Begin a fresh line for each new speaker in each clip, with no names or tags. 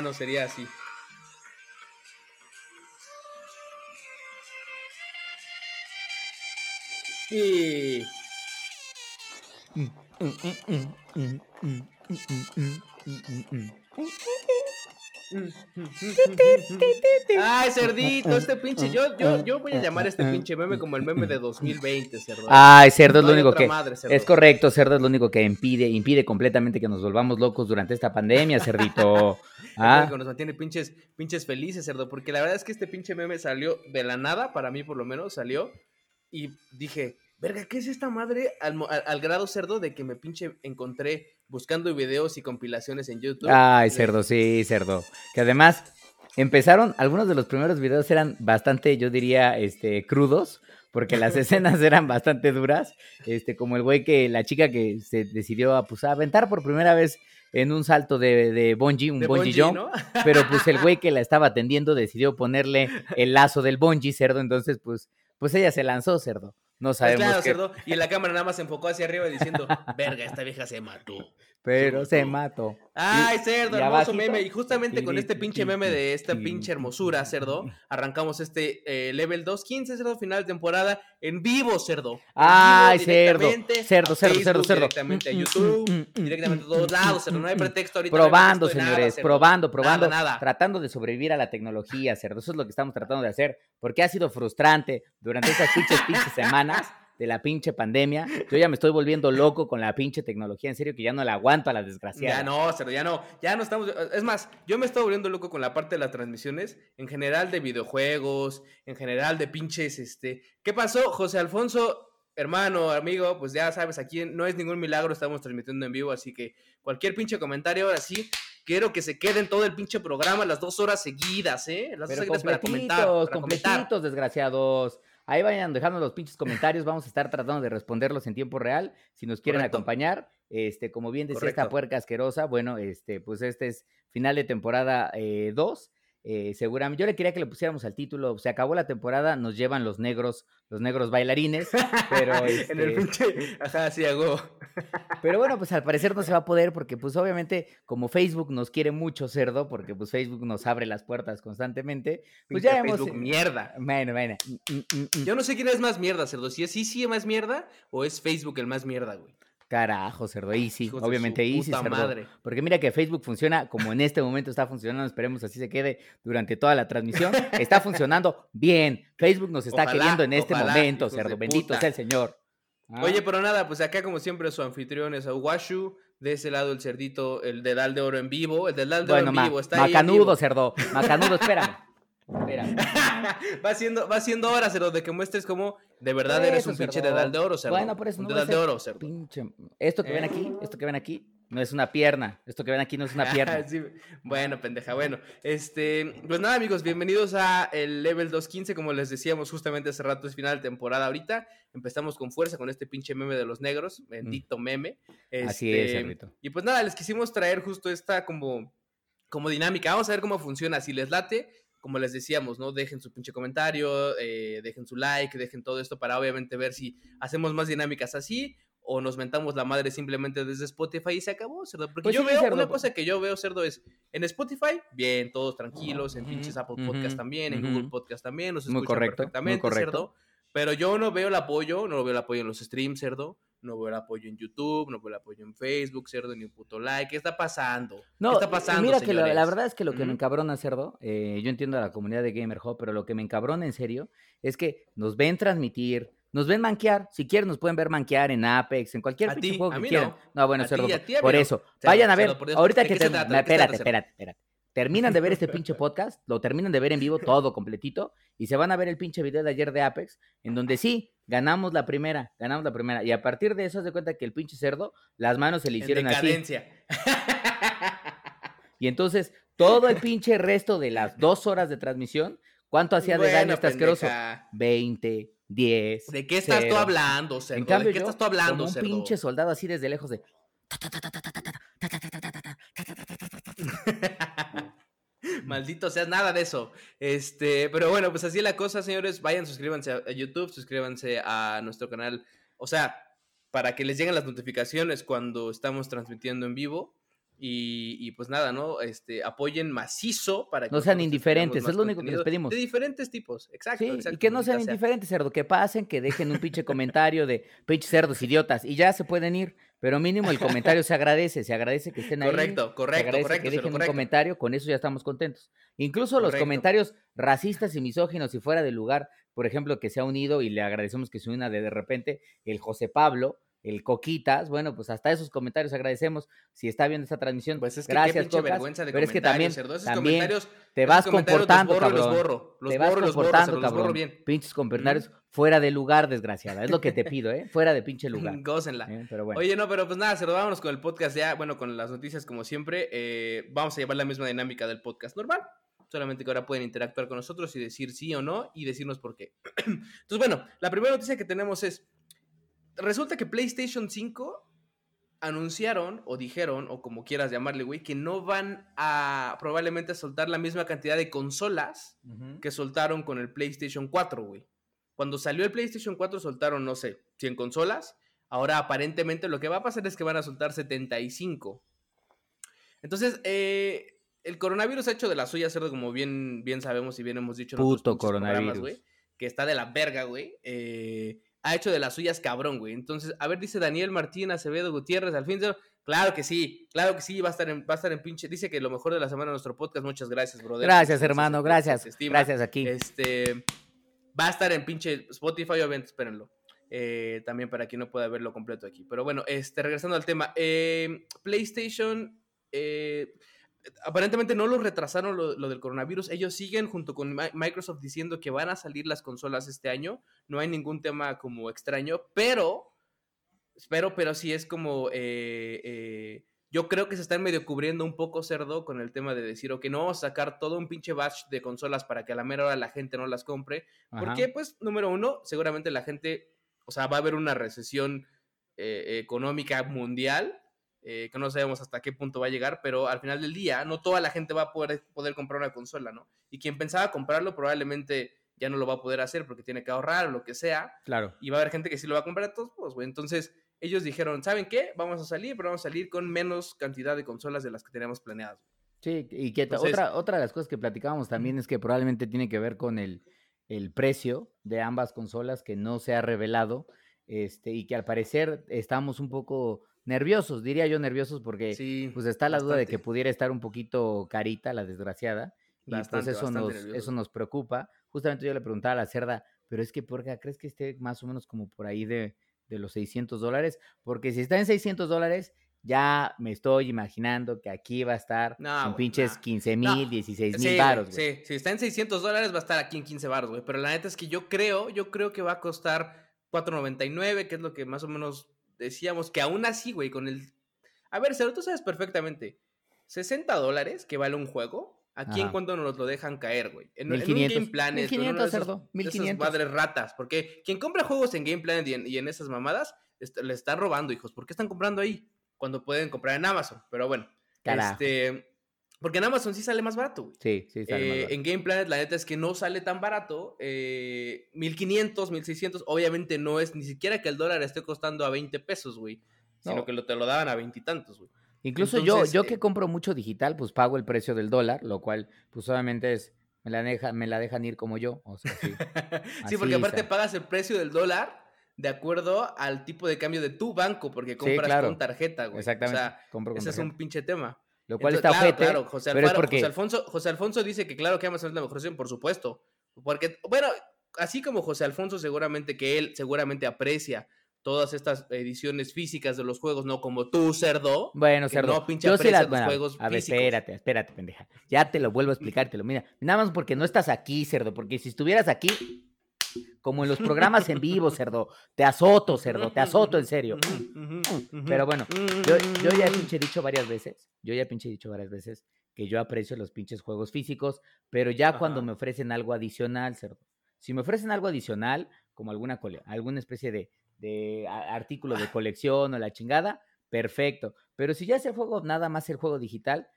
No sería así. Ay, cerdito, este pinche. Yo, yo, yo voy a llamar a este pinche meme como el meme de 2020, cerdo.
Ay, cerdo es lo único que.
madre.
Es correcto, cerdo es lo único que impide, impide completamente que nos volvamos locos durante esta pandemia, cerdito.
Lo
Ah,
único que nos mantiene pinches, pinches felices, cerdo. Porque la verdad es que este pinche meme salió de la nada, para mí por lo menos, salió. Y dije, verga, ¿qué es esta madre? Al, mo- al- al grado cerdo de que me pinche encontré buscando videos y compilaciones en YouTube.
Ay, cerdo, sí, cerdo. Que además empezaron, algunos de los primeros videos eran bastante, yo diría, este, crudos, porque las escenas eran bastante duras. Este, como el güey que, la chica que se decidió a, pues, a aventar por primera vez en un salto de, de bungee, un
de
bungee,
Bungie,
jump.
¿no?
Pero pues el güey que la estaba atendiendo decidió ponerle el lazo del bungee, cerdo. Entonces, pues, pues ella se lanzó, cerdo. No
Pues
sabemos
claro,
qué,
cerdo. Y la cámara nada más se enfocó hacia arriba diciendo, verga, esta vieja se mató.
Pero se
mató. Ay, cerdo, hermoso meme. Y justamente con este pinche meme de esta pinche hermosura, cerdo, arrancamos este eh, level 215, cerdo, final de temporada, en vivo, cerdo. En
Ay, cerdo, cerdo, cerdo, cerdo,
Facebook,
cerdo.
Directamente a
Mm, mm,
YouTube,
mm,
directamente a todos lados, cerdo. No hay pretexto ahorita. no
Probando,
pretexto de nada,
señores,
cerdo.
probando, probando,
Nada, nada.
tratando de sobrevivir a la tecnología, cerdo. Eso es lo que estamos tratando de hacer, porque ha sido frustrante durante estas pinches, pinches semanas de la pinche pandemia. Yo ya me estoy volviendo loco con la pinche tecnología, en serio, que ya no la aguanto a la desgraciada.
Ya no, ya no, ya no estamos. Es más, yo me estoy volviendo loco con la parte de las transmisiones, en general de videojuegos, en general de pinches, este. ¿Qué pasó, José Alfonso? Hermano, amigo, pues ya sabes, aquí no es ningún milagro, estamos transmitiendo en vivo, así que cualquier pinche comentario, ahora sí, quiero que se queden todo el pinche programa, las dos horas seguidas, ¿eh? Las dos
Pero
seguidas para comentar.
completitos,
Para comentar.
completitos, desgraciados. Ahí vayan dejando los pinches comentarios. Vamos a estar tratando de responderlos en tiempo real. Si nos quieren
Correcto.
acompañar, este, como bien decía esta puerca asquerosa, bueno, este, pues este es final de temporada 2. Seguramente, yo le quería que le pusiéramos al título. Se acabó la temporada, nos llevan los negros, los negros bailarines. Pero,
en el
este,
pinche. Ajá, sí, hago.
pero bueno, pues al parecer no se va a poder porque pues obviamente como Facebook nos quiere mucho cerdo, porque pues Facebook nos abre las puertas constantemente, pues ya hemos...
Facebook, mierda.
Bueno, bueno. mm, mm, mm.
Yo no sé quién es más mierda, cerdo. Si es Easy el más mierda o es Facebook el más mierda, güey.
Carajo, cerdo, Easy,
Hijos de
obviamente Easy,
puta
cerdo.
madre.
Porque mira que Facebook funciona como en este momento está funcionando, esperemos así se quede durante toda la transmisión. Está funcionando bien. Facebook nos está
Ojalá,
queriendo en este
ojalá,
momento, cerdo. Bendito
puta.
sea el Señor. Ah,
Oye, pero nada, pues acá como siempre su anfitrión es Awashu. De ese lado el cerdito, el de Dal de Oro en vivo. El de Dal de
bueno,
Oro en vivo. Está ahí en
macanudo,
vivo.
cerdo. Macanudo, espérame. Espérame.
va siendo, va siendo hora, cerdo, de que muestres cómo de verdad eres un pinche
cerdo.
dedal de oro, cerdo.
Bueno, por eso
un
no
dedal de oro, cerdo.
Pinche. Esto que ven
¿Eh?
aquí, esto que ven aquí, no es una pierna. Esto que ven aquí no es una pierna.
Sí, Bueno, pendeja, bueno. Este, pues nada, amigos, bienvenidos a el level 215, como les decíamos justamente hace rato, es final de temporada ahorita. Empezamos con fuerza con este pinche meme de los negros, bendito meme.
Mm. Así es,
Este,
cerdito.
Y pues nada, les quisimos traer justo esta como, como dinámica. Vamos a ver cómo funciona. Si les late, como les decíamos, ¿no? Dejen su pinche comentario, eh, dejen su like, dejen todo esto para obviamente ver si hacemos más dinámicas así o nos mentamos la madre simplemente desde Spotify y se acabó, cerdo. Porque
Pues
yo
sí,
veo,
cerdo.
una cosa que yo veo, cerdo, es en Spotify, bien, todos tranquilos, en pinches Apple
ujú,
Podcast también, en. Google Podcast también, nos
Muy
escuchan
muy
perfectamente,
correcto.
cerdo. Pero yo no veo el apoyo, no veo el apoyo en los streams, cerdo. No veo el apoyo en YouTube, no veo el apoyo en Facebook, cerdo, ni un puto like. ¿Qué está pasando?
No,
¿Qué está pasando,
mira que la, verdad es que lo que me encabrona, cerdo, eh, yo entiendo a la comunidad de Gamer Hub, pero lo que me encabrona en serio es que nos ven transmitir, nos ven manquear, si quieren nos pueden ver manquear en Apex, en cualquier
A
pinche
ti,
juego
a
que
mí
quieran.
no.
No, bueno,
A
cerdo,
a
por eso,
Cerdo,
vayan a ver,
cerdo,
ahorita
¿de
que te- espérate, espérate, espérate. Terminan de ver este pinche podcast, lo terminan de ver en vivo todo completito y se van a ver el pinche video de ayer de Apex, en donde sí, ganamos la primera, ganamos la primera. Y a partir de eso, se cuenta que el pinche cerdo, las manos se le
En
hicieron así.
decadencia.
Y entonces, todo el pinche resto de las dos horas de transmisión, ¿cuánto hacía de daño este asqueroso?
pendeja.
20, 10.
¿De qué estás tú hablando, cerdo?
En cambio,
¿De qué
yo,
estás tú hablando,
como un
cerdo?
pinche soldado así desde lejos de...
Maldito seas, nada de eso. Este, pero bueno, pues así es la cosa, señores. Vayan, suscríbanse a YouTube, suscríbanse a nuestro canal. O sea, para que les lleguen las notificaciones cuando estamos transmitiendo en vivo. Y, pues nada, ¿no? Este, apoyen macizo para
que... No sean indiferentes, es lo único que les pedimos.
De diferentes tipos, exacto.
y que no sean indiferentes, cerdo, que pasen, que dejen un pinche comentario de pinche cerdos idiotas y ya se pueden ir. Pero mínimo el comentario se agradece, se agradece que estén ahí.
Correcto, correcto, correcto.
Que dejen un comentario, con eso ya estamos contentos. Incluso los comentarios racistas y misóginos y fuera de lugar, por ejemplo, que se ha unido y le agradecemos que se una de de repente el José Pablo, el Coquitas, bueno, pues hasta esos comentarios agradecemos. Si está viendo esta transmisión, pues es que gracias, qué vergüenza de pero es que también, también te vas comportando,
borro,
cabrón.
Los borro, los
te vas
borro,
comportando,
los borro,
cabrón. bien. Pinches comentarios fuera de lugar, desgraciada. Es lo que te pido, ¿eh? Fuera de pinche lugar.
Gócenla. ¿Eh? Pero bueno. Oye, no, pero pues nada, cerdo, vámonos con el podcast ya, bueno, con las noticias como siempre. Eh, vamos a llevar la misma dinámica del podcast normal. Solamente que ahora pueden interactuar con nosotros y decir sí o no y decirnos por qué. Entonces, bueno, la primera noticia que tenemos es resulta que PlayStation 5 anunciaron o dijeron, o como quieras llamarle, güey, que no van a probablemente soltar la misma cantidad de consolas que soltaron con el PlayStation 4, güey. Cuando salió el PlayStation 4 soltaron, no sé, 100 consolas. Ahora aparentemente lo que va a pasar es que van a soltar 75. Entonces, eh, el coronavirus ha hecho de la suya, cerdo, como bien, bien sabemos y bien hemos dicho
en Puto coronavirus.
güey, que está de la verga, güey. Eh, ha hecho de las suyas cabrón, güey. Entonces, a ver, dice Daniel Martín Acevedo Gutiérrez, al fin, claro que sí, claro que sí, va a estar en, va a estar en pinche, dice que lo mejor de la semana en nuestro podcast, muchas gracias, brother.
Gracias, hermano, gracias, gracias aquí.
Este, va a estar en pinche Spotify, obviamente, espérenlo. Eh, también para quien no pueda verlo completo aquí. Pero bueno, este, regresando al tema, eh, PlayStation, eh, aparentemente no lo retrasaron lo, del coronavirus. Ellos siguen junto con Microsoft diciendo que van a salir las consolas este año. No hay ningún tema como extraño, pero, espero, pero sí es como, eh, eh, yo creo que se están medio cubriendo un poco cerdo con el tema de decir, ok, no vamos a sacar todo un pinche batch de consolas para que a la mera hora la gente no las compre. Porque, pues, número uno, seguramente la gente, o sea, va a haber una recesión eh, económica mundial eh, que no sabemos hasta qué punto va a llegar, pero al final del día no toda la gente va a poder, poder comprar una consola, ¿no? Y quien pensaba comprarlo probablemente ya no lo va a poder hacer porque tiene que ahorrar o lo que sea.
Claro.
Y va a haber gente que sí lo va a comprar a todos, pues, güey. Entonces, ellos dijeron, ¿saben qué? Vamos a salir, pero vamos a salir con menos cantidad de consolas de las que teníamos planeadas.
Sí, y que otra, otra de las cosas que platicábamos también es que probablemente tiene que ver con el, el precio de ambas consolas que no se ha revelado, este, y que al parecer estamos un poco nerviosos, diría yo nerviosos porque pues está la duda de que pudiera estar un poquito carita la desgraciada y pues eso nos, eso nos preocupa. Justamente yo le preguntaba a la cerda, pero es que ¿por qué crees que esté más o menos como por ahí de, de los 600 dólares? Porque si está en 600 dólares, ya me estoy imaginando que aquí va a estar en pinches 15 mil, 16 mil baros.
Sí, si está en 600 dólares va a estar aquí en 15 baros, güey. Pero la neta es que yo creo, yo creo que va a costar 4.99, que es lo que más o menos decíamos que aún así, güey, con el... A ver, Cero, tú sabes perfectamente, 60 dólares que vale un juego, aquí en cuanto nos lo dejan caer, güey. En,
1500,
en un Game Planet,
1500, cerdo, 1500.
madres ratas, porque quien compra juegos en Game Planet y en, esas mamadas, le están robando, hijos. ¿Por qué están comprando ahí? Cuando pueden comprar en Amazon. Pero bueno, este... Porque en Amazon sí sale más barato, güey.
Sí, sí sale más
eh, barato. En Game Planet, la neta es que no sale tan barato. Eh, 1500, 1600. Obviamente no es ni siquiera que el dólar esté costando a 20 pesos, güey. Sino que lo, te lo daban a veintitantos, güey.
Incluso yo, yo que eh compro mucho digital, pues pago el precio del dólar, lo cual, pues obviamente es. Me la, deja, me la dejan ir como yo. O sea, sí.
sí, porque aparte pagas el precio del dólar de acuerdo al tipo de cambio de tu banco, porque compras con tarjeta, güey.
Exactamente.
O sea,
Compro
ese es un pinche tema.
Lo cual está claro, claro.
José,
pero
José, Alfonso, José Alfonso dice que claro que Amazon es la mejor opción, por supuesto. Porque, bueno, así como José Alfonso seguramente que él seguramente aprecia todas estas ediciones físicas de los juegos, no como tú, cerdo.
Bueno, cerdo. No pinche yo sí las, bueno, juegos A ver, espérate, espérate, pendeja. Ya te lo vuelvo a explicártelo. Mira, nada más porque no estás aquí, cerdo, porque si estuvieras aquí, como en los programas en vivo, cerdo. Te azoto, cerdo, te azoto, en serio. Pero bueno, yo, ya he pinche dicho varias veces, yo ya he pinche dicho varias veces que yo aprecio los pinches juegos físicos, pero ya cuando me ofrecen algo adicional, cerdo. Si me ofrecen algo adicional, como alguna, alguna especie de, de artículo de colección o la chingada, perfecto. Pero si ya es el juego, nada más el juego digital,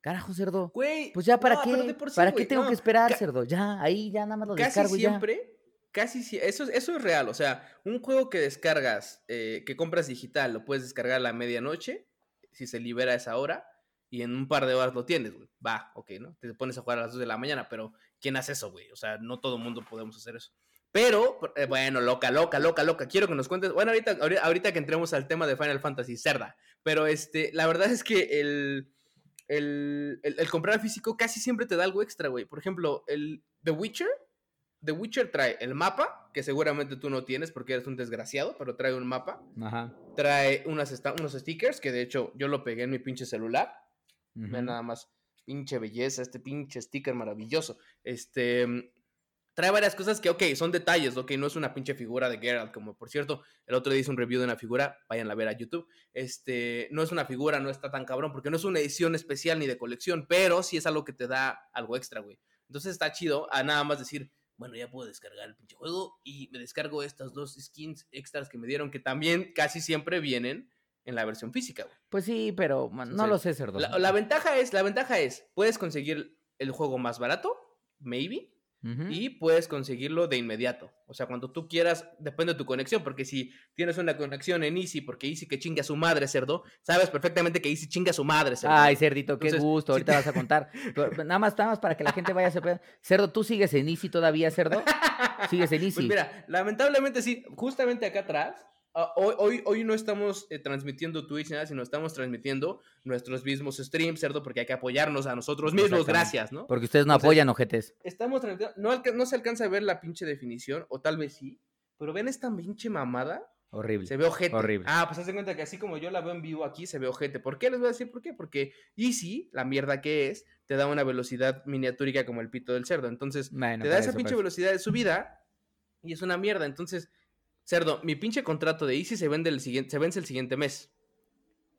Carajo, cerdo. pues ya para qué, ¿para qué tengo que esperar, cerdo? Ya, ahí ya nada más lo descargo
siempre, Casi sí, eso, eso es real. O sea, un juego que descargas, eh, que compras digital, lo puedes descargar a la medianoche, si se libera esa hora. y en un par de horas lo tienes, güey. Va, ok, ¿no? Te pones a jugar a las 2 de la mañana, pero ¿quién hace eso, güey? O sea, no todo el mundo podemos hacer eso. Pero, eh, bueno, loca, loca, loca, loca. Quiero que nos cuentes. Bueno, ahorita, ahorita que entremos al tema de Final Fantasy, cerda. Pero este, la verdad es que el, el, el, comprar físico casi siempre te da algo extra, güey. Por ejemplo, el The Witcher. The Witcher trae el mapa, que seguramente tú no tienes porque eres un desgraciado, pero trae un mapa. Ajá. Trae unas, unos stickers, que de hecho yo lo pegué en mi pinche celular. Vean nada más, pinche belleza, este pinche sticker maravilloso. Este, trae varias cosas que, ok, son detalles, ok, no es una pinche figura de Geralt, como por cierto, el otro día hice un review de una figura, vayan a ver a YouTube, este, no es una figura, no está tan cabrón, porque no es una edición especial ni de colección, pero sí es algo que te da algo extra, güey. Entonces está chido a nada más decir, bueno, ya puedo descargar el pinche juego y me descargo estas dos skins extras que me dieron, que también casi siempre vienen en la versión física, güey.
Pues sí, pero no lo sé, cerdo.
La, la, ventaja es, la ventaja es, puedes conseguir el juego más barato, maybe, y puedes conseguirlo de inmediato. O sea, cuando tú quieras, depende de tu conexión, porque si tienes una conexión en Easy, porque Easy que chinga a su madre, cerdo, sabes perfectamente que Easy chinga a su madre, cerdo.
Ay, cerdito, qué gusto, ahorita vas a contar. nada más, nada más para que la gente vaya a saber. Cerdo, ¿tú sigues en Easy todavía, cerdo? ¿Sigues en Easy?
Pues mira, lamentablemente sí, justamente acá atrás Ah, hoy, hoy, hoy, no estamos eh, transmitiendo Twitch nada, sino estamos transmitiendo nuestros mismos streams, cerdo, porque hay que apoyarnos a nosotros mismos, gracias, ¿no?
Porque ustedes no apoyan, ojetes.
Estamos transmitiendo, no, no se alcanza a ver la pinche definición, o tal vez sí, pero ven esta pinche mamada.
Horrible.
Se ve ojete. Horrible. Ah, pues hace cuenta que así como yo la veo en vivo aquí, se ve ojete. ¿Por qué? Les voy a decir por qué. Porque Easy, la mierda que es, te da una velocidad miniatúrica como el pito del cerdo. Entonces, te da esa pinche velocidad de subida y es una mierda. Entonces, Cerdo, mi pinche contrato de Easy se, vende el siguiente, se vence el siguiente mes.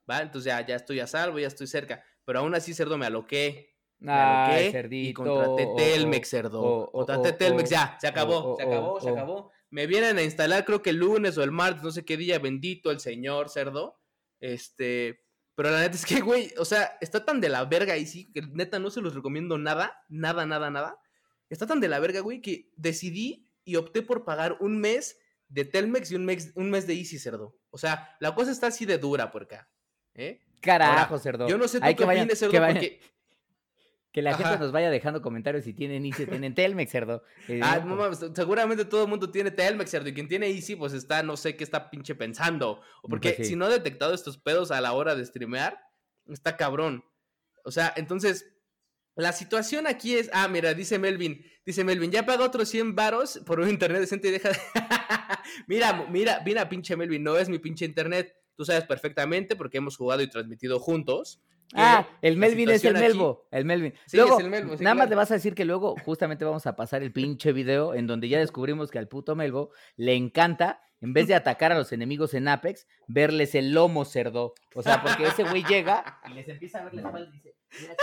¿Va? Entonces ya, ya estoy a salvo, ya estoy cerca. Pero aún así, cerdo, me aloqué. Me aloqué y contraté Telmex, cerdo. contraté Telmex, ya, se acabó, se acabó, se acabó. Me vienen a instalar, creo que el lunes o el martes, no sé qué día, bendito el señor, cerdo. Este. Pero la neta es que, güey, o sea, está tan de la verga y sí, que neta no se los recomiendo nada, nada, nada, nada. Está tan de la verga, güey, que decidí y opté por pagar un mes de Telmex y un mes, un mes de Easy, cerdo. O sea, la cosa está así de dura por acá. ¿eh?
Carajo, cerdo.
Yo no sé tú Hay qué que cerdo, que
Que la gente nos vaya dejando comentarios si tienen Easy, tienen Telmex, cerdo.
Eh, ah, seguramente todo el mundo tiene Telmex, cerdo. Y quien tiene Easy, pues está, no sé qué está pinche pensando. O porque pues si no ha detectado estos pedos a la hora de streamear, está cabrón. O sea, entonces, la situación aquí es, ah, mira, dice Melvin, dice Melvin, ya paga otros 100 varos por un internet decente y deja de... mira, mira, mira, pinche Melvin, no es mi pinche internet. Tú sabes perfectamente porque hemos jugado y transmitido juntos.
Ah, el Melvin es el Melvo, el Melvin. Sí, es el nada más le vas a decir que luego justamente vamos a pasar el pinche video en donde ya descubrimos que al puto Melvo le encanta, en vez de atacar a los enemigos en Apex, verles el lomo cerdo. O sea, porque ese güey llega y les empieza a ver la espalda y dice, mira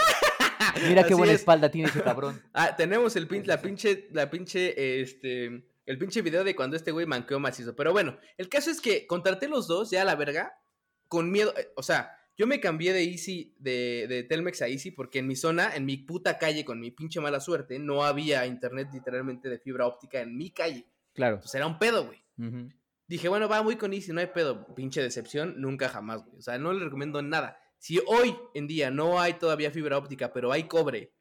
qué, buena espalda tiene ese cabrón.
Ah, tenemos el pin, la pinche, la pinche, este el pinche video de cuando este güey manqueó macizo. Pero bueno, el caso es que contraté los dos ya a la verga, con miedo. Eh, o sea, yo me cambié de Easy, de, de, Telmex a Easy, porque en mi zona, en mi puta calle, con mi pinche mala suerte, no había internet literalmente de fibra óptica en mi calle.
Claro.
Entonces era un pedo, güey. Dije, bueno, va muy con Easy, no hay pedo. Pinche decepción, nunca jamás, güey. O sea, no le recomiendo nada. Si hoy en día no hay todavía fibra óptica, pero hay cobre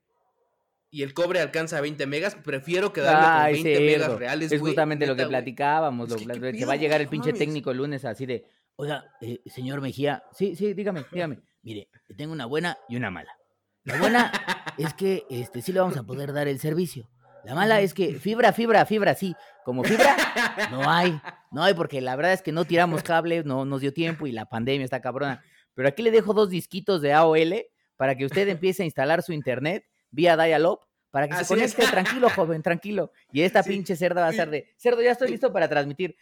y el cobre alcanza 20 megas, prefiero quedarme con 20 megas reales.
Es justamente lo que platicábamos, que, va a llegar el pinche técnico el lunes así de, oiga, eh, señor Mejía, sí, sí, dígame, dígame. Mire, tengo una buena y una mala. La buena es que este, sí le vamos a poder dar el servicio. La mala es que fibra, fibra, fibra, sí. Como fibra, no hay. No hay porque la verdad es que no tiramos cables, no nos dio tiempo y la pandemia está cabrona. Pero aquí le dejo dos disquitos de AOL para que usted empiece a instalar su internet vía dial-up para que se conecte tranquilo, joven, tranquilo. Y esta pinche cerda va a ser de, cerdo, ya estoy listo para transmitir.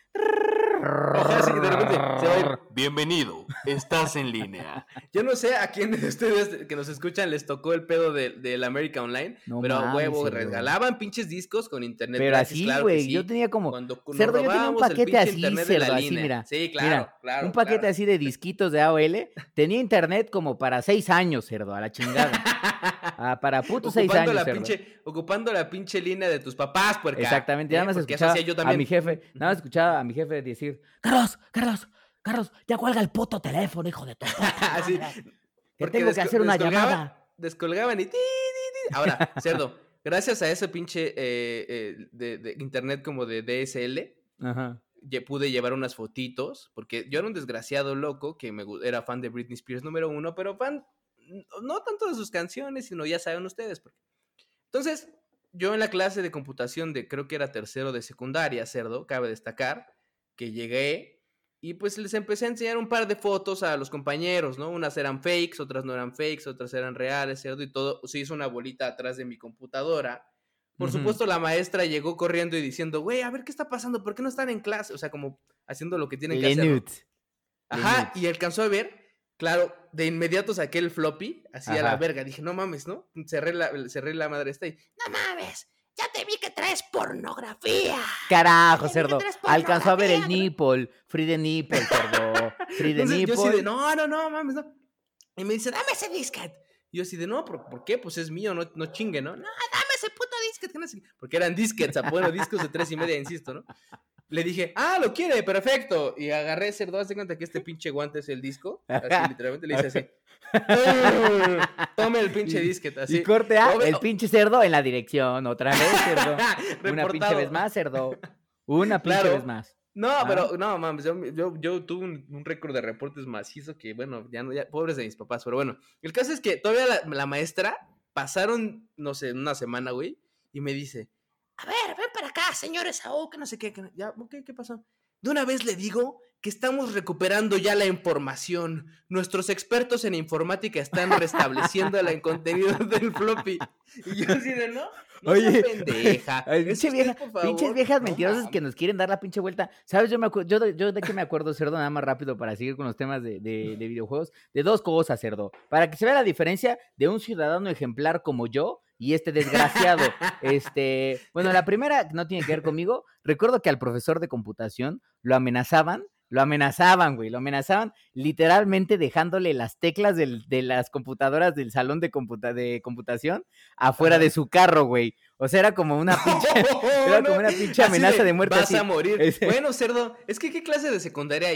Bienvenido, estás en línea. Yo no sé a quién de ustedes que nos escuchan les tocó el pedo del de, América Online, pero a huevo, regalaban pinches discos con internet.
Pero así, güey, yo tenía como. cerdo, yo tenía un paquete así, cerdo, así, mira.
Sí, claro, claro.
Un paquete así de disquitos de AOL. Tenía internet como para seis años, cerdo, a la chingada. Ah, para putos seis años.
La pinche, ocupando la pinche línea de tus papás, puerca.
Exactamente, nada más escuchaba a mi jefe, nada más escuchaba a mi jefe decir, Carlos, Carlos, Carlos, ya cuelga el puto teléfono, hijo de tu
Así,
Te
Porque
tengo que hacer una llamada.
Descolgaban y... Ahora, cerdo, gracias a ese pinche eh, eh, de, de internet como de DSL,
Ajá.
pude llevar unas fotitos, porque yo era un desgraciado loco que me, era fan de Britney Spears número uno, pero fan no tanto de sus canciones, sino ya saben ustedes. por qué. Entonces, yo en la clase de computación de creo que era tercero de secundaria, cerdo, cabe destacar, que llegué y pues les empecé a enseñar un par de fotos a los compañeros, ¿no? Unas eran fakes, otras no eran fakes, otras eran reales, cerdo, y todo se hizo una bolita atrás de mi computadora. Por supuesto, la maestra llegó corriendo y diciendo, güey, a ver qué está pasando, ¿por qué no están en clase? O sea, como haciendo lo que tienen que hacer. ¿no? Ajá, y alcanzó a ver, claro, de inmediato saqué el floppy, así a la verga. Dije, no mames, ¿no? Cerré la, cerré la madre esta y, no mames, ya te vi que traes pornografía.
Carajo, cerdo. Alcanzó a ver el nipple. Free the nipple, cerdo. Free the
Entonces yo así
nipple.
de, no, no, no, mames, no. Y me dice, dame ese disquete. Y yo así de, no, ¿por, por qué? Pues es mío, no, no chingue, ¿no? No, dame ese puto qué". Porque eran disquets, bueno, discos de tres y media, insisto, ¿no? Le dije, ah, lo quiere, perfecto. Y agarré cerdo, haz de cuenta que este pinche guante es el disco. Así, literalmente le hice así. Tome el pinche disquete, así.
Y corte A,
Obvio-
el pinche cerdo en la dirección. Otra vez, cerdo. Una pinche vez más, cerdo. Una pinche
Claro.
vez más.
No,
Ah.
pero no, mames, yo, yo, yo tuve un, un récord de reportes macizo que, bueno, ya no, ya, pobres de mis papás, pero bueno, el caso es que todavía la, la maestra pasaron, no sé, una semana, güey, y me dice, a ver, ven acá, señor Esaú, que no sé qué, que ya, ok, ¿qué pasó? De una vez le digo que estamos recuperando ya la información. Nuestros expertos en informática están restableciendo el contenido del floppy. Y yo así de, ¿no? No
Oye,
pendeja.
pinche vieja- Pinches viejas
No
mentirosas que nos quieren dar la pinche vuelta. ¿Sabes? Yo, me yo, yo de qué me acuerdo, cerdo, nada más rápido para seguir con los temas de, de- de videojuegos. De dos cosas, cerdo. Para que se vea la diferencia de un ciudadano ejemplar como yo y este desgraciado. este, bueno, la primera no tiene que ver conmigo. Recuerdo que al profesor de computación lo amenazaban. Lo amenazaban, güey, lo amenazaban literalmente dejándole las teclas del- de las computadoras del salón de, computa- de computación afuera de su carro, güey. O sea, era como una pinche, era como una pinche amenaza de muerte.
Vas
así.
a morir.
Ese-
Bueno, cerdo, es que ¿qué clase de secundaria?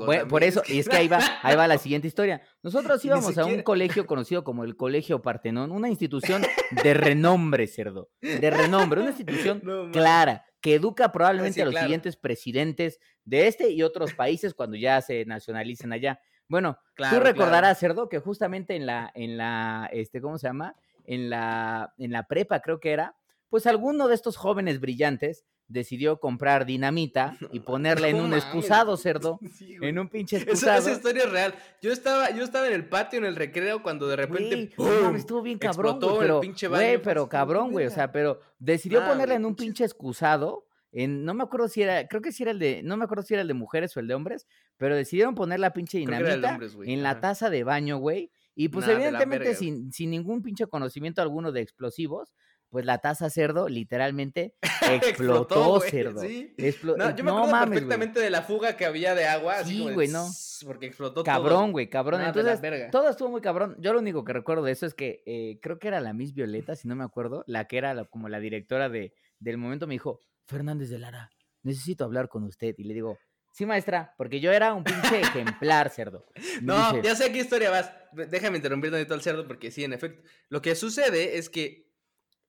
No, bueno, por eso, y es que ahí va, ahí va la siguiente historia. Nosotros íbamos a un colegio conocido como el Colegio Partenón, una institución de renombre, cerdo, de renombre, una institución
No,
clara, que educa probablemente
Sí,
a los
claro.
siguientes presidentes de este y otros países cuando ya se nacionalicen allá. Bueno,
Claro,
tú
claro.
recordarás, cerdo, que justamente en la, en la, este, ¿cómo se llama? En la, en la prepa, creo que era, pues alguno de estos jóvenes brillantes decidió comprar dinamita y ponerla en un
mames.
excusado, cerdo.
Sí.
En un pinche
Esa,
excusado.
esa historia es real. Yo estaba, yo estaba en el patio, en el recreo, cuando de repente.
No
¡pum!
estuvo bien cabrón,
explotó el
pero, güey, pero cabrón, güey, o sea, pero decidió ponerla en un pinche excusado, en, no me acuerdo si era, creo que sí era el de, no me acuerdo si era el de mujeres o el de hombres, pero decidieron poner la pinche dinamita
hombres,
en la taza de baño, güey, y pues
Nah,
evidentemente sin, sin ningún pinche conocimiento alguno de explosivos, pues la taza cerdo literalmente explotó,
güey,
cerdo.
sí.
Explo-
No,
eh,
yo me
no
acuerdo
mames,
perfectamente de la fuga que había de agua.
Sí, güey, no.
Porque explotó todo.
Cabrón, güey, cabrón.
La
Entonces, todo estuvo muy cabrón. Yo lo único que recuerdo de eso es que eh, creo que era la Miss Violeta, si no me acuerdo, la que era la- como la directora de, del momento, me dijo, Fernández de Lara, necesito hablar con usted. Y le digo, sí, maestra, porque yo era un pinche ejemplar, cerdo. Me
No,
dice,
ya sé a qué historia vas. Déjame interrumpir tantito al cerdo porque sí, en efecto. Lo que sucede es que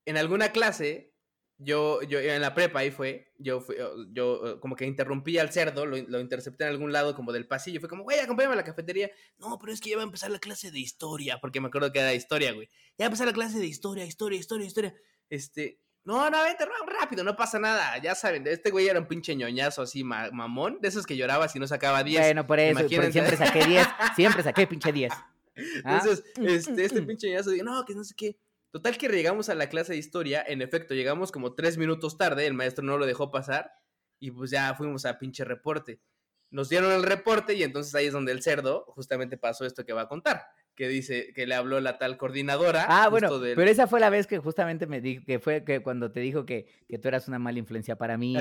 en alguna clase, yo, yo en la prepa ahí fue, yo, fui- yo como que interrumpí al cerdo, lo, lo intercepté en algún lado como del pasillo. Fue como, güey, acompáñame a la cafetería. No, pero es que ya va a empezar la clase de historia, porque me acuerdo que era historia, güey. Ya va a empezar la clase de historia, historia, historia, historia. Este, no, no, vente rápido, no pasa nada. Ya saben, este güey era un pinche ñoñazo así, ma- mamón, de esos que lloraba si no sacaba 10.
Bueno, por eso, porque siempre saqué 10, siempre saqué pinche 10. ¿Ah?
Entonces, este, este pinche ñazo dice, no, que no sé qué. Total que llegamos a la clase de historia, en efecto, llegamos como tres minutos tarde, el maestro no lo dejó pasar, y pues ya fuimos a pinche reporte. Nos dieron el reporte y entonces ahí es donde el cerdo justamente pasó esto que va a contar, que dice que le habló la tal coordinadora.
Ah, bueno,
del-
pero esa fue la vez que justamente me dijo que fue que cuando te dijo que, que tú eras una mala influencia para mí.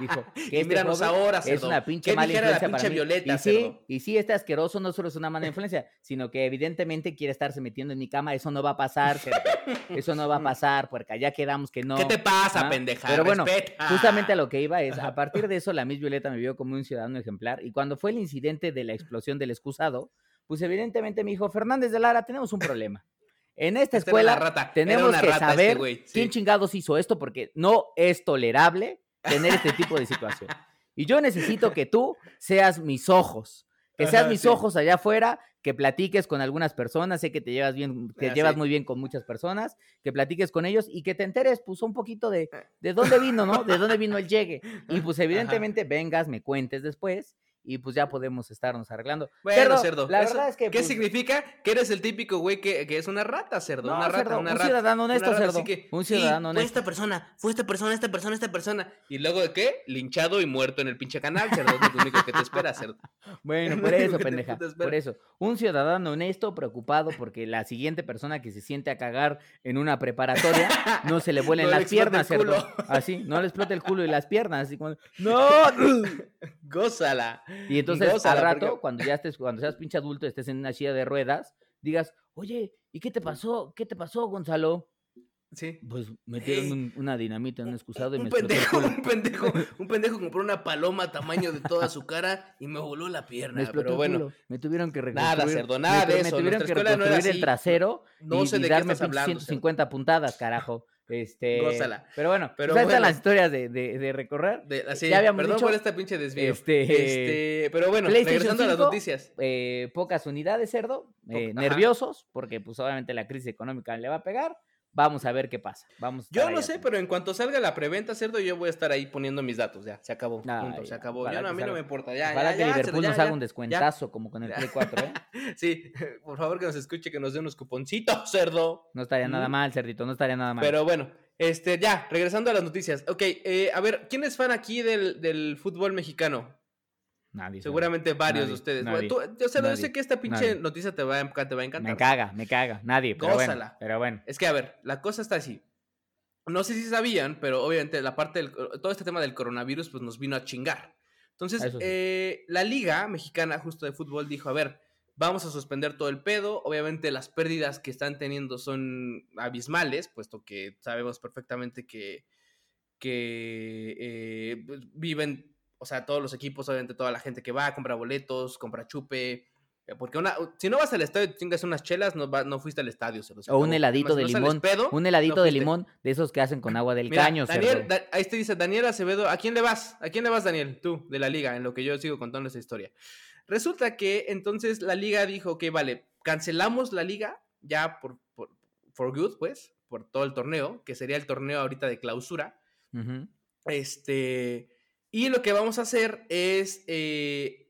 Dijo que este
míranos ahora,
es una pinche
¿Qué
mala
la
influencia para
pinche
mí.
Violeta,
y sí, y sí, este asqueroso no solo es una mala influencia, sino que evidentemente quiere estarse metiendo en mi cama. Eso no va a pasar, cerdo. Eso no va a pasar, porque ya quedamos que no.
¿Qué te pasa,
¿ah?
pendeja?
Pero bueno,
Respeta.
Justamente a lo que iba es, a partir de eso, la Miss Violeta me vio como un ciudadano ejemplar. Y cuando fue el incidente de la explosión del excusado, pues evidentemente me dijo, Fernández de Lara, tenemos un problema. En esta escuela
rata,
tenemos que
rata este
saber
güey, sí.
quién chingados hizo esto porque no es tolerable tener este tipo de situación. Y yo necesito que tú seas mis ojos, que seas
Ajá,
mis
sí.
ojos allá afuera, que platiques con algunas personas, sé que te llevas bien, te
Ah,
llevas
sí.
muy bien con muchas personas, que platiques con ellos y que te enteres pues un poquito de, de dónde vino, ¿no? De dónde vino el llegue. Y pues evidentemente vengas, me cuentes después y pues ya podemos estarnos arreglando.
Bueno, cerdo.
La
eso-
verdad es que...
¿Qué
pues,
significa? Que eres el típico güey que, que es una rata, cerdo.
no,
una rata,
cerdo,
una
un
rata.
ciudadano
una
honesto,
rata,
cerdo.
que,
un ciudadano
Fue
honesto.
esta persona, fue esta persona, esta persona, esta persona. Y luego de qué? Linchado y muerto en el pinche canal, cerdo. Es lo único que te espera, cerdo.
Bueno, por eso, pendeja. Por eso. Un ciudadano honesto, preocupado porque la siguiente persona que se siente a cagar en una preparatoria no se le vuelen
No
las piernas, cerdo. Así, no le explote el culo y las piernas. Así como, ¡No!
Gózala.
Y entonces al
Gózala,
rato,
porque-
cuando ya estés, cuando seas pinche adulto, estés en una silla de ruedas, digas, oye, ¿y qué te pasó? ¿Qué te pasó, Gonzalo?
Sí.
Pues metieron un- una dinamita en un excusado y me
Un
el
pendejo, un pendejo, un pendejo compró una paloma tamaño de toda su cara y me voló la pierna.
Me
Pero bueno,
culo. Me tuvieron que
Nada,
reconstruir.
cerdo,
me
nada
tu-
de
Me
eso.
tuvieron
Nuestra
que
no
reconstruir el trasero
no
y,
sé
y
de qué
darme
estás
pinches
hablando. cerdo.
150 puntadas, carajo. Este,
Gózala.
Pero bueno,
Pero
pues están
bueno.
las historias de, de- de recorrer.
De- así,
Ya habíamos
perdón
dicho,
por esta pinche desvío.
este,
Este, pero bueno, regresando a las
5,
noticias.
Eh, pocas unidades, cerdo. eh, nerviosos, porque pues obviamente la crisis económica le va a pegar. Vamos a ver qué pasa. Vamos
Yo no sé, pero en cuanto salga la preventa, cerdo, yo voy a estar ahí poniendo mis datos. Ya, se acabó.
Ah,
punto, se
ya,
acabó.
ojalá
Yo no, a mí no me importa. Ya,
Ojalá
ya,
que Liverpool nos haga un descuentazo como con el. Play 4, ¿eh?
Sí, por favor que nos escuche, que nos dé unos cuponcitos, cerdo.
No estaría nada mal, cerdito, no estaría nada mal.
Pero bueno, este, ya, regresando a las noticias. Ok, eh, a ver, ¿quién es fan aquí del, del fútbol mexicano?
Nadie.
Seguramente varios de
Nadie,
ustedes.
nadie,
Bueno, tú- yo, sé, yo
nadie,
sé que esta pinche noticia te va, a, enca- te va a
Me
encantar.
caga, me caga. Nadie, pero bueno. Pero bueno.
Es que, a ver, la cosa está así. No sé si sabían, pero obviamente la parte del, todo este tema del coronavirus pues nos vino a chingar. Entonces,
sí.
eh, la liga mexicana justo de fútbol dijo, a ver, vamos a suspender todo el pedo. Obviamente las pérdidas que están teniendo son abismales, puesto que sabemos perfectamente que, que eh, viven, o sea, todos los equipos, obviamente toda la gente que va, compra boletos, compra chupe. eh, Porque una, si no vas al estadio y chingas unas chelas, no, va- no fuiste al estadio. se
O un heladito
Además,
de
no
limón.
pedo,
Un
no
heladito de limón de esos que hacen con agua del
Mira,
caño,
Daniel. Da- ahí te dice Daniel Acevedo, ¿a quién le vas? ¿A quién le vas, Daniel? Tú, de la liga, en lo que yo sigo contando esa historia. Resulta que entonces la liga dijo que, vale, cancelamos la liga ya por, por for good, pues, por todo el torneo, que sería el torneo ahorita de clausura. Este, y lo que vamos a hacer es, eh,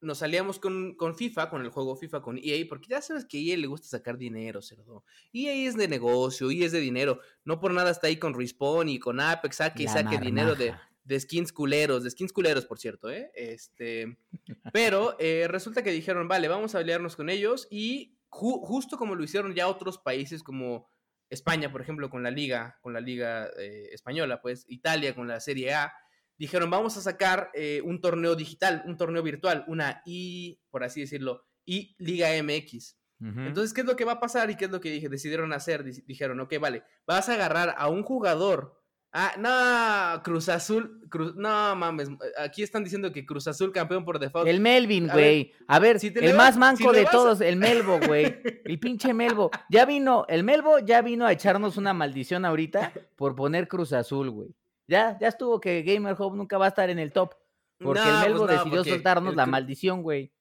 nos salíamos con, con FIFA, con el juego FIFA, con EA, porque ya sabes que a EA le gusta sacar dinero, cerdo. EA es de negocio, EA es de dinero. No por nada está ahí con Respawn y con Apex, saque y saque dinero de, de skins culeros, de skins culeros, por cierto, ¿eh? Este, pero eh, resulta que dijeron, vale, vamos a aliarnos con ellos y ju- justo como lo hicieron ya otros países como España, por ejemplo, con la liga, con la liga eh, española, pues Italia con la Serie A, dijeron, vamos a sacar eh, un torneo digital, un torneo virtual, una I, por así decirlo, I Liga MX. Entonces, ¿qué es lo que va a pasar y qué es lo que dije, decidieron hacer? Dijeron, ok, vale, vas a agarrar a un jugador. Ah, no, Cruz Azul, Cruz, no mames, aquí están diciendo que Cruz Azul campeón por default.
El Melvin,
A ver,
güey. A ver,
si te
el más manco
si
de
a-
todos, el Melbo, güey. El pinche Melbo. Ya vino, el Melbo ya vino a echarnos una maldición ahorita por poner Cruz Azul, güey. Ya, ya estuvo que Gamer Hub nunca va a estar en el top. Porque
No,
el Melbo
pues no,
decidió soltarnos
el
la maldición, güey.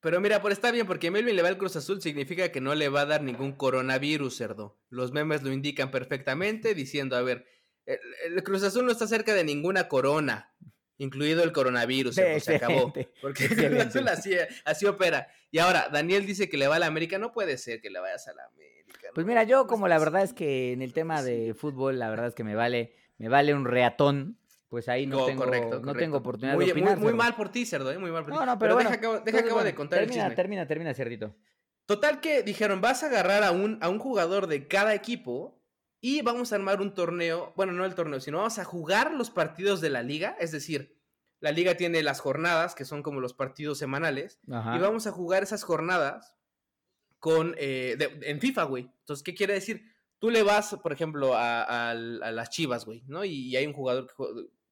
Pero mira, por está bien, porque Melvin le va al Cruz Azul significa que no le va a dar ningún coronavirus, cerdo. Los memes lo indican perfectamente, diciendo, a ver, el, el Cruz Azul no está cerca de ninguna corona, incluido el coronavirus, cerdo, se acabó. Porque el. Cruz Azul así, así opera. Y ahora, Daniel dice que le va a la América, no puede ser que le vayas a la América.
Pues
no,
mira, yo
no
como la verdad es que en el tema de fútbol, la verdad es que me vale, me vale un reatón. Pues ahí no tengo,
correcto,
no tengo oportunidad
muy,
de opinar.
Muy, muy mal por ti, cerdo, ¿eh? muy mal por ti.
No, no, pero, bueno.
deja, acabo, deja de contar el
termina,
chisme.
termina, termina, cerdito.
Total que dijeron, vas a agarrar a un, a un jugador de cada equipo y vamos a armar un torneo, bueno, no el torneo, sino vamos a jugar los partidos de la liga, es decir, la liga tiene las jornadas, que son como los partidos semanales,
Ajá.
y vamos a jugar esas jornadas con, eh, de- en FIFA, güey. Entonces, ¿qué quiere decir? Tú le vas, por ejemplo, a, las Chivas, güey, ¿no? Y, hay un jugador,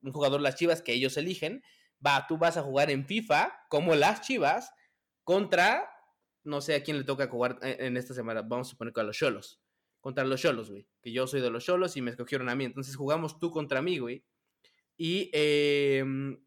un jugador las Chivas que ellos eligen, va, tú vas a jugar en FIFA como las Chivas contra no sé a quién le toca jugar eh, en esta semana, vamos a suponer que a los Cholos, contra los Cholos, güey, que yo soy de los Cholos y me escogieron a mí, entonces jugamos tú contra mí, güey. Y, em,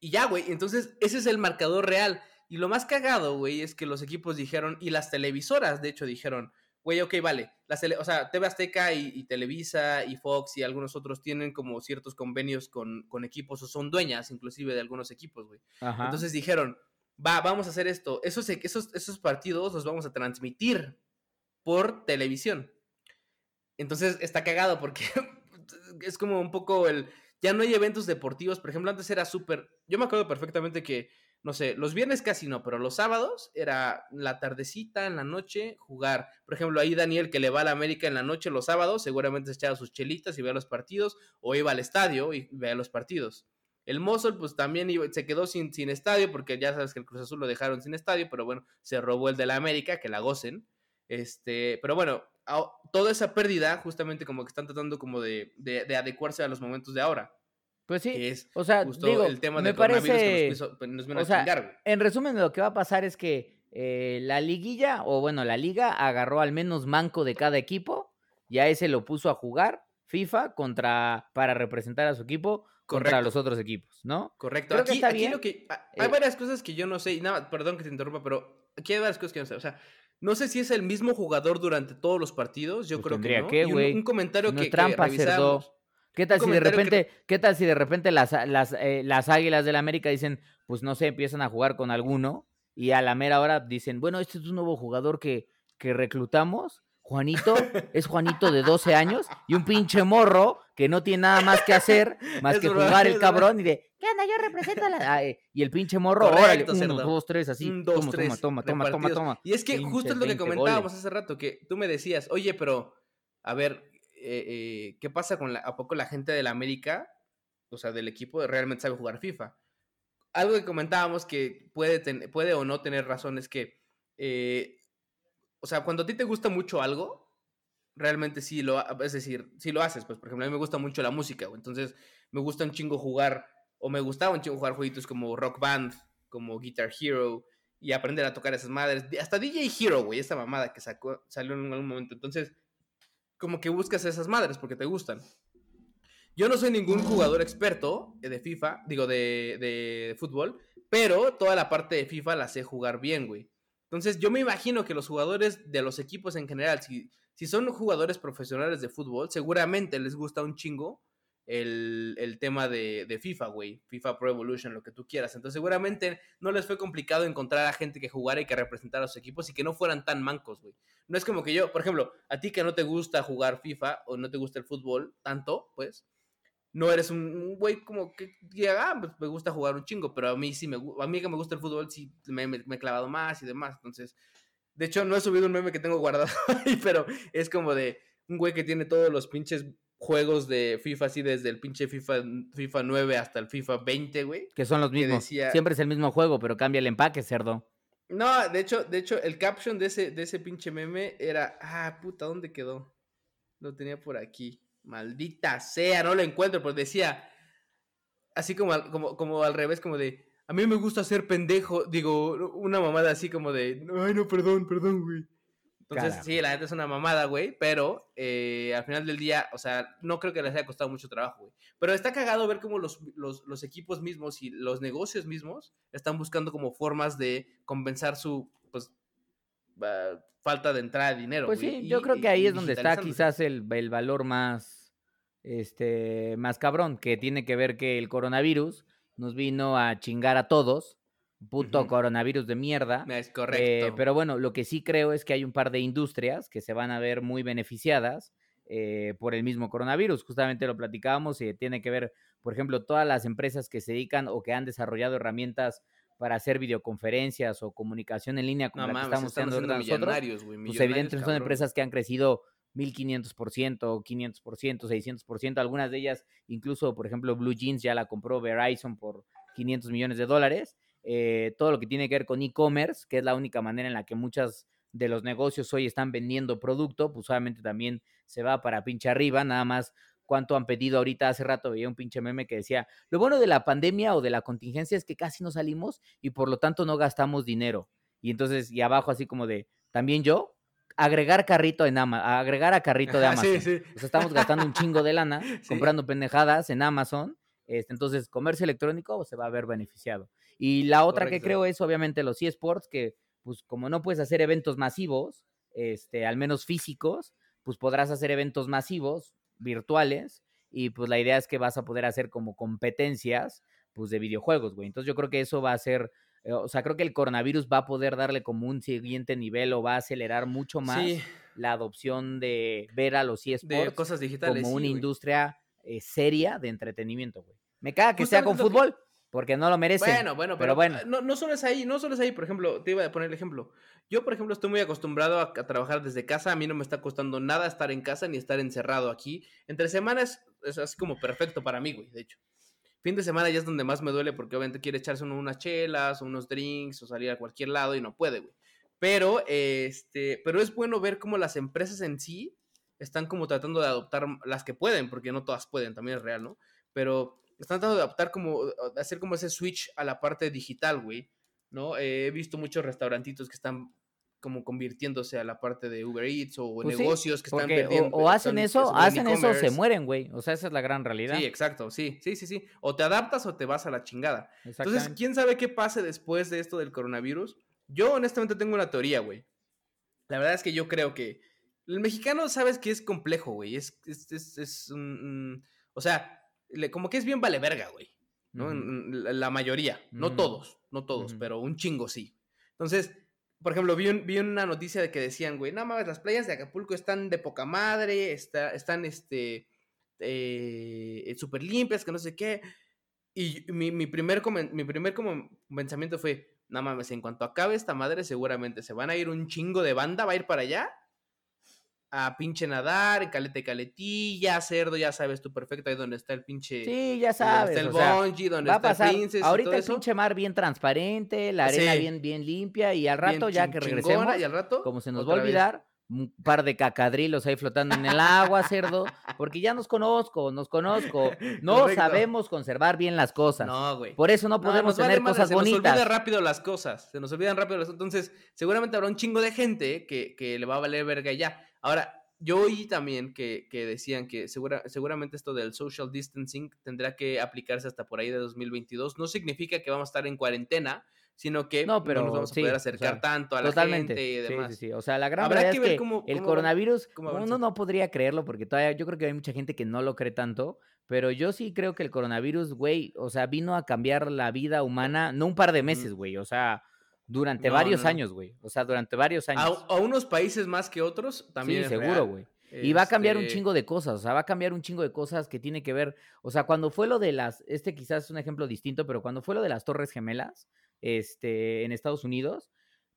y ya, güey, entonces ese es el marcador real. Y lo más cagado, güey, es que los equipos dijeron, y las televisoras, de hecho, dijeron, güey, ok, vale, las o sea, TV Azteca y, Televisa y Fox y algunos otros tienen como ciertos convenios con, con equipos o son dueñas inclusive de algunos equipos, güey. Entonces dijeron, va, vamos a hacer esto, esos, esos, esos partidos los vamos a transmitir por televisión. Entonces está cagado porque es como un poco el, ya no hay eventos deportivos, por ejemplo, antes era súper, yo me acuerdo perfectamente que no sé, los viernes casi no, pero los sábados era la tardecita, en la noche, jugar. Por ejemplo, ahí Daniel que le va a la América en la noche los sábados, seguramente se echaba sus chelitas y veía los partidos, o iba al estadio y veía los partidos. El Mosul, pues también se quedó sin, sin estadio, porque ya sabes que el Cruz Azul lo dejaron sin estadio, pero bueno, se robó el de la América, que la gocen. Este, pero bueno, toda esa pérdida, justamente como que están tratando como de, de adecuarse a los momentos de ahora.
Pues sí, o sea, digo, el tema me parece, nos, o sea, En resumen, lo que va a pasar es que eh, la liguilla, o bueno, la liga agarró al menos manco de cada equipo, ya ese lo puso a jugar FIFA contra para representar a su equipo contra los otros equipos, ¿no?
Correcto. aquí, aquí lo que hay eh varias cosas que yo no sé y nada, perdón que te interrumpa, pero aquí hay varias cosas que no sé, o sea, no sé si es el mismo jugador durante todos los partidos, yo pues creo que no.
un, comentario que, trampa, que ¿Qué tal si de repente, qué tal si de repente las, las, eh, las águilas del América dicen, pues no sé, empiezan a jugar con alguno y a la mera hora dicen, bueno, este es un nuevo jugador que, que reclutamos. Juanito, es Juanito de 12 años y un pinche morro que no tiene nada más que hacer más que jugar el cabrón y de, ¿qué onda? Yo represento a la... Eh", y el pinche morro, órale, uno, dos, tres, así, dos, toma, toma, toma, toma, toma,
Y es que justo es lo que comentábamos hace rato, que tú me decías, oye, pero, a ver, eh, eh, ¿qué pasa con la, a poco la gente de la América, o sea, del equipo, realmente sabe jugar FIFA? Algo que comentábamos que puede, puede o no tener razón es que, eh, o sea, cuando a ti te gusta mucho algo, realmente sí lo, es decir, sí lo haces, pues por ejemplo, a mí me gusta mucho la música, entonces me gusta un chingo jugar, o me gustaba un chingo jugar jueguitos como Rock Band, como Guitar Hero, y aprender a tocar esas madres, hasta DJ Hero, güey, esa mamada que sacó, salió en algún momento, entonces como que buscas esas madres porque te gustan. Yo no soy ningún jugador experto de FIFA, digo, de, de, fútbol, pero toda la parte de FIFA la sé jugar bien, güey. Entonces yo me imagino que los jugadores de los equipos en general, si, si son jugadores profesionales de fútbol, seguramente les gusta un chingo el, tema de, FIFA, güey. FIFA Pro Evolution, lo que tú quieras. Entonces, seguramente no les fue complicado encontrar a gente que jugara y que representara a sus equipos y que no fueran tan mancos, güey. No es como que yo, por ejemplo, a ti que no te gusta jugar FIFA o no te gusta el fútbol tanto, pues, no eres un güey como que diga, ah, pues me gusta jugar un chingo, pero a mí sí me a mí que me gusta el fútbol sí me, me he clavado más y demás. Entonces, de hecho, no he subido un meme que tengo guardado ahí, pero es como de un güey que tiene todos los pinches juegos de FIFA así desde el pinche FIFA, FIFA 9 hasta el FIFA 20, güey.
Que son los mismos. Siempre es el mismo juego, pero cambia el empaque, cerdo.
No, de hecho, de hecho, el caption de ese, de ese pinche meme era, ah, puta, ¿dónde quedó? Lo tenía por aquí. Maldita sea, no lo encuentro, porque decía, así como, como, como al revés, como de, a mí me gusta ser pendejo, digo, una mamada así como de, ay, no, perdón, perdón, güey. Entonces, sí, la gente es una mamada, güey, pero eh, al final del día, o sea, no creo que les haya costado mucho trabajo, güey. Pero está cagado ver cómo los, los, equipos mismos y los negocios mismos están buscando como formas de compensar su, pues, falta de entrada de dinero.
Pues sí, yo creo que ahí es donde está quizás el, el valor más, este, más cabrón, que tiene que ver que el coronavirus nos vino a chingar a todos puto coronavirus de mierda.
Es correcto.
Eh, pero bueno, lo que sí creo es que hay un par de industrias que se van a ver muy beneficiadas eh, por el mismo coronavirus. Justamente lo platicábamos y tiene que ver, por ejemplo, todas las empresas que se dedican o que han desarrollado herramentas para hacer videoconferencias o comunicación en línea como la que estamos haciendo nosotros. pues evidentemente son empresas que han crecido 1500%, 500%, 600%, algunas de ellas incluso, por ejemplo, Blue Jeans ya la compró Verizon por 500 millones de dólares. Eh, todo lo que tiene que ver con e-commerce, que es la única manera en la que muchas de los negocios hoy están vendiendo producto, pues obviamente también se va para pinche arriba, nada más cuánto han pedido ahorita. Hace rato veía un pinche meme que decía, lo bueno de la pandemia o de la contingencia es que casi no salimos y por lo tanto no gastamos dinero. Y entonces, y abajo así como de, también yo, agregar carrito en Amazon, agregar a carrito de Amazon.
Sí, sí.
O sea, estamos gastando un chingo de lana
Sí.
comprando pendejadas en Amazon. Este, entonces, comercio electrónico se va a ver beneficiado. Y la otra que creo es, obviamente, los eSports, que, pues, como no puedes hacer eventos masivos, este, al menos físicos, pues podrás hacer eventos masivos, virtuales, y pues la idea es que vas a poder hacer como competencias, pues, de videojuegos, güey. Entonces, yo creo que eso va a ser, eh, o sea, creo que el coronavirus va a poder darle como un siguiente nivel o va a acelerar mucho más
Sí,
la adopción de ver a los
de
eSports
cosas digitales.
como
sí,
una
güey.
industria eh, seria de entretenimiento, güey. Me caga que sea con
que-
fútbol, porque no lo merece.
Bueno, bueno,
pero
pero,
bueno.
No, no solo es ahí, no solo es ahí, por ejemplo, te iba a poner el ejemplo. Yo, por ejemplo, estoy muy acostumbrado a, a trabajar desde casa, a mí no me está costando nada estar en casa ni estar encerrado aquí. Entre semanas es así como perfecto para mí, güey, de hecho. Fin de semana ya es donde más me duele porque obviamente quiere echarse uno unas chelas, o unos drinks o salir a cualquier lado y no puede, güey. Pero, este, pero es bueno ver cómo las empresas en sí están como tratando de adoptar las que pueden, porque no todas pueden, también es real, ¿no? Pero están tratando de adaptar como, de hacer como ese switch a la parte digital, güey, ¿no? Eh, he visto muchos restaurantitos que están como convirtiéndose a la parte de Uber Eats o
Pues sí,
negocios que están
o- hacen
están-
eso, hacen eso, se mueren, güey. O sea, esa es la gran realidad.
Sí, exacto, sí, sí, sí, sí. O te adaptas o te vas a la chingada. Entonces. ¿quién sabe qué pase después de esto del coronavirus? Yo honestamente tengo una teoría, güey. La verdad es que yo creo que el mexicano, sabes que es complejo, güey. Es, es, es, es un- o sea, le- como que es bien vale verga, güey. ¿no? La, la mayoría, no todos, no todos, pero un chingo sí. Entonces, por ejemplo, vi, un- vi una noticia de que decían, güey, no mames, las playas de Acapulco están de poca madre, está, están, este, eh, súper limpias, que no sé qué. Y mi, mi primer, comen- mi primer como pensamiento fue, no mames, en cuanto acabe esta madre, seguramente se van a ir un chingo de banda, va a ir para allá a pinche nadar, calete caletilla, cerdo, ya sabes tú perfecto, ahí donde está el pinche...
Sí, ya
donde
sabes.
está el
o sea,
bungee, donde
va a
está
pasar.
el princess y
Ahorita
todo
el
eso.
pinche mar bien transparente, la arena
Sí.
bien, bien limpia, y al
bien
rato, ya que regresemos,
y al rato,
como se nos va a
vez.
olvidar, un par de cacadrilos ahí flotando en el agua, cerdo, porque ya nos conozco, nos conozco. No
Correcto.
sabemos conservar bien las cosas.
No, güey.
Por eso no
No,
podemos
vale
tener
madre,
cosas
se Nos
bonitas.
olvida rápido las cosas. Se nos olvidan rápido las Entonces, seguramente habrá un chingo de gente que, que le va a valer verga ya. Ahora, yo oí también que, que decían que segura, seguramente esto del social distancing tendrá que aplicarse hasta por ahí de 2022. No significa que vamos a estar en cuarentena, sino que
No, pero
nos vamos a
sí,
poder
o
acercar
sea,
tanto a la
Totalmente.
gente y demás.
sí, sí. O sea, la gran
Habrá
verdad
que
es
ver
que
cómo-
el
cómo
coronavirus,
cómo
uno no podría creerlo porque todavía yo creo que hay mucha gente que no lo cree tanto, pero yo sí creo que el coronavirus, güey, o sea, vino a cambiar la vida humana, no un par de meses, güey, o sea, durante
No,
varios
no,
años, güey. O sea, durante varios años.
a unos países más que otros también
sí,
es
seguro, güey. Y va a cambiar un
Este,
chingo de cosas, o sea, va a cambiar un chingo de cosas que tiene que ver, o sea, cuando fue lo de las, este quizás es un ejemplo distinto, pero cuando fue lo de las Torres Gemelas, este, en Estados Unidos,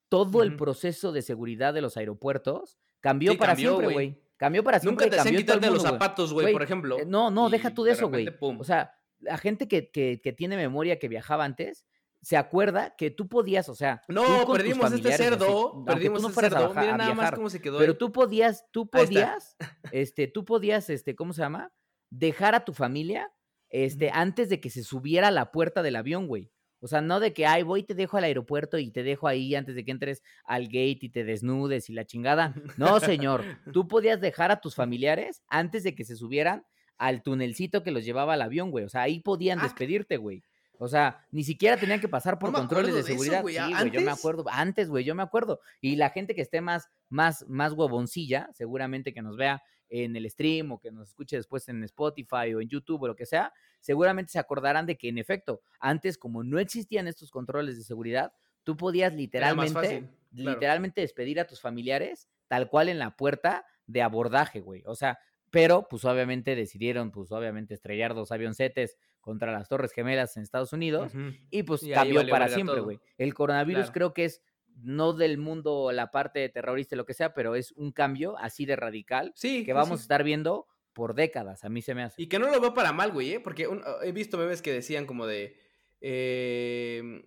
todo el proceso de seguridad de los aeropuertos cambió
Sí,
para
cambió,
siempre,
güey.
Cambió para siempre.
Nunca te hacían quitarte los zapatos, güey, por ejemplo.
Eh, No, no, deja tú de
de
eso, güey. O sea, la gente que, que, que tiene memoria que viajaba antes se acuerda que tú podías, o sea,
No, perdimos este
así,
cerdo,
tú
perdimos
no
este
a
cerdo.
a
nada más cómo se quedó.
pero
ahí.
tú podías, tú podías, este, tú podías, este, ¿cómo se llama? Dejar a tu familia, este, antes de que se subiera a la puerta del avión, güey. O sea, no de que, ay, voy y te dejo al aeropuerto y te dejo ahí antes de que entres al gate y te desnudes y la chingada. No, señor. Tú podías dejar a tus familiares antes de que se subieran al tunelcito que los llevaba al avión, güey. O sea, ahí podían
Ah,
despedirte, güey. O sea, ni siquiera tenían que pasar por controles de
eso,
seguridad.
güey,
sí,
¿a-
güey, yo me
antes?
acuerdo. Antes, güey, yo me acuerdo. Y la gente que esté más, más, más huevoncilla, seguramente que nos vea en el stream o que nos escuche después en Spotify o en YouTube o lo que sea, seguramente se acordarán de que en efecto, antes como no existían estos controles de seguridad, tú podías literalmente,
fácil, claro.
literalmente despedir a tus familiares tal cual en la puerta de abordaje, güey. O sea, pero pues obviamente decidieron, pues obviamente estrellar dos avioncetes contra las Torres Gemelas en Estados Unidos y pues
Y
cambió para siempre, güey. El coronavirus
Claro.
creo que es no del mundo la parte terrorista, lo que sea, pero es un cambio así de radical
Sí,
que
sí,
vamos a estar viendo por décadas, a mí se me hace.
Y que no lo veo para mal, güey, ¿eh? Porque un- he visto memes que decían como de. eh,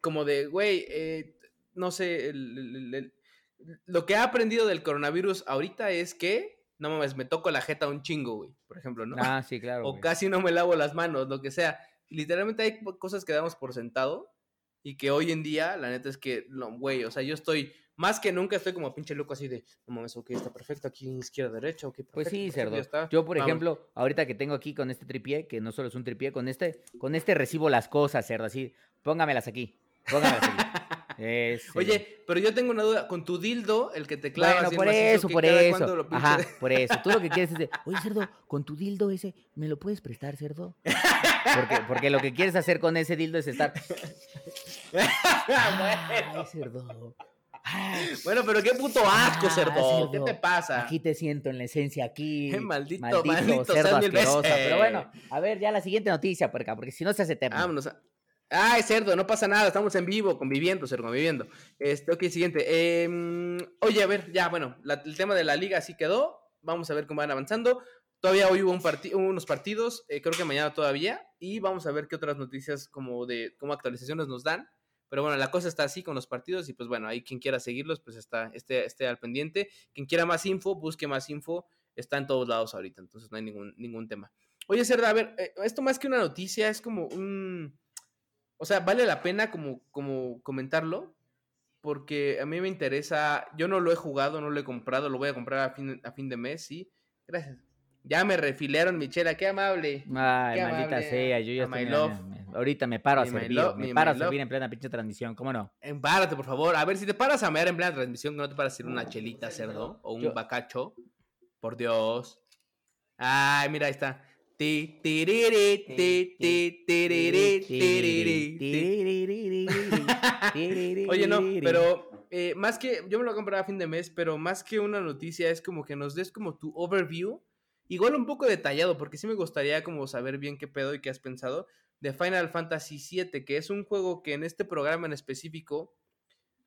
como de, güey, eh, no sé, el- el- el- el- lo que ha aprendido del coronavirus ahorita es que, no mames, me toco la jeta un chingo, güey, por ejemplo, ¿no?
Ah, sí, claro.
o
güey.
casi no me lavo las manos, lo que sea. Literalmente hay cosas que damos por sentado y que hoy en día, la neta es que, no, güey, o sea, yo estoy, más que nunca estoy como pinche loco así de, no mames, ok, está perfecto, aquí izquierda, derecha, ok,
Pues
perfecto,
sí,
perfecto,
cerdo.
está.
Yo, por
Vámonos.
ejemplo, ahorita que tengo aquí con este tripié, que no solo es un tripié, con este, con este recibo las cosas, cerdo, así, póngamelas aquí, póngamelas aquí. Ese.
Oye, pero yo tengo una duda, con tu dildo, el que te clavas
Bueno, por eso, por eso.
lo
Ajá, por eso. Tú lo que quieres es de, oye, cerdo, con tu dildo ese, ¿me lo puedes prestar, cerdo? Porque, porque lo que quieres hacer con ese dildo es estar. Ay, cerdo. Ay,
Bueno, pero qué puto asco,
Ah,
cerdo. ¿Qué te pasa?
Aquí te siento en la esencia, aquí.
Eh, maldito,
maldito,
maldito
cerdo asqueroso. Pero bueno, a ver, ya la siguiente noticia, por acá, porque si no se hace eterno.
Vámonos. a- Ay, cerdo, no pasa nada, estamos en vivo, conviviendo, cerdo, conviviendo. Este, ok, siguiente. Em, oye, a ver, ya, bueno, el tema de la liga así quedó. Vamos a ver cómo van avanzando. Todavía hoy hubo unos partidos, eh, creo que mañana todavía. Y vamos a ver qué otras noticias como de, como actualizaciones nos dan. Pero bueno, la cosa está así con los partidos y pues bueno, ahí quien quiera seguirlos, pues está, esté, esté al pendiente. Quien quiera más info, busque más info. Está en todos lados ahorita, entonces no hay ningún, ningún tema. Oye, Cerda, a ver, eh, esto más que una noticia es como un... O sea, vale la pena como, como comentarlo, porque a mí me interesa, yo no lo he jugado, no lo he comprado, lo voy a comprar a fin, a fin de mes, sí. Gracias. Ya me refilaron mi chela, qué amable.
Ay,
Qué
maldita
amable,
sea, yo ya estoy. mira, ahorita me paro a
Mi
servir,
love,
me paro a servir
love.
en plena pinche transmisión, ¿cómo no?
Empárate, por favor. A ver, si te paras a mear en plena transmisión, que no te paras a hacer una chelita, cerdo, o un
Yo-
bacacho. Por Dios. Ay, mira, ahí está. Oye, no, pero eh, más que, yo me lo compré a fin de mes, pero más que una noticia es como que nos des como tu overview, igual un poco detallado, porque sí me gustaría como saber bien qué pedo y qué has pensado de Final Fantasy VII, que es un juego que en este programa en específico,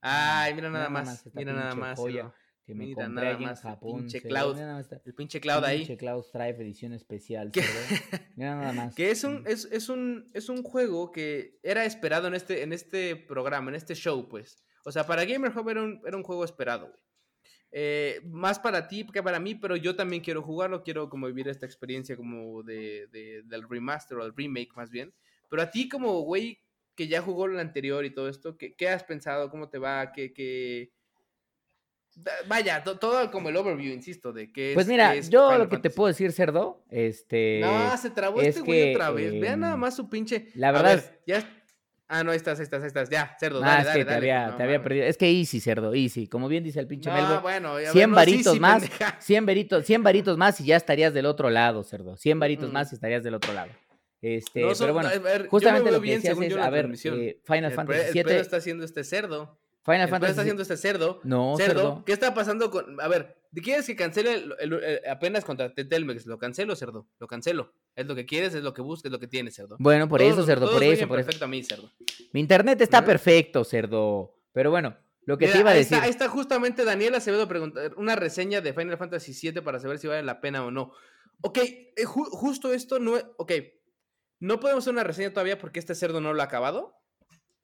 ay, mira nada más,
esta
mira nada más,
joya.
Cerdo.
Que me
Mira
compré
nada
allí en
más el pinche Cloud.
mira nada más
el pinche Cloud ahí.
pinche Cloud Strife edición especial. Mira nada más.
Que es un, es, es un, es un juego que era esperado en este, en este programa, en este show, pues. O sea, para Gamer Hub era un, era un juego esperado, güey. Eh, más para ti que para mí, pero yo también quiero jugarlo, quiero como vivir esta experiencia como de, de- del remaster o el remake más bien. Pero a ti como güey que ya jugó el anterior y todo esto, ¿qué, qué has pensado? ¿Cómo te va? ¿Qué, qué... Vaya, to- todo como el overview, insisto, de qué es.
Pues mira,
es
yo
Final
lo que te puedo decir, cerdo, este.
No, se trabó
es
este güey
que,
otra vez. Vean nada
em,
más su pinche.
la
A
verdad
ver, ya. Ah, no, ahí estás, ahí estás, ahí estás. Ya, cerdo,
Ah,
dale,
es
dale,
que te
dale.
había,
No
te había perdido. Es que easy, cerdo, easy. Como bien dice el pinche
No,
Melbo.
bueno, ver,
100
no, sí,
varitos
sí,
más,
pendeja.
100 varitos, 100 varitos más y ya estarías del otro lado, cerdo. 100 varitos
Mm.
más y estarías del otro lado. Este,
No,
pero bueno,
ver,
justamente lo que
bien
decías es, a ver, eh, Final
El,
Fantasy VII,
está haciendo este cerdo.
Final Fantasy
está haciendo este cerdo.
No,
cerdo.
cerdo.
¿Qué está pasando con.? A ver, ¿te quieres que cancele el- el- el- apenas contra Telmex? ¿Lo cancelo, cerdo? Lo cancelo. Es lo que quieres, es lo que buscas, es lo que tienes, cerdo.
Bueno, por
Todos
eso, cerdo, por eso, por eso.
perfecto a mí, cerdo.
Mi internet está perfecto, cerdo. Pero bueno, lo que
Mira,
te iba a decir.
Está, ahí está justamente Daniel Acevedo preguntar una reseña de Final Fantasy VII para saber si vale la pena o no. Ok, eh, ju- justo esto no es. Ok, no podemos hacer una reseña todavía porque este cerdo no lo ha acabado.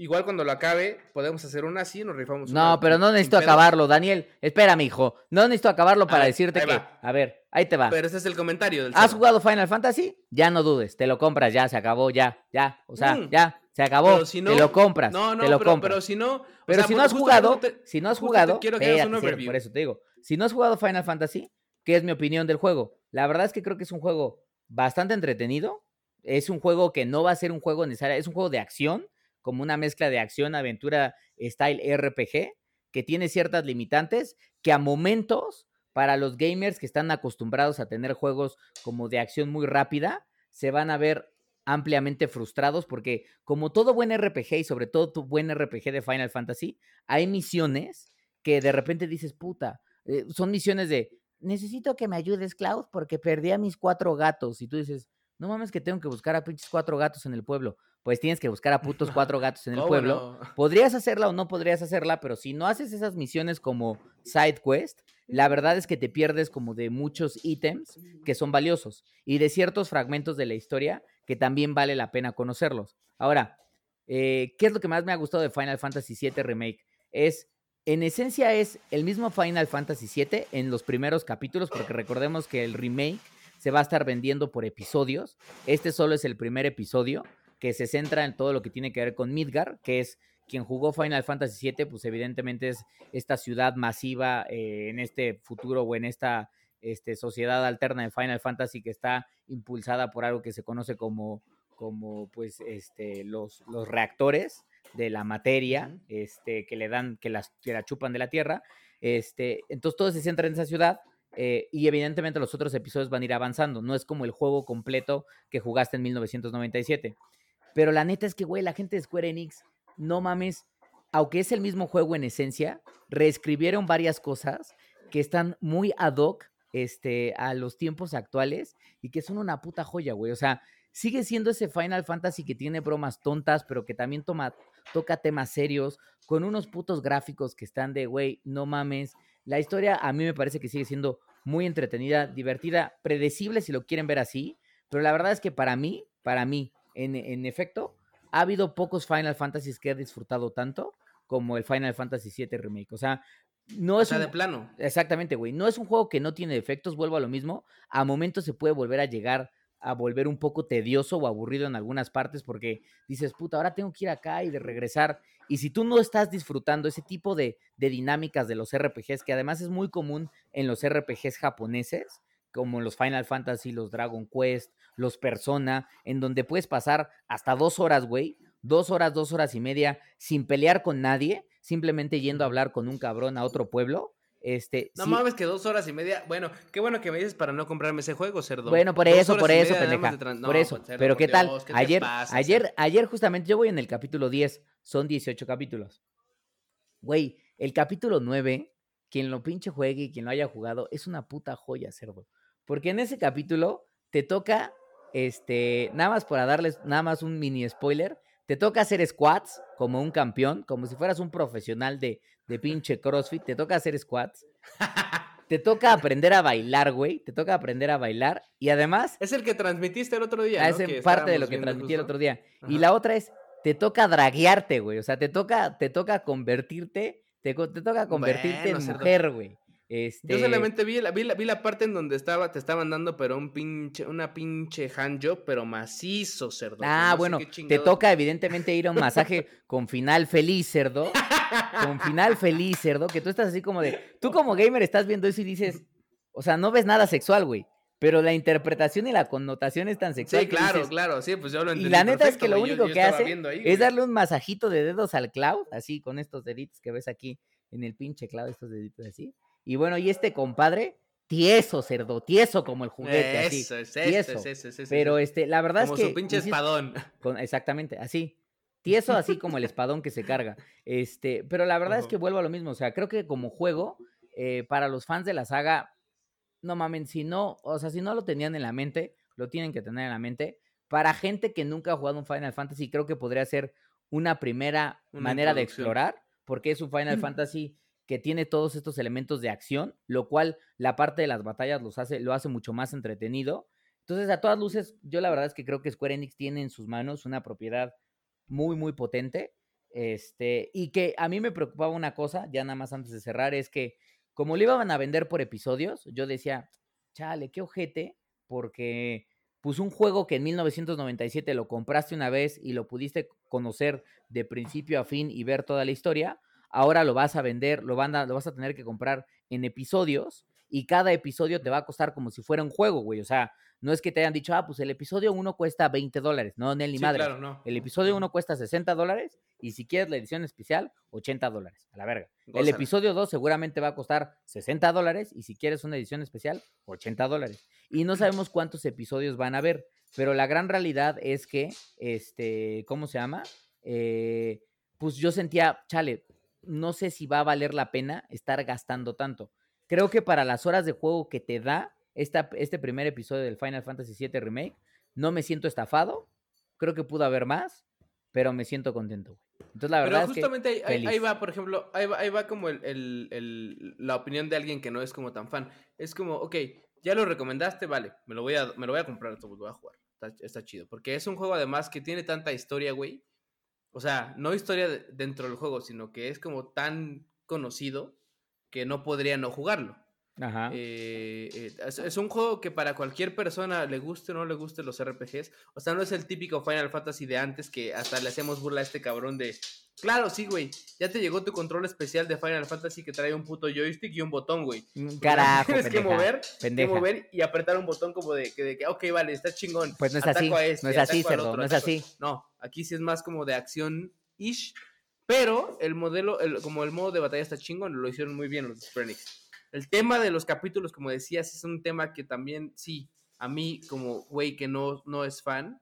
Igual cuando lo acabe, podemos hacer una así, nos rifamos.
No,
una
pero no necesito acabarlo, Daniel. Espérame, hijo. No necesito acabarlo para
ver,
decirte que.
va.
A ver, ahí te va.
Pero ese es el comentario del
¿Has jugado Final Fantasy? Ya no dudes, te lo compras, ya, se acabó, ya, ya. O sea,
Mm.
ya, se acabó.
Pero si no-
te lo compras,
No, no,
te lo
pero,
compras.
pero si no.
Pero
sea,
si no has jugado, si no has jugado,
quiero que hagas un overview.
por eso te digo, si no has jugado Final Fantasy, ¿qué es mi opinión del juego? La verdad es que creo que es un juego bastante entretenido, es un juego que no va a ser un juego necesario, es un juego de acción, como una mezcla de acción, aventura, style RPG, que tiene ciertas limitantes, que a momentos, para los gamers que están acostumbrados a tener juegos como de acción muy rápida, se van a ver ampliamente frustrados porque como todo buen RPG y sobre todo tu buen RPG de Final Fantasy, hay misiones que de repente dices, puta, eh, son misiones de, necesito que me ayudes, Cloud, porque perdí a mis cuatro gatos. Y tú dices, no mames que tengo que buscar a pinches cuatro gatos en el pueblo. Pues tienes que buscar a putos cuatro gatos en el
¿Cómo
pueblo.
no?
Podrías hacerla o no podrías hacerla, pero si no haces esas misiones como side quest, la verdad es que te pierdes como de muchos ítems que son valiosos y de ciertos fragmentos de la historia que también vale la pena conocerlos. Ahora, eh, ¿qué es lo que más me ha gustado de Final Fantasy VII Remake? Es, en esencia, es el mismo Final Fantasy VII en los primeros capítulos, porque recordemos que el remake se va a estar vendiendo por episodios. Este solo es el primer episodio que se centra en todo lo que tiene que ver con Midgar, que es quien jugó Final Fantasy VII, pues evidentemente es esta ciudad masiva eh, en este futuro o en esta este, sociedad alterna de Final Fantasy que está impulsada por algo que se conoce como, como pues, este, los, los reactores de la materia, este, que le dan, que, las, que la chupan de la Tierra. Este, entonces todo se centra en esa ciudad. Eh, y evidentemente los otros episodios van a ir avanzando. No es como el juego completo que jugaste en 1997. Pero la neta es que, güey, la gente de Square Enix, no mames, aunque es el mismo juego en esencia, reescribieron varias cosas que están muy ad hoc este, a los tiempos actuales y que son una puta joya, güey. O sea, sigue siendo ese Final Fantasy que tiene bromas tontas, pero que también toma, toca temas serios, con unos putos gráficos que están de, güey, no mames. La historia a mí me parece que sigue siendo muy entretenida, divertida, predecible si lo quieren ver así, pero la verdad es que para mí, para mí, en, en efecto, ha habido pocos Final Fantasies que he disfrutado tanto como el Final Fantasy VII Remake. O sea, no es
o sea, de plano.
Exactamente, güey. No es un juego que no tiene defectos, vuelvo a lo mismo. A momentos se puede volver a llegar a volver un poco tedioso o aburrido en algunas partes porque dices, puta, ahora tengo que ir acá y de regresar. Y si tú no estás disfrutando ese tipo de, de dinámicas de los RPGs, que además es muy común en los RPGs japoneses, como los Final Fantasy, los Dragon Quest, los Persona, en donde puedes pasar hasta dos horas, güey, dos horas, dos horas y media sin pelear con nadie, simplemente yendo a hablar con un cabrón a otro pueblo. Este,
no mames que dos horas y media. Bueno, qué bueno que me dices para no comprarme ese juego, cerdo.
Bueno, por eso, por eso, pendeja. por eso. Pero qué tal, ayer, ayer, ayer justamente yo voy en el capítulo 10, son 18 capítulos. Güey, el capítulo 9, quien lo pinche juegue y quien lo haya jugado, es una puta joya, cerdo. Porque en ese capítulo te toca, este, nada más para darles nada más un mini spoiler, te toca hacer squats como un campeón, como si fueras un profesional de, de pinche CrossFit, te toca hacer squats. te toca aprender a bailar, güey. Te toca aprender a bailar. Y además.
Es el que transmitiste el otro día.
Es parte de lo que transmití el otro día. Y la otra es, te toca draguearte, güey. O sea, te toca, te toca convertirte, te, te toca convertirte en mujer, güey. Este...
Yo solamente vi la, vi, la, vi la parte en donde estaba, te estaban dando, pero un pinche, una pinche handjob, pero macizo, cerdo.
Ah, bueno, te toca evidentemente ir a un masaje con final feliz, cerdo. con final feliz, cerdo, que tú estás así como de, tú como gamer estás viendo eso y dices, o sea, no ves nada sexual, güey. Pero la interpretación y la connotación es tan sexual.
Sí, claro, claro, sí, pues yo lo
entendí. Y la neta es que lo único que hace es darle un masajito de dedos al Cloud, así con estos deditos que ves aquí en el pinche Cloud, estos deditos así. Y bueno, y este compadre, tieso, cerdo, tieso como el juguete. Eso, así, es, eso, es, eso, Pero este, la verdad
es
que.
Como su pinche espadón.
exactamente, así. Tieso, así como el espadón que se carga. Este, pero la verdad es que vuelvo a lo mismo. O sea, creo que como juego, eh, para los fans de la saga, no mamen, si no, o sea, si no lo tenían en la mente, lo tienen que tener en la mente. Para gente que nunca ha jugado un Final Fantasy, creo que podría ser una primera manera de explorar, porque es un Final Fantasy que tiene todos estos elementos de acción, lo cual la parte de las batallas los hace, lo hace mucho más entretenido. Entonces, a todas luces, yo la verdad es que creo que Square Enix tiene en sus manos una propiedad muy, muy potente. Este, y que a mí me preocupaba una cosa, ya nada más antes de cerrar, es que como lo iban a vender por episodios, yo decía, chale, qué ojete, porque pues un juego que en 1997 lo compraste una vez y lo pudiste conocer de principio a fin y ver toda la historia, ahora lo vas a vender, lo, van a, lo vas a tener que comprar en episodios y cada episodio te va a costar como si fuera un juego, güey. O sea, no es que te hayan dicho, ah, pues el episodio 1 cuesta 20 dólares. No, ni madre.
Claro, no.
El episodio 1 cuesta 60 dólares y si quieres la edición especial, 80 dólares. A la verga. El episodio 2 seguramente va a costar 60 dólares y si quieres una edición especial, 80 dólares. Y no sabemos cuántos episodios van a haber, pero la gran realidad es que, este, ¿cómo se llama? Eh, pues yo sentía, chale, no sé si va a valer la pena estar gastando tanto. Creo que para las horas de juego que te da esta, este primer episodio del Final Fantasy VII Remake, no me siento estafado. Creo que pudo haber más, pero me siento contento. Entonces, la verdad
pero justamente es que ahí, ahí, va, por ejemplo, ahí va, ahí va como el, el, la opinión de alguien que no es como tan fan. Es como, ok, ya lo recomendaste, vale, me lo voy a, me lo voy a comprar, lo voy a jugar. Está, está chido. Porque es un juego además que tiene tanta historia, güey o sea, no historia dentro del juego, sino que es como tan conocido que no podría no jugarlo. Ajá. Eh, eh, es, un juego que para cualquier persona le guste o no le guste los RPGs. O sea, no es el típico Final Fantasy de antes que hasta le hacemos burla a este cabrón de Claro, sí, güey. Ya te llegó tu control especial de Final Fantasy que trae un puto joystick y un botón, güey.
Mm, Carajo,
Tienes que
pendeja,
mover,
pendeja.
que mover y apretar un botón como de que, de que, ok, vale, está chingón.
Pues no es
Ataco
así,
a este,
no es así, cerdo,
otro,
no es así.
No, aquí sí es más como de acción-ish. Pero el modelo, el- como el modo de batalla está chingón, lo hicieron muy bien los Square. El tema de los capítulos, como decías, es un tema que también, sí, a mí como güey que no, no es fan,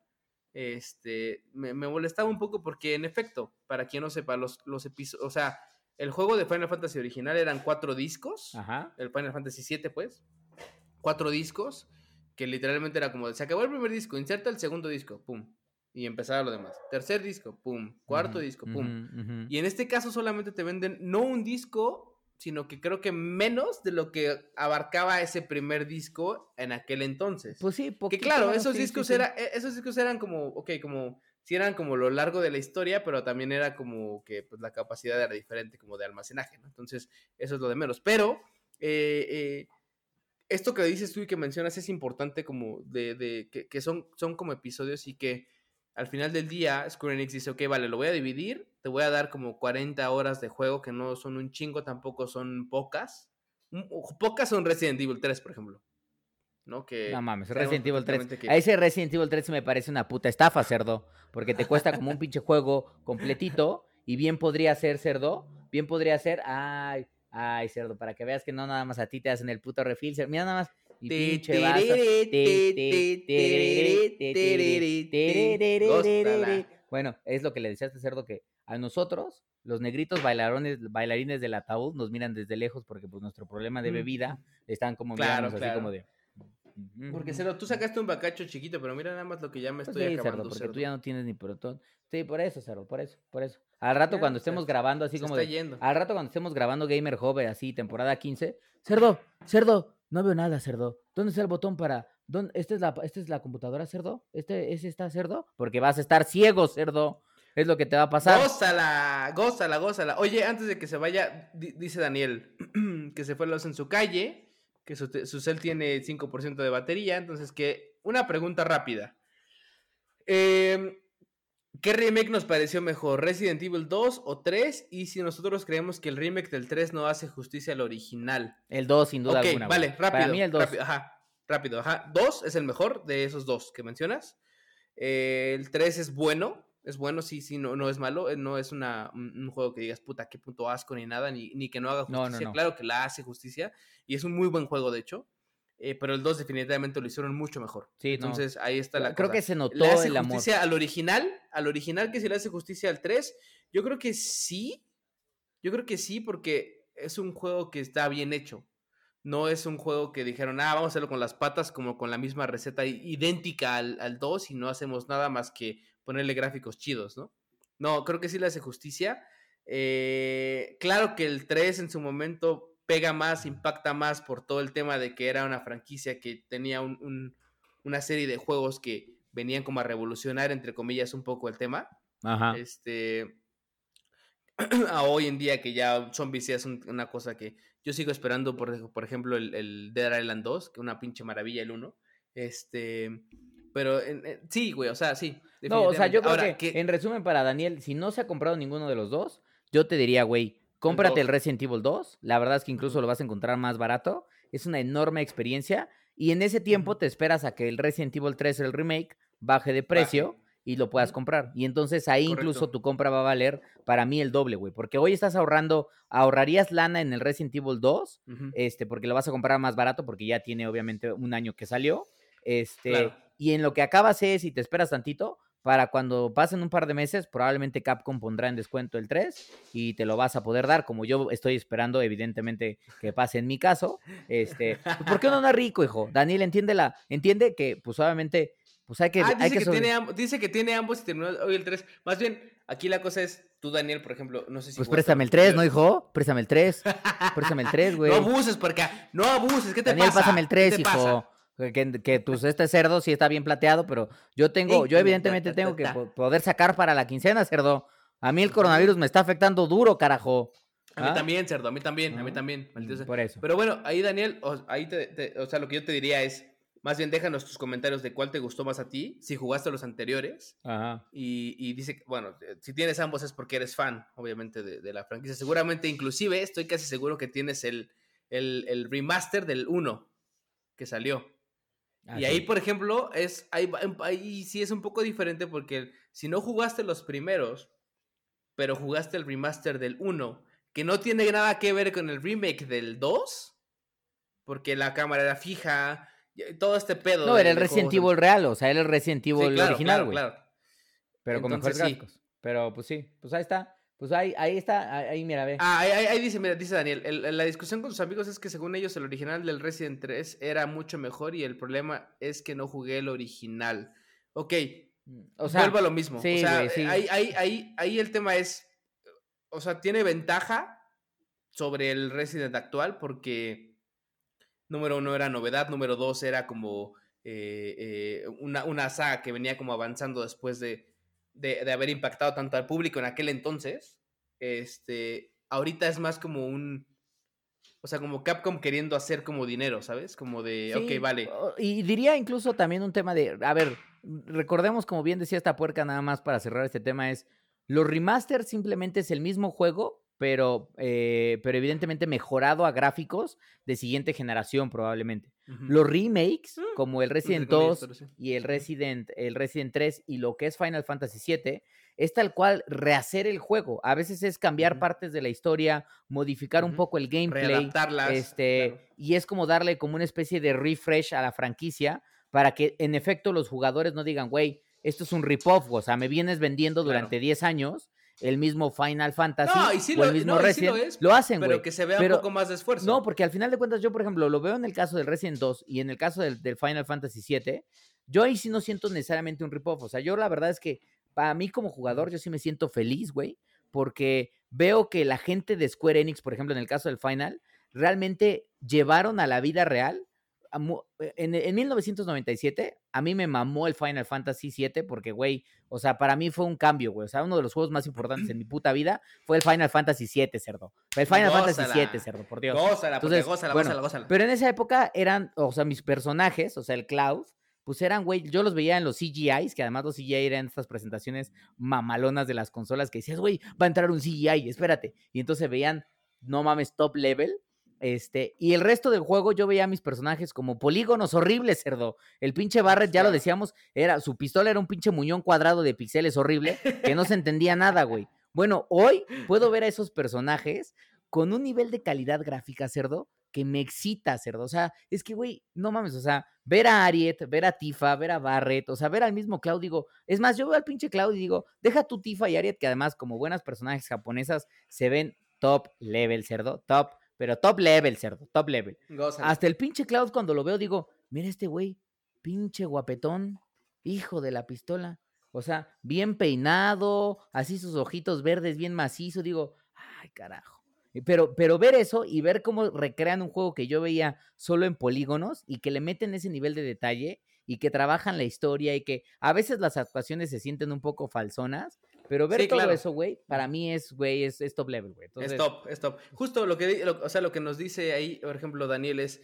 este, me, me molestaba un poco porque en efecto, para quien no sepa, los, los episodios, o sea, el juego de Final Fantasy original eran cuatro discos,
Ajá.
el Final Fantasy VII, pues, cuatro discos, que literalmente era como, se acabó el primer disco, inserta el segundo disco, pum, y empezaba lo demás. Tercer disco, pum, cuarto
Ujú,
disco, pum.
ujú, ujú.
Y en este caso solamente te venden no un disco, sino que creo que menos de lo que abarcaba ese primer disco en aquel entonces.
Pues sí,
que
poquito
claro, esos
sí, sí,
discos
sí.
era, e- esos discos eran como, ok, como sí eran como lo largo de la historia, pero también era como que pues la capacidad era diferente como de almacenaje, ¿no? Entonces, eso es lo de menos. Pero eh, eh, esto que dices tú y que mencionas es importante como de, de que, son, son como episodios y que al final del día Square Enix dice, ok, vale, lo voy a dividir, te voy a dar como 40 horas de juego, que no son un chingo, tampoco son pocas. Un- Pocas son Resident Evil 3, por ejemplo. ¿No? Que
No mames, Resident Evil 3.
perfectamente que-
A ese Resident Evil 3 sí me parece una puta estafa, cerdo. Porque te cuesta como un pinche juego completito. Y bien podría ser, cerdo. Bien podría ser. Ay, ay, cerdo. Para que veas que no nada más a ti te hacen el puto refill. cer- Mira nada más. Y pinche vaso. Bueno, es lo que le decía a este cerdo que a nosotros, los negritos bailarones, bailarines del ataúd, nos miran desde lejos porque pues nuestro problema de bebida están como
Claro,
mirándonos así como de.
Porque Cero, tú sacaste un bacacho chiquito, pero mira nada más lo que ya me
Pues
estoy
sí,
acabando.
cerdo, porque
cerdo.
tú ya no tienes ni protón. Sí, por eso, cerdo, por eso, por eso. Al rato
Ya,
cuando estemos grabando así como
está
de,
yendo.
al rato cuando estemos grabando Gamer Hobby así, temporada 15, cerdo, cerdo, no veo nada, cerdo. ¿Dónde está el botón para ¿Dónde esta es la esta es la computadora, cerdo? ¿Este ese está cerdo? Porque vas a estar ciego, cerdo. Es lo que te va a pasar.
Gózala, gózala, gózala. Oye, antes de que se vaya, di- dice Daniel que se fue la luz en su calle, que su, su cel tiene 5% de batería, entonces que una pregunta rápida. Em, ¿Qué remake nos pareció mejor, Resident Evil 2 o 3? Y si nosotros creemos que el remake del 3 no hace justicia al original.
El 2 sin duda
ok,
alguna.
vale, rápido.
Para mí el 2.
Rápido, ajá, rápido, ajá. 2 es el mejor de esos dos que mencionas. Eh, el 3 es bueno, es bueno, sí, sí, no, no es malo. eh, No es una, un, juego que digas, puta, qué punto asco ni nada, ni, ni que no haga
no,
justicia.
no.
Claro que la hace justicia y es un muy buen juego, de hecho. eh, pero el 2 definitivamente lo hicieron mucho mejor.
Sí.
Entonces ahí está la
Creo
cosa.
que se notó
¿Le hace
el amor.
justicia al original? ¿Al original que se le hace justicia al 3? Yo creo que sí. Yo creo que sí, porque es un juego que está bien hecho. No es un juego que dijeron, ah, vamos a hacerlo con las patas, como con la misma receta idéntica al, al 2 y no hacemos nada más que ponerle gráficos chidos, ¿no? No, creo que sí le hace justicia. Eh, claro que el 3 en su momento pega más, impacta más por todo el tema de que era una franquicia que tenía un- un- una serie de juegos que venían como a revolucionar, entre comillas, un poco el tema.
Ajá.
Este. A hoy en día que ya Zombies ya es un- una cosa que yo sigo esperando, por, por ejemplo, el, el Dead Island 2, que una pinche maravilla el 1. Este. Pero en- en- sí, güey, o sea, sí.
No, o sea, yo creo que,
Ahora,
en resumen para Daniel, si no se ha comprado ninguno de los dos, yo te diría, güey, cómprate el. Resident Evil 2. La verdad es que incluso lo vas a encontrar más barato. Es una enorme experiencia. Y en ese tiempo te esperas a que el Resident Evil 3, el remake, baje de precio y lo puedas comprar. Y entonces ahí incluso tu compra va a valer para mí el doble, güey. Porque hoy estás ahorrando, ahorrarías lana en el Resident Evil 2,
Ujú.
este, porque lo vas a comprar más barato porque ya tiene obviamente un año que salió. Este,
Claro.
Y en lo que acabas es, y te esperas tantito, para cuando pasen un par de meses, probablemente Capcom pondrá en descuento el 3 y te lo vas a poder dar, como yo estoy esperando, evidentemente, que pase en mi caso. Este, pues, ¿por qué uno no es rico, hijo? Daniel, entiende, la, entiende que, pues obviamente, pues hay que...
Ah,
hay
dice,
que
que
sobre-
tiene ambos, dice que tiene ambos y terminó hoy el 3. Más bien, aquí la cosa es, tú, Daniel, por ejemplo, no sé si.
Pues préstame el
los
3, ¿no, hijo? Préstame el 3. Préstame el 3, güey.
No abuses, porque no abuses, ¿qué te
Daniel,
pasa?
pásame el
¿Qué
3,
te
hijo.
pasa?
Que, que tus, este cerdo sí está bien plateado, pero yo tengo, yo evidentemente tengo que poder sacar para la quincena, cerdo. A mí el coronavirus me está afectando duro, carajo.
A mí
¿Ah?
también, cerdo, a mí también, a mí
Ah,
también, sea.
Por eso.
Pero bueno, ahí Daniel, o, ahí te, te- o sea, lo que yo te diría es, Más bien, déjanos tus comentarios de cuál te gustó más a ti, si jugaste los anteriores.
Ajá.
Y, y dice, bueno, eh, si tienes ambos es porque eres fan, obviamente, de, de la franquicia. Seguramente, inclusive, estoy casi seguro que tienes el, el, el remaster del 1 que salió.
Ah,
y ahí, por ejemplo, es ahí, ahí sí es un poco diferente porque si no jugaste los primeros, pero jugaste el remaster del 1, que no tiene nada que ver con el remake del 2, porque la cámara era fija, todo este pedo.
No, era el Resident Evil real, o sea, era el Resident Evil original, güey. Claro, Pero con mejores gráficos. Pero pues sí, pues ahí está. Pues ahí, ahí está, ahí, mira, ve.
Ah, ahí, dice, mira, dice Daniel, la discusión con sus amigos es que según ellos el original del Resident 3 era mucho mejor y el problema es que no jugué el original. Ok, o sea, vuelvo a lo mismo. Sí, o sea, ahí, ahí, ahí el tema es, o sea, tiene ventaja sobre el Resident actual porque número uno era novedad, número dos era como eh, eh, una, una saga que venía como avanzando después de de, haber impactado tanto al público en aquel entonces, este, ahorita es más como un, o sea, como Capcom queriendo hacer como dinero, ¿sabes? Como de, ok, vale.
Y diría incluso también un tema de, a ver, recordemos como bien decía esta puerca nada más para cerrar este tema es, los remasters simplemente es el mismo juego, pero, eh, pero evidentemente mejorado a gráficos de siguiente generación probablemente. Los remakes, mm, como el Resident 2 y el Resident, el Resident 3 y lo que es Final Fantasy 7, es tal cual rehacer el juego. A veces es cambiar partes de la historia, modificar un poco el gameplay. Este, Y es como darle como una especie de refresh a la franquicia para que en efecto los jugadores no digan, güey, esto es un rip-off, o sea, me vienes vendiendo durante 10 años el mismo Final Fantasy o el mismo Resident, lo, hacen, güey.
Pero que se vea un poco más de esfuerzo.
No, porque al final de cuentas yo, por ejemplo, lo veo en el caso del Resident 2 y en el caso del, Final Fantasy 7, yo ahí sí no siento necesariamente un rip-off. O sea, yo la verdad es que para mí como jugador yo sí me siento feliz, güey, porque veo que la gente de Square Enix, por ejemplo, en el caso del Final, realmente llevaron a la vida real eh, en, 1997, a mí me mamó el Final Fantasy VII porque, güey, o sea, para mí fue un cambio, güey. O sea, uno de los juegos más importantes en mi puta vida fue el Final Fantasy VII, cerdo. El Final Fantasy VII, cerdo, por Dios.
Gózala, Entonces, gózala, gózala, gózala.
Pero en esa época eran, o sea, mis personajes, o sea, el Cloud, pues eran, güey, yo los veía en los CGIs, que además los CGI eran estas presentaciones mamalonas de las consolas que decías, güey, va a entrar un CGI, espérate. Y entonces veían, no mames, top level este, y el resto del juego yo veía a mis personajes como polígonos horribles, cerdo. El pinche Barret, ya lo decíamos, era, su pistola era un pinche muñón cuadrado de pixeles horrible, que no se entendía nada, güey. Bueno, hoy puedo ver a esos personajes con un nivel de calidad gráfica, cerdo, que me excita, cerdo. O sea, es que, güey, no mames, o sea, ver a Ariet, ver a Tifa, ver a Barret, o sea, ver al mismo Cloud, digo, es más, yo veo al pinche Cloud y digo, deja tu Tifa y Ariet, que además, como buenas personajes japonesas, se ven top level, cerdo, top pero top level, cerdo, top level. Hasta el pinche Cloud cuando lo veo digo, mira este güey, pinche guapetón, hijo de la pistola. O sea, bien peinado, así sus ojitos verdes, bien macizo. Digo, ay, carajo. Pero, pero ver eso y ver cómo recrean un juego que yo veía solo en polígonos y que le meten ese nivel de detalle y que trabajan la historia y que a veces las actuaciones se sienten un poco falsonas, pero ver todo eso, güey, para mí es, güey, es, top level, güey.
Es top, es top. Justo lo que, o sea, lo que nos dice ahí, por ejemplo, Daniel es,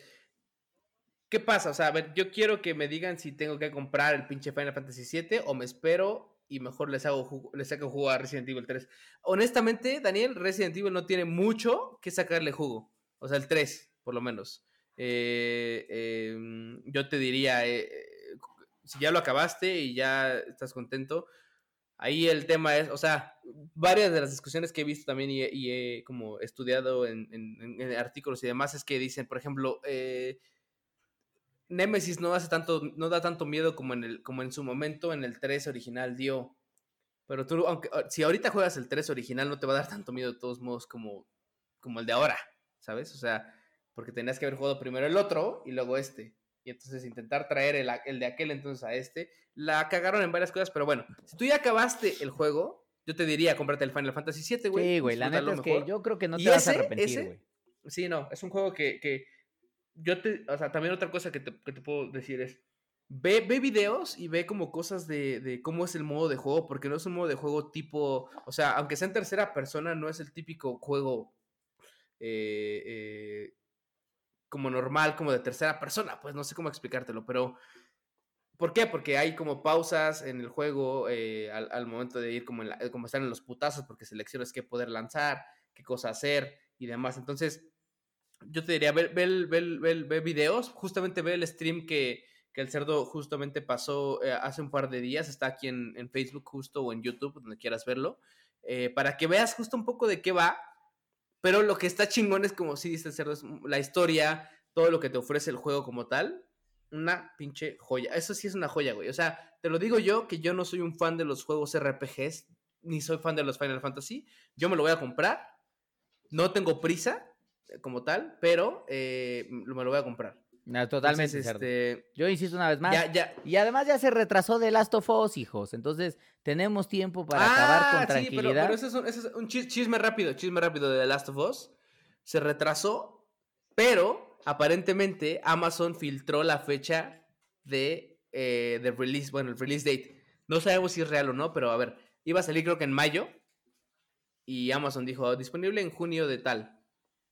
¿qué pasa? O sea, a ver, yo quiero que me digan si tengo que comprar el pinche Final Fantasy VII o me espero y mejor les hago les saco jugo a Resident Evil 3. Honestamente, Daniel, Resident Evil no tiene mucho que sacarle jugo. O sea, el 3, por lo menos. Eh, em, yo te diría, eh, si ya lo acabaste y ya estás contento, ahí el tema es, o sea, varias de las discusiones que he visto también y, he como estudiado en, artículos y demás es que dicen, por ejemplo, eh, Nemesis no hace tanto, no da tanto miedo como en el, como en su momento en el 3 original dio. Pero tú, aunque ah, si ahorita juegas el 3 original, no te va a dar tanto miedo de todos modos como, como el de ahora, ¿sabes? O sea, porque tenías que haber jugado primero el otro y luego este y entonces intentar traer el, de aquel entonces a este. La cagaron en varias cosas, pero bueno, si tú ya acabaste el juego, yo te diría, cómprate el Final Fantasy VII, güey.
Sí, güey, la neta es que yo creo que no te vas a arrepentir, güey.
Sí, no, es un juego que, yo te, o sea, también otra cosa que te, puedo decir es, ve, ve videos y ve como cosas de, de, cómo es el modo de juego, porque no es un modo de juego tipo, o sea, aunque sea en tercera persona, no es el típico juego eh, eh, como normal, como de tercera persona, pues no sé cómo explicártelo, pero ¿por qué? Porque hay como pausas en el juego eh, al, momento de ir como, en como están en los putazos, porque seleccionas qué poder lanzar, qué cosa hacer y demás. Entonces, yo te diría, ve, ve, videos, justamente ve el stream que, que el cerdo justamente pasó eh, hace un par de días, está aquí en, en, Facebook justo o en YouTube, donde quieras verlo, eh, para que veas justo un poco de qué va pero lo que está chingón es como si dice cerdo, la historia, todo lo que te ofrece el juego como tal. Una pinche joya. Eso sí es una joya, güey. O sea, te lo digo yo, que yo no soy un fan de los juegos RPGs, ni soy fan de los Final Fantasy. Yo me lo voy a comprar. No tengo prisa eh, como tal, pero eh, me lo voy a comprar
totalmente. este... Yo insisto una vez más. Y además ya se retrasó The Last of Us, hijos. Entonces tenemos tiempo para acabar con ah, sí, tranquilidad.
Pero, eso, es un, chisme rápido, chisme rápido de The Last of Us. Se retrasó, pero aparentemente Amazon filtró la fecha de, eh, de release, bueno, el release date. No sabemos si es real o no, pero a ver, iba a salir creo que en mayo. Y Amazon dijo, disponible en junio de tal.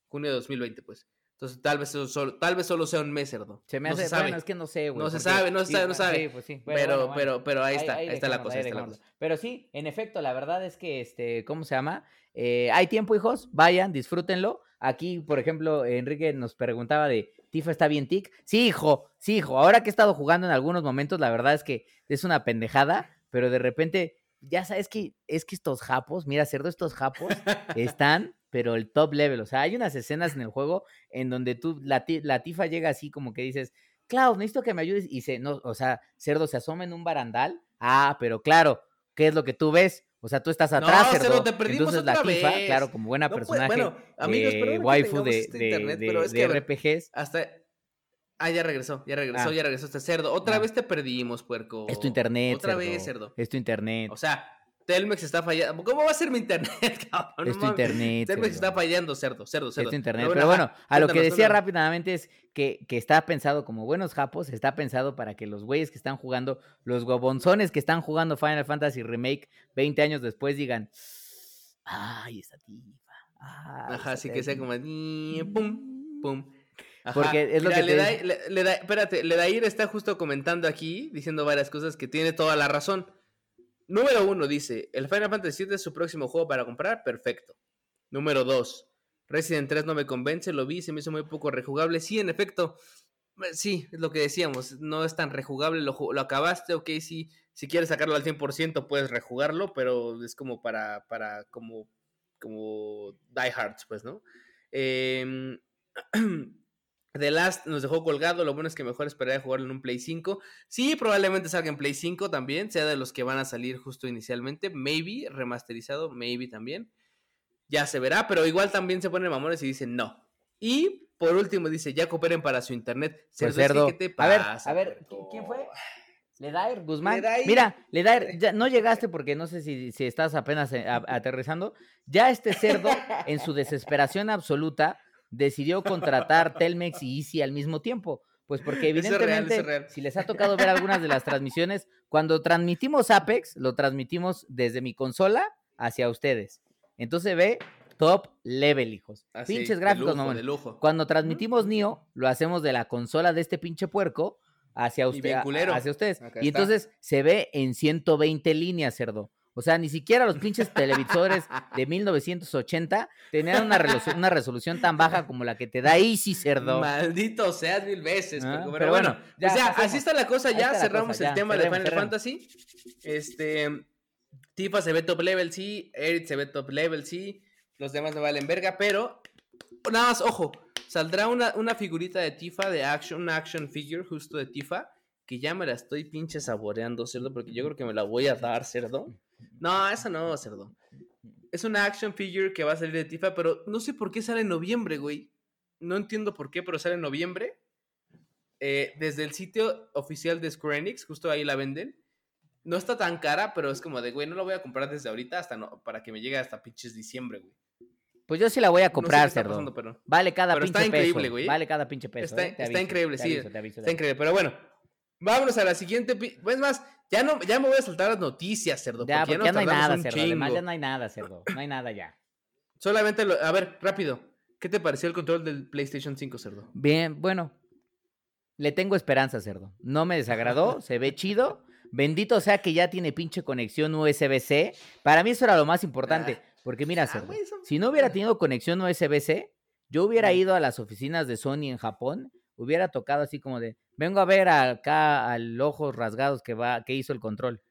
Junio de 2020, pues. Entonces, tal vez solo, tal vez solo sea un mes, cerdo.
Se me hace, no se sabe. es que no sé, güey.
No se sabe, no se sabe, no sabe. Sí, pues sí. pero, pero, pero ahí está, ahí, está la cosa, ahí está la cosa.
Pero sí, en efecto, la verdad es que, este, ¿cómo se llama? Eh, hay tiempo, hijos, vayan, disfrútenlo. Aquí, por ejemplo, Enrique nos preguntaba de, ¿Tifa está bien tic? Sí, hijo, sí, hijo. Ahora que he estado jugando en algunos momentos, la verdad es que es una pendejada, pero de repente, ya sabes que, es que estos japos, mira, cerdo, estos japos están pero el top level. O sea, hay unas escenas en el juego en donde tú, la, la tifa llega así como que dices, Cloud, necesito que me ayudes. Y se, no, o sea, Cerdo se asoma en un barandal. Ah, pero claro, ¿qué es lo que tú ves? O sea, tú estás atrás, no, Cerdo. Te Entonces la tifa, claro, como buena personaje, bueno, amigos, eh, waifu de, este de, de, RPGs.
Hasta... Ah, ya regresó, ya regresó, ah. ya regresó este cerdo. Otra ah. vez te perdimos, puerco.
Es tu internet.
Otra vez, cerdo.
Es tu internet.
O sea, Telmex está fallando. ¿Cómo va a ser mi internet,
cabrón? Es tu internet.
Telmex está fallando, cerdo, cerdo, cerdo.
Es tu internet. Pero bueno, a lo que decía rápidamente es que, que, está pensado como buenos japos, está pensado para que los güeyes que están jugando, los gobonzones que están jugando Final Fantasy Remake 20 años después digan, ay, esta tifa.
Ajá, así que sea como, pum, pum.
Porque es lo que
le, da, le, le da, espérate, Ledair está justo comentando aquí, diciendo varias cosas que tiene toda la razón. Número uno dice, el Final Fantasy VII es su próximo juego para comprar, perfecto. Número dos, Resident 3 no me convence, lo vi, se me hizo muy poco rejugable. Sí, en efecto, eh, sí, es lo que decíamos, no es tan rejugable, lo, lo acabaste, ok, sí, si quieres sacarlo al 100% puedes rejugarlo, pero es como para, para, como, como Die Hearts, pues, ¿no? Eh, The Last nos dejó colgado, lo bueno es que mejor esperaría jugarlo en un Play 5. Sí, probablemente salga en Play 5 también, sea de los que van a salir justo inicialmente, maybe remasterizado, maybe también. Ya se verá, pero igual también se ponen mamones y dicen no. Y por último dice, ya cooperen para su internet.
Pues cerdo. ¿qué te pasa, a ver, a ver, ¿quién fue? Ledair Guzmán. Mira, Ledair, ya no llegaste porque no sé si, si estás apenas eh, aterrizando. Ya este cerdo, en su desesperación absoluta, decidió contratar Telmex y Easy al mismo tiempo. Pues porque evidentemente, si les ha tocado ver algunas de las transmisiones, cuando transmitimos Apex, lo transmitimos desde mi consola hacia ustedes. Entonces ve top level, hijos. Pinches gráficos, no, Cuando transmitimos Nio, lo hacemos de la consola de este pinche puerco hacia, usted, hacia ustedes. y entonces se ve en 120 líneas, cerdo. O sea, ni siquiera los pinches televisores de 1980 tenían una, resolución, una resolución tan baja como la que te da Easy, cerdo.
Maldito seas mil veces. Ah, pero, bueno, ya, o sea, así está la cosa. Ya cerramos el tema de Final Fantasy. Este. Tifa se ve top level, sí. Eric se ve top level, sí. Los demás no valen verga, pero. Nada más, ojo. Saldrá una, una figurita de Tifa, de action, una action figure justo de Tifa que ya me la estoy pinche saboreando, cerdo, porque yo creo que me la voy a dar, cerdo. No, esa no, cerdo. Es una action figure que va a salir de Tifa, pero no sé por qué sale en noviembre, güey. No entiendo por qué, pero sale en noviembre. Eh, desde el sitio oficial de Square Enix, justo ahí la venden. No está tan cara, pero es como de, güey, no la voy a comprar desde ahorita hasta no, para que me llegue hasta pinches diciembre, güey.
Pues yo sí la voy a comprar, cerdo. Vale cada pinche está increíble, Güey. Vale cada pinche peso.
Está, ¿eh? increíble, sí. está increíble. Pero bueno, vámonos a la siguiente. Pues más, ya no, ya me voy a soltar las noticias, cerdo.
Ya, porque, ya no hay nada, cerdo. Además, ya no hay nada, cerdo. No hay nada ya.
Solamente, lo, a ver, rápido. ¿Qué te pareció el control del PlayStation 5, cerdo?
Bien, bueno. Le tengo esperanza, cerdo. No me desagradó, se ve chido. Bendito sea que ya tiene pinche conexión USB-C. Para mí eso era lo más importante.
Ah.
Porque mira,
Ah,
cerdo, si no hubiera tenido conexión USB-C, yo hubiera ido a las oficinas de Sony en Japón, hubiera tocado así como de, vengo a ver acá al ojos rasgados que va, que hizo el control.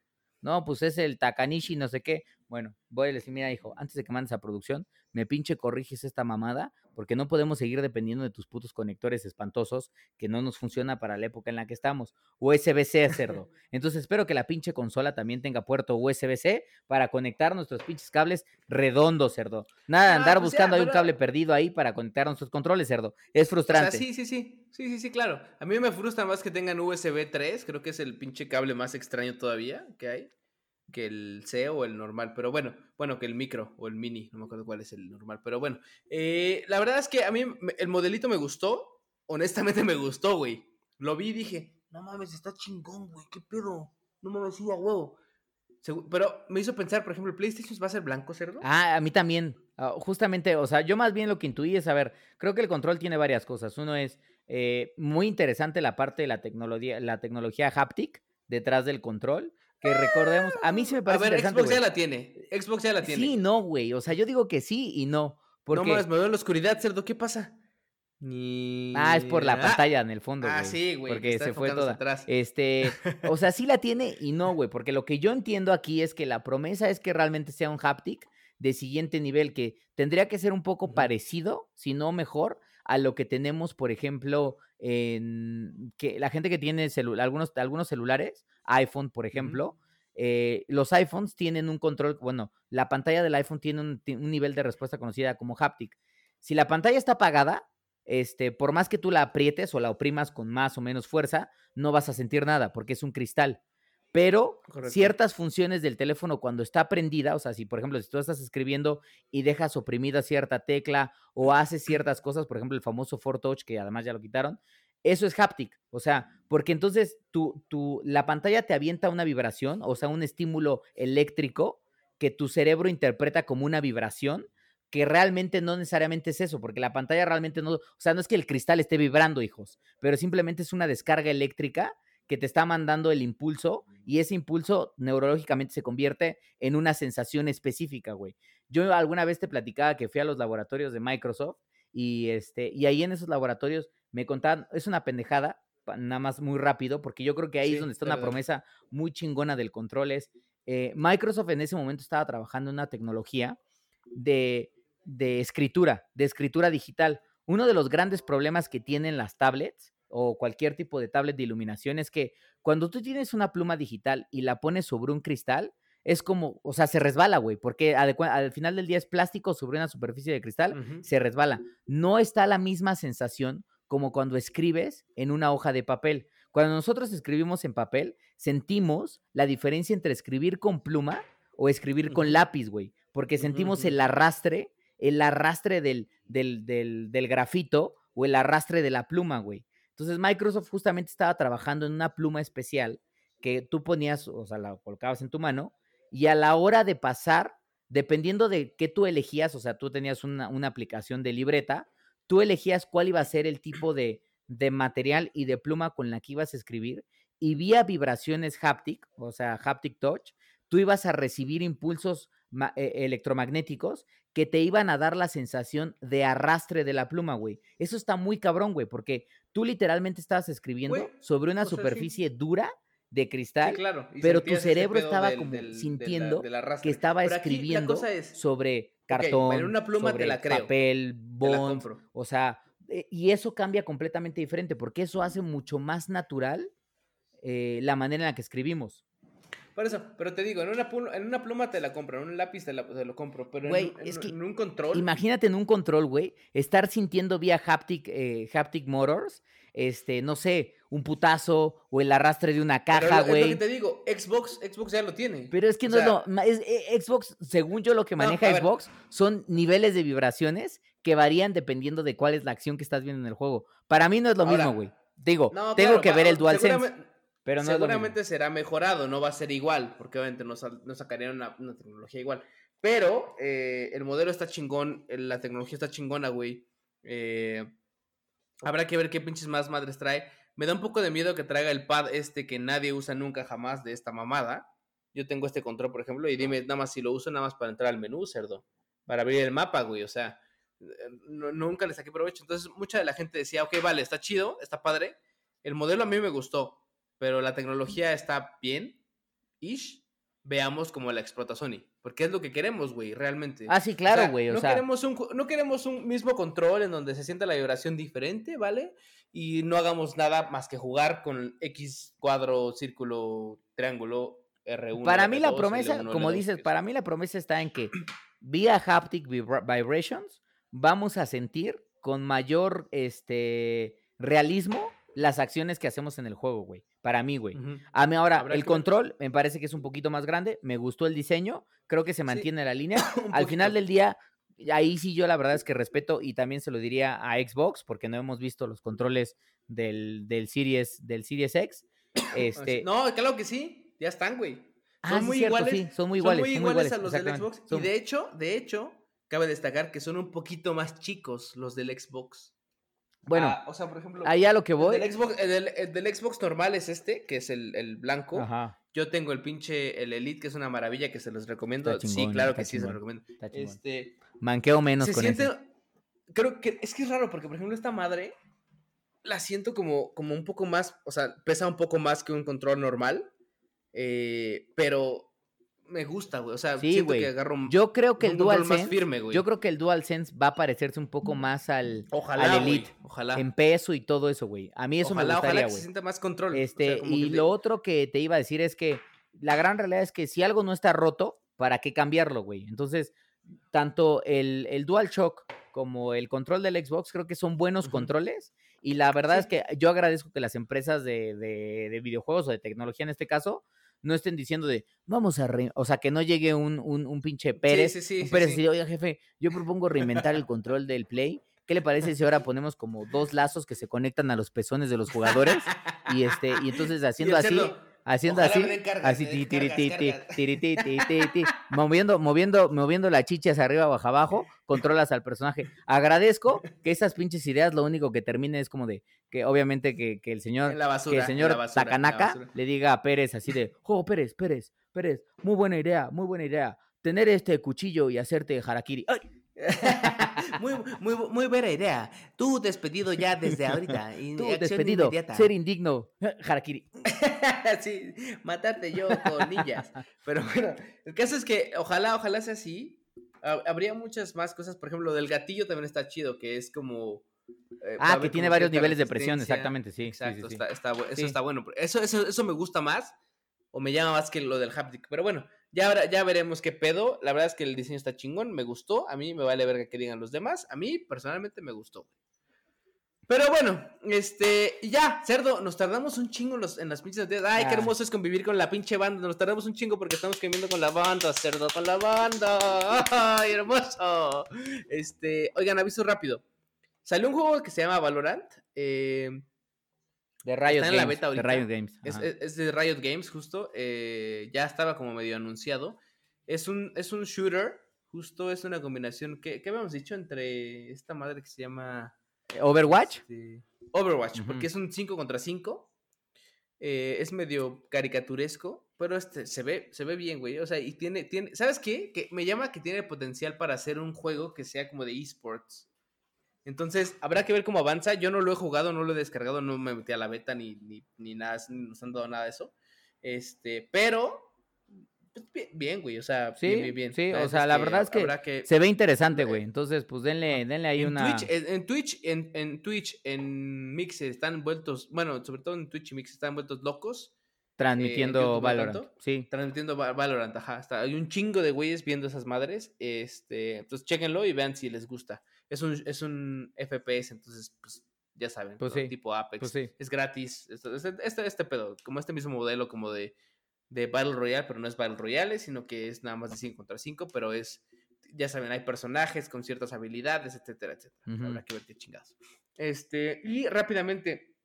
No, pues es el Takanishi, no sé qué. Bueno, voy a decir, mira, hijo, antes de que mandes a producción, me pinche corriges esta mamada, porque no podemos seguir dependiendo de tus putos conectores espantosos que no nos funciona para la época en la que estamos. USB-C, cerdo. Entonces espero que la pinche consola también tenga puerto USB-C para conectar nuestros pinches cables redondos, cerdo. Nada de
Ah,
andar
pues ya,
buscando ahí un cable perdido ahí para conectar nuestros controles, cerdo. Es
O
frustrante.
sea, sí, sí, sí. Sí, sí, sí, claro. A mí me frustra más que tengan USB 3. Creo que es el pinche cable más extraño todavía que hay. Que el C o el normal. Pero bueno, bueno, que el micro o el mini. No me acuerdo cuál es el normal. Pero bueno. eh, la verdad es que a mí el modelito me gustó. Honestamente me gustó, güey. Lo vi y dije, no mames, está chingón, güey. ¿Qué pedo? No mames, sí, a huevo. Pero me hizo pensar, por ejemplo, ¿el PlayStation va a ser blanco, cerdo?
Ah, a mí también. Ah, justamente, o sea, yo más bien lo que intuí es, a ver, creo que el control tiene varias cosas. Uno es eh, muy interesante la parte de la tecnología, la tecnología haptic detrás del control. Que recordemos, a mí sí me
a
parece
ver,
interesante.
Xbox ya la tiene. Xbox ya la tiene.
Sí, no, güey. O sea, yo digo que sí y no. Porque...
No mames, me veo en la oscuridad, cerdo. ¿Qué pasa? Ni...
Ah, es por la
Ah,
pantalla en el fondo,
Ah, sí, güey.
Porque se fue toda.
atrás.
Este, o sea, sí la tiene y no, güey, porque lo que yo entiendo aquí es que la promesa es que realmente sea un haptic de siguiente nivel, que tendría que ser un poco parecido, si no mejor, a lo que tenemos, por ejemplo, en que la gente que tiene celu- algunos, algunos celulares, iPhone, por ejemplo, eh, los iPhones tienen un control, bueno, la pantalla del iPhone tiene un, un nivel de respuesta conocida como haptic. Si la pantalla está apagada, este, por más que tú la aprietes o la oprimas con más o menos fuerza, no vas a sentir nada porque es un cristal. Pero
Correcto.
ciertas funciones del teléfono cuando está prendida, o sea, si por ejemplo, si tú estás escribiendo y dejas oprimida cierta tecla o haces ciertas cosas, por ejemplo, el famoso For Touch, que además ya lo quitaron, eso es haptic, o sea, porque entonces tu, tu, la pantalla te avienta una vibración, o sea, un estímulo eléctrico que tu cerebro interpreta como una vibración, que realmente no necesariamente es eso, porque la pantalla realmente no, o sea, no es que el cristal esté vibrando, hijos, pero simplemente es una descarga eléctrica que te está mandando el impulso y ese impulso neurológicamente se convierte en una sensación específica, güey. Yo alguna vez te platicaba que fui a los laboratorios de Microsoft y este y ahí en esos laboratorios me contaban, es una pendejada, nada más muy rápido, porque yo creo que ahí
Sí,
es donde está una promesa muy chingona del control es eh, Microsoft en ese momento estaba trabajando en una tecnología de, de escritura, de escritura digital. Uno de los grandes problemas que tienen las tablets o cualquier tipo de tablet de iluminación es que cuando tú tienes una pluma digital y la pones sobre un cristal, es como, o sea, se resbala, güey, porque al final del día es plástico sobre una superficie de cristal, se resbala. No está la misma sensación como cuando escribes en una hoja de papel. Cuando nosotros escribimos en papel, sentimos la diferencia entre escribir con pluma o escribir con lápiz, güey, porque sentimos el arrastre, el arrastre del, del, del, del grafito o el arrastre de la pluma, güey. Entonces Microsoft justamente estaba trabajando en una pluma especial que tú ponías, o sea, la colocabas en tu mano y a la hora de pasar, dependiendo de qué tú elegías, o sea, tú tenías una, una aplicación de libreta, tú elegías cuál iba a ser el tipo de, de material y de pluma con la que ibas a escribir y vía vibraciones haptic, o sea, haptic touch, tú ibas a recibir impulsos electromagnéticos que te iban a dar la sensación de arrastre de la pluma, güey. Eso está muy cabrón, güey, porque tú literalmente estabas escribiendo
Güey,
sobre una
o sea, sí.
superficie dura de
Sí,
cristal
claro.
pero tu cerebro estaba
del-
como
del- de la-
sintiendo que estaba
Pero
escribiendo
es,
sobre cartón,
en una pluma te
sobre
la creo,
papel,
te la
bond, o sea, eh, y eso cambia completamente diferente, porque eso hace mucho más natural eh, la manera en la que escribimos.
Por eso, pero te digo, en una, pluma, en una pluma te la compro, en un lápiz te, la, te lo compro, pero
Güey,
en, un-
es
en-
que
en un control.
Imagínate en un control, güey, estar sintiendo vía haptic, eh, haptic motors, este, no sé, un putazo o el arrastre de una caja,
es lo que
güey.
te digo, Xbox, Xbox ya lo tiene.
Pero es que
O
no
sea,
es lo. eh, Xbox, según yo, lo que
No,
maneja
ver.
Xbox son niveles de vibraciones que varían dependiendo de cuál es la acción que estás viendo en el juego. Para mí no es lo
Ahora,
mismo, güey. Digo,
No,
tengo
claro,
que ver el DualSense,
seguramente-
pero no.
Seguramente será mejorado, no va a ser igual, porque obviamente no, no sacarían una, tecnología igual. Pero eh, el modelo está chingón, eh, la tecnología está chingona, güey. Eh, habrá que ver qué pinches más madres trae. Me da un poco de miedo que traiga el pad este que nadie usa nunca jamás de esta mamada. Yo tengo este control, por ejemplo, y dime nada más si lo uso nada más para entrar al menú, cerdo. Para abrir el mapa, güey. O sea, nunca le saqué provecho. Entonces, mucha de la gente decía, ok, vale, está chido, está padre. El modelo a mí me gustó, pero la tecnología está bien, ish. Veamos cómo la explota Sony. Porque es lo que queremos, güey, realmente.
Ah, sí, claro, güey.
no, queremos un, no queremos un mismo control en donde se sienta la vibración diferente, ¿vale? Y no hagamos nada más que jugar con X cuadro, círculo, triángulo, R1.
Para mí la promesa, como dices, para mí la promesa está en que vía haptic vibrations vamos a sentir con mayor este realismo las acciones que hacemos en el juego, güey. Para mí, güey. A mí ahora, el control me parece que es un poquito más grande. Me gustó el diseño. Creo que se mantiene la línea. Al final del día, ahí sí yo la verdad es que respeto y también se lo diría a Xbox, porque no hemos visto los controles del, del Series, del Series X. Este...
No, claro que sí. Ya están, güey.
Son, muy iguales,
son muy iguales. Son muy iguales. a los del Xbox. Y de hecho, de hecho, cabe destacar que son un poquito más chicos los del Xbox.
Bueno, ah, o sea, por ejemplo, allá lo que voy.
El del, Xbox, normal es este, que es el, blanco. Yo tengo el pinche, el Elite, que es una maravilla, que se los recomiendo. sí, claro que sí, se los recomiendo. Este,
Manqueo menos con siente,
Creo que es que es raro, porque por ejemplo, esta madre la siento como, como un poco más, o sea, pesa un poco más que un control normal. Eh, pero me gusta, güey. O sea, siento que agarro
Yo creo que el DualSense firme, güey. Yo creo que el DualSense va a parecerse un poco más al,
ojalá,
Elite.
ojalá.
En peso y todo eso, güey. A mí eso me gustaría, ojalá que se
sienta más control.
Este, y lo otro que te iba a decir es que la gran realidad es que si algo no está roto, ¿para qué cambiarlo, güey? Entonces, tanto el, el DualShock como el control del Xbox creo que son buenos controles. Y la verdad es que yo agradezco que las empresas de, de videojuegos o de tecnología en este caso no estén diciendo de, vamos a, o sea, que no llegue un, un, un pinche Pérez, sí, sí, sí, un Pérez y oiga, jefe, yo propongo reinventar el control del Play. ¿Qué le parece si ahora ponemos como dos lazos que se conectan a los pezones de los jugadores? Y este, y entonces haciendo así, haciendo así, así, moviendo, moviendo, moviendo la chicha hacia arriba o abajo, controlas al personaje. Agradezco que esas pinches ideas lo único que termine es como de que obviamente que, que el señor, que el señor Takanaka le diga a Pérez así de, oh Pérez, Pérez, Pérez, muy buena idea, muy buena idea, tener este cuchillo y hacerte harakiri. ¡Ay!
muy, muy, muy buena idea. Tú despedido ya desde ahorita.
Tú despedido. Ser indigno. Harakiri.
sí, matarte yo con niñas. Pero bueno, el caso es que ojalá, ojalá sea así. Habría muchas más cosas. Por ejemplo, del gatillo también está chido, que es como.
Eh, ah, que tiene varios niveles de presión, exactamente, sí.
Exacto, Está, eso está bueno. Eso, eso, eso me gusta más, o me llama más que lo del haptic. Pero bueno, ya, ya veremos qué pedo. La verdad es que el diseño está chingón, me gustó. A mí me vale ver que digan los demás. A mí personalmente me gustó. Pero bueno, este, ya, cerdo, nos tardamos un chingo en, los, en las pinches. Ay, qué hermoso es convivir con la pinche banda. Nos tardamos un chingo porque estamos conviviendo con la banda, cerdo, con la banda. Ay, hermoso. Este, oigan, aviso rápido. Salió un juego que se llama Valorant. Eh,
de Riot Games. la beta
de Riot Games. Es, de Riot Games, justo. Eh, ya estaba como medio anunciado. Es un, es un shooter, justo es una combinación. ¿Qué, qué habíamos dicho entre esta madre que se llama.
Eh, Overwatch?
Este, Overwatch, porque es un 5 contra 5. Eh, es medio caricaturesco, pero este se ve, se ve bien, güey. O sea, y tiene, tiene. ¿Sabes qué? Que me llama que tiene potencial para hacer un juego que sea como de esports. Entonces, habrá que ver cómo avanza. Yo no lo he jugado, no lo he descargado, no me metí a la beta ni, ni, ni nada, no nos han dado nada de eso. Este, pero pues, bien, güey, o sea,
sí,
bien, bien.
Sí, o sea, la verdad es que, se ve interesante, güey. Entonces, pues denle, denle ahí una.
Twitch, en, Twitch, en, en Twitch, en Mix están vueltos, bueno, sobre todo en Twitch y Mix están vueltos locos.
Transmitiendo eh, Valorant. Sí.
Transmitiendo Valorant, ajá. hay un chingo de güeyes viendo esas madres. Este, entonces chéquenlo y vean si les gusta es un, es un FPS, entonces, pues, ya saben, pues tipo Apex. Pues es gratis. Este, este, este, pedo, como este mismo modelo como de, de Battle Royale, pero no es Battle Royale, sino que es nada más de 5 contra 5, pero es, ya saben, hay personajes con ciertas habilidades, etcétera, etcétera. Habrá que ver qué chingados. Este, y rápidamente,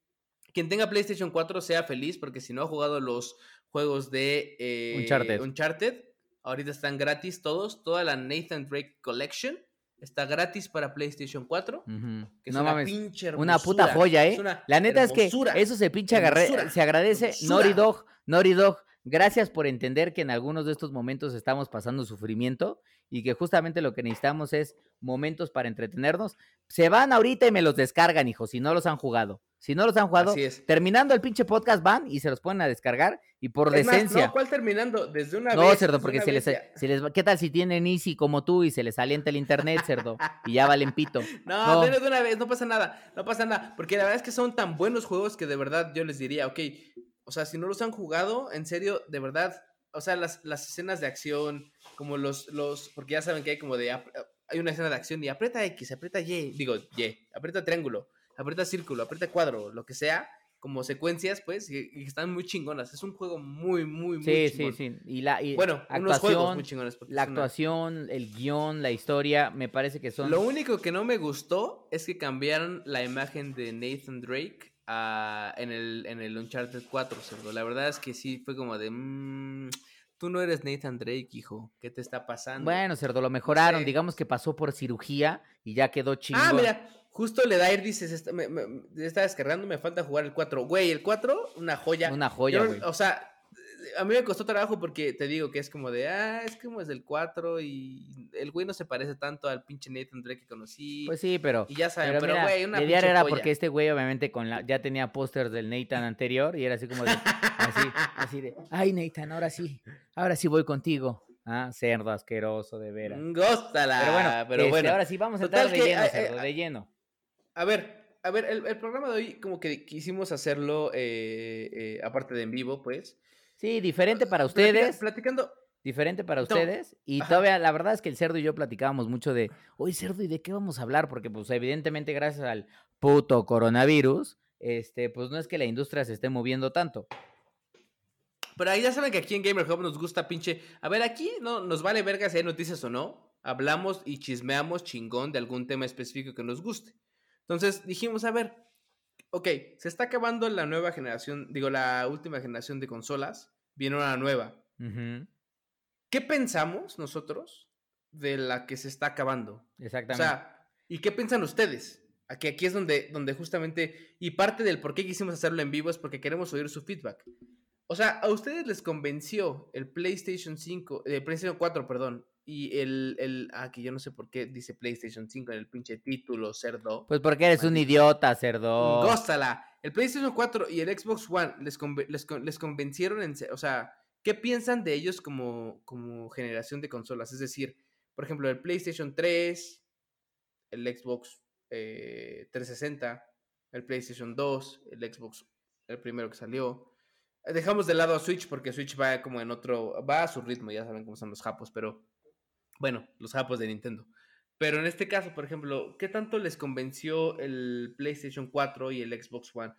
quien tenga PlayStation 4 sea feliz, porque si no ha jugado los juegos de eh, Uncharted. Uncharted, ahorita están gratis todos, toda la Nathan Drake Collection está gratis para PlayStation 4.
Ujú.
Que es
No
una
mames.
pinche
Una puta
hermosura,
joya, ¿eh? La neta es que
hermosura.
eso se pinche
hermosura,
se agradece.
hermosura.
Naughty Dog, Naughty Dog, gracias por entender que en algunos de estos momentos estamos pasando sufrimiento y que justamente lo que necesitamos es momentos para entretenernos. Se van ahorita y me los descargan, hijos, si no los han jugado. Si no los han jugado, terminando el pinche podcast van y se los ponen a descargar y por
Es más,
decencia.
no, ¿cuál terminando? Desde una
No,
vez.
cerdo,
desde
porque se les, se les va- ¿qué tal si tienen Easy como tú y se les alienta el internet, cerdo? Y ya valen pito.
No,
No.
de una vez, no pasa nada, no pasa nada, porque la verdad es que son tan buenos juegos que de verdad yo les diría, ok, o sea, si no los han jugado, en serio, de verdad, o sea, las, las escenas de acción, como los, los, porque ya saben que hay como de, hay una escena de acción y aprieta X, aprieta Y, digo, Y, aprieta triángulo, aprieta círculo, aprieta cuadro, lo que sea, como secuencias, pues, y, y están muy chingonas, es un juego muy, muy, muy
Sí, sí,
chingón.
sí. Y la y
Bueno, unos juegos
actuación,
muy chingones.
la
una-
actuación, el guion, la historia, me parece que son...
Lo único que no me gustó es que cambiaron la imagen de Nathan Drake a- en, el, en el Uncharted 4, cerdo. La verdad es que sí, fue como de... "Mm, tú no eres Nathan Drake, hijo. ¿Qué te está pasando?
Bueno, cerdo, lo mejoraron. Digamos que pasó por cirugía y ya quedó chingón.
Ah, mira, justo le da ir, dices, está, me, me- me está descargando, me falta jugar el 4. Güey, el 4, una joya.
Una joya,
Yo-
güey.
O sea, a mí me costó trabajo porque te digo que es como de, ah, es como es del 4 y el güey no se parece tanto al pinche Nathan Drake que conocí.
Pues sí, pero...
y ya saben,
Pero,
pero
mira,
güey, una pinche
era porque este güey obviamente con la, ya tenía pósters del Nathan anterior y era así como de, así, así de, ay Nathan, ahora sí, ahora sí voy contigo. Ah, cerdo asqueroso, de veras.
Góstala.
Pero bueno,
pero
este,
bueno.
ahora sí vamos a entrar de
que,
lleno,
eh,
cerdo,
eh,
de lleno.
A ver, a ver, el, el programa de hoy como que quisimos hacerlo, eh, eh, aparte de en vivo, pues.
Sí, diferente para ustedes.
platicando.
diferente para
No,
ustedes. Y todavía, la verdad es que el cerdo y yo platicábamos mucho de, oye, cerdo, ¿y de qué vamos a hablar? Porque, pues, evidentemente, gracias al puto coronavirus, este, pues no es que la industria se esté moviendo tanto.
Pero ahí ya saben que aquí en Gamer Hub nos gusta pinche. A ver, aquí no nos vale verga si hay noticias o no. Hablamos y chismeamos chingón de algún tema específico que nos guste. Entonces dijimos, a ver, ok, se está acabando la nueva generación, digo, la última generación de consolas. Viene una nueva. ¿Qué pensamos nosotros de la que se está acabando? O
Exactamente.
sea, ¿y qué piensan ustedes? Aquí, aquí es donde, donde justamente, y parte del por qué quisimos hacerlo en vivo es porque queremos oír su feedback. O sea, ¿a ustedes les convenció el PlayStation 5, el PlayStation 4, perdón, y el, el, ah, que yo no sé por qué dice PlayStation 5 en el pinche título, cerdo.
pues porque eres un idiota, cerdo.
Gózala. El PlayStation 4 y el Xbox One les, les, con- les convencieron en... O sea, ¿qué piensan de ellos como, como generación de consolas? Es decir, por ejemplo, el PlayStation 3, el Xbox eh, 360, el PlayStation 2, el Xbox, el primero que salió. Eh, Dejamos de lado a Switch porque Switch va como en otro... Va a su ritmo, ya saben cómo son los japos, pero... Bueno, los japos de Nintendo. Pero en este caso, por ejemplo, ¿qué tanto les convenció el PlayStation 4 y el Xbox One?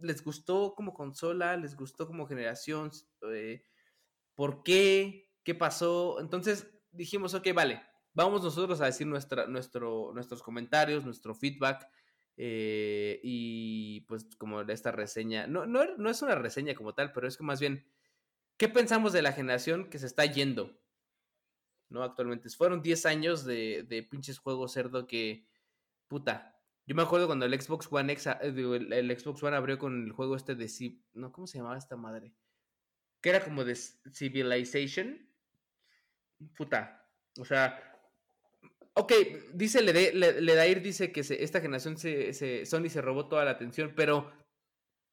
¿Les gustó como consola? ¿Les gustó como generación? Eh, ¿Por qué? ¿Qué pasó? Entonces dijimos, ok, vale, vamos nosotros a decir nuestra, nuestro, nuestros comentarios, nuestro feedback. eh, y pues como esta reseña, no, no, no es una reseña como tal, pero es que más bien, ¿qué pensamos de la generación que se está yendo? ¿No? Actualmente. Fueron 10 años de, de pinches juegos cerdo que, puta. Yo me acuerdo cuando el Xbox One digo, el, Xbox One abrió con el juego este de, no, ¿cómo se llamaba esta madre? Que era como de Civilization. Puta. O sea, ok, dice Lede- Le- Ledair, dice que esta generación se, se- Sony se robó toda la atención, pero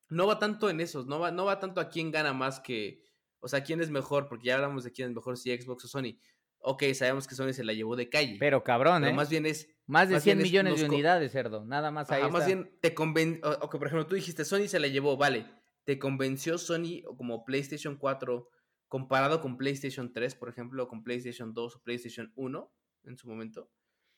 no va tanto en esos, no va, no va tanto a quién gana más que, o sea, quién es mejor, porque ya hablamos de quién es mejor, si Xbox o Sony. Ok, sabemos que Sony se la llevó de calle.
Pero cabrón,
pero
¿eh?
más bien es.
más de
más
100
bien es-
millones de unidades, cerdo. Nada más ahí
Ajá, más
está.
bien te conven... O, o que, por ejemplo, tú dijiste, Sony se la llevó, vale. ¿Te convenció Sony como PlayStation 4 comparado con PlayStation 3, por ejemplo, o con PlayStation 2 o PlayStation 1 en su momento?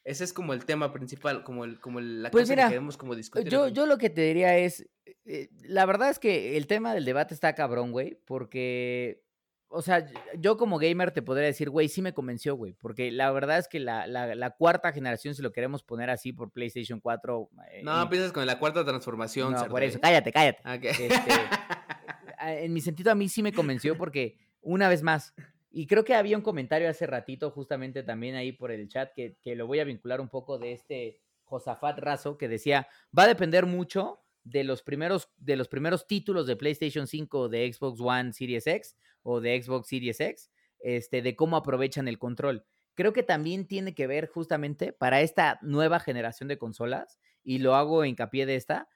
Ese es como el tema principal, como, el, como el- la
Pues
cosa
mira,
que queremos como discutir.
Yo, yo lo que te diría es, eh, la verdad es que el tema del debate está cabrón, güey, porque, o sea, yo como gamer te podría decir, güey, sí me convenció, güey, porque la verdad es que la, la- la cuarta generación, si lo queremos poner así por PlayStation 4... eh,
No, empiezas con la cuarta transformación.
no,
cerdo,
por eso,
¿eh?
cállate, cállate. Este, en mi sentido a mí sí me convenció porque, una vez más, Y creo que había un comentario hace ratito, justamente también ahí por el chat, que, que lo voy a vincular un poco de este Josafat Razo, que decía, va a depender mucho de los primeros, de los primeros títulos de PlayStation 5 de Xbox One Series X o de Xbox Series X, este, de cómo aprovechan el control. Creo que también tiene que ver justamente para esta nueva generación de consolas, y lo hago hincapié de esta,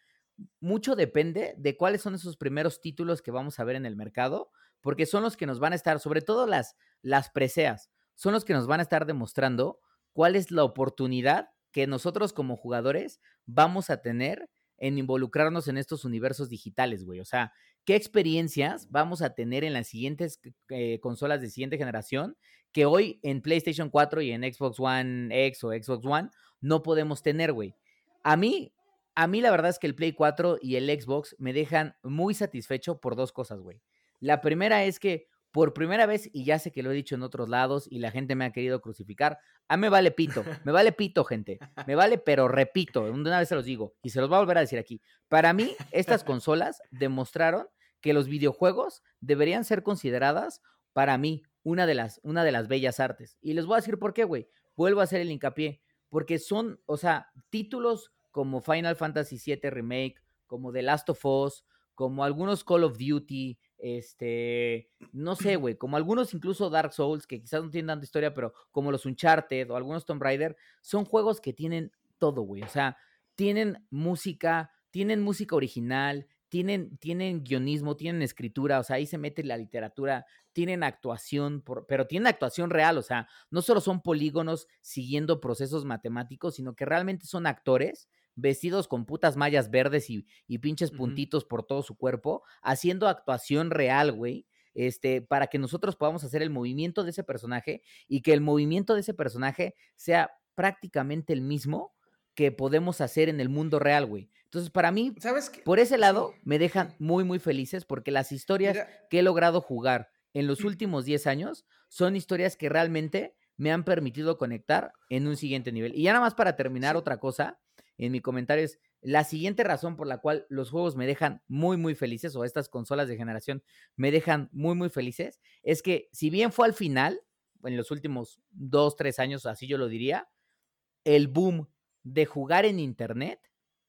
mucho depende de cuáles son esos primeros títulos que vamos a ver en el mercado, porque son los que nos van a estar, sobre todo las, las preseas, son los que nos van a estar demostrando cuál es la oportunidad que nosotros como jugadores vamos a tener en involucrarnos en estos universos digitales, güey. O sea, ¿qué experiencias vamos a tener en las siguientes eh, consolas de siguiente generación que hoy en PlayStation 4 y en Xbox One X o Xbox One no podemos tener, güey? A mí, a mí la verdad es que el Play 4 y el Xbox me dejan muy satisfecho por dos cosas, güey. La primera es que por primera vez, y ya sé que lo he dicho en otros lados y la gente me ha querido crucificar, a me vale pito, me vale pito, gente, me vale, pero repito, una vez se los digo y se los voy a volver a decir aquí. Para mí, estas consolas demostraron que los videojuegos deberían ser consideradas, para mí, una de las, una de las bellas artes. Y les voy a decir por qué, güey. Vuelvo a hacer el hincapié, porque son, o sea, títulos como Final Fantasy VII Remake, como The Last of Us, como algunos Call of Duty, este, no sé, güey, como algunos incluso Dark Souls, que quizás no tienen tanta historia, pero como los Uncharted o algunos Tomb Raider, son juegos que tienen todo, güey. O sea, tienen música, tienen música original, tienen, tienen guionismo, tienen escritura, o sea, ahí se mete la literatura, tienen actuación, pero tienen actuación real, o sea, no solo son polígonos siguiendo procesos matemáticos, sino que realmente son actores vestidos con putas mallas verdes y, pinches puntitos por todo su cuerpo, haciendo actuación real, güey. Este, para que nosotros podamos hacer el movimiento de ese personaje y que el movimiento de ese personaje sea prácticamente el mismo que podemos hacer en el mundo real, güey. Entonces, para mí, ¿Sabes por ese lado, me dejan muy, muy felices porque las historias que he logrado jugar en los últimos 10 años son historias que realmente me han permitido conectar en un siguiente nivel. Y ya nada más para terminar otra cosa, en mi comentario es la siguiente razón por la cual los juegos me dejan muy, muy felices, o estas consolas de generación me dejan muy, muy felices, es que si bien fue al final, en los últimos dos, tres años, así yo lo diría, el boom de jugar en Internet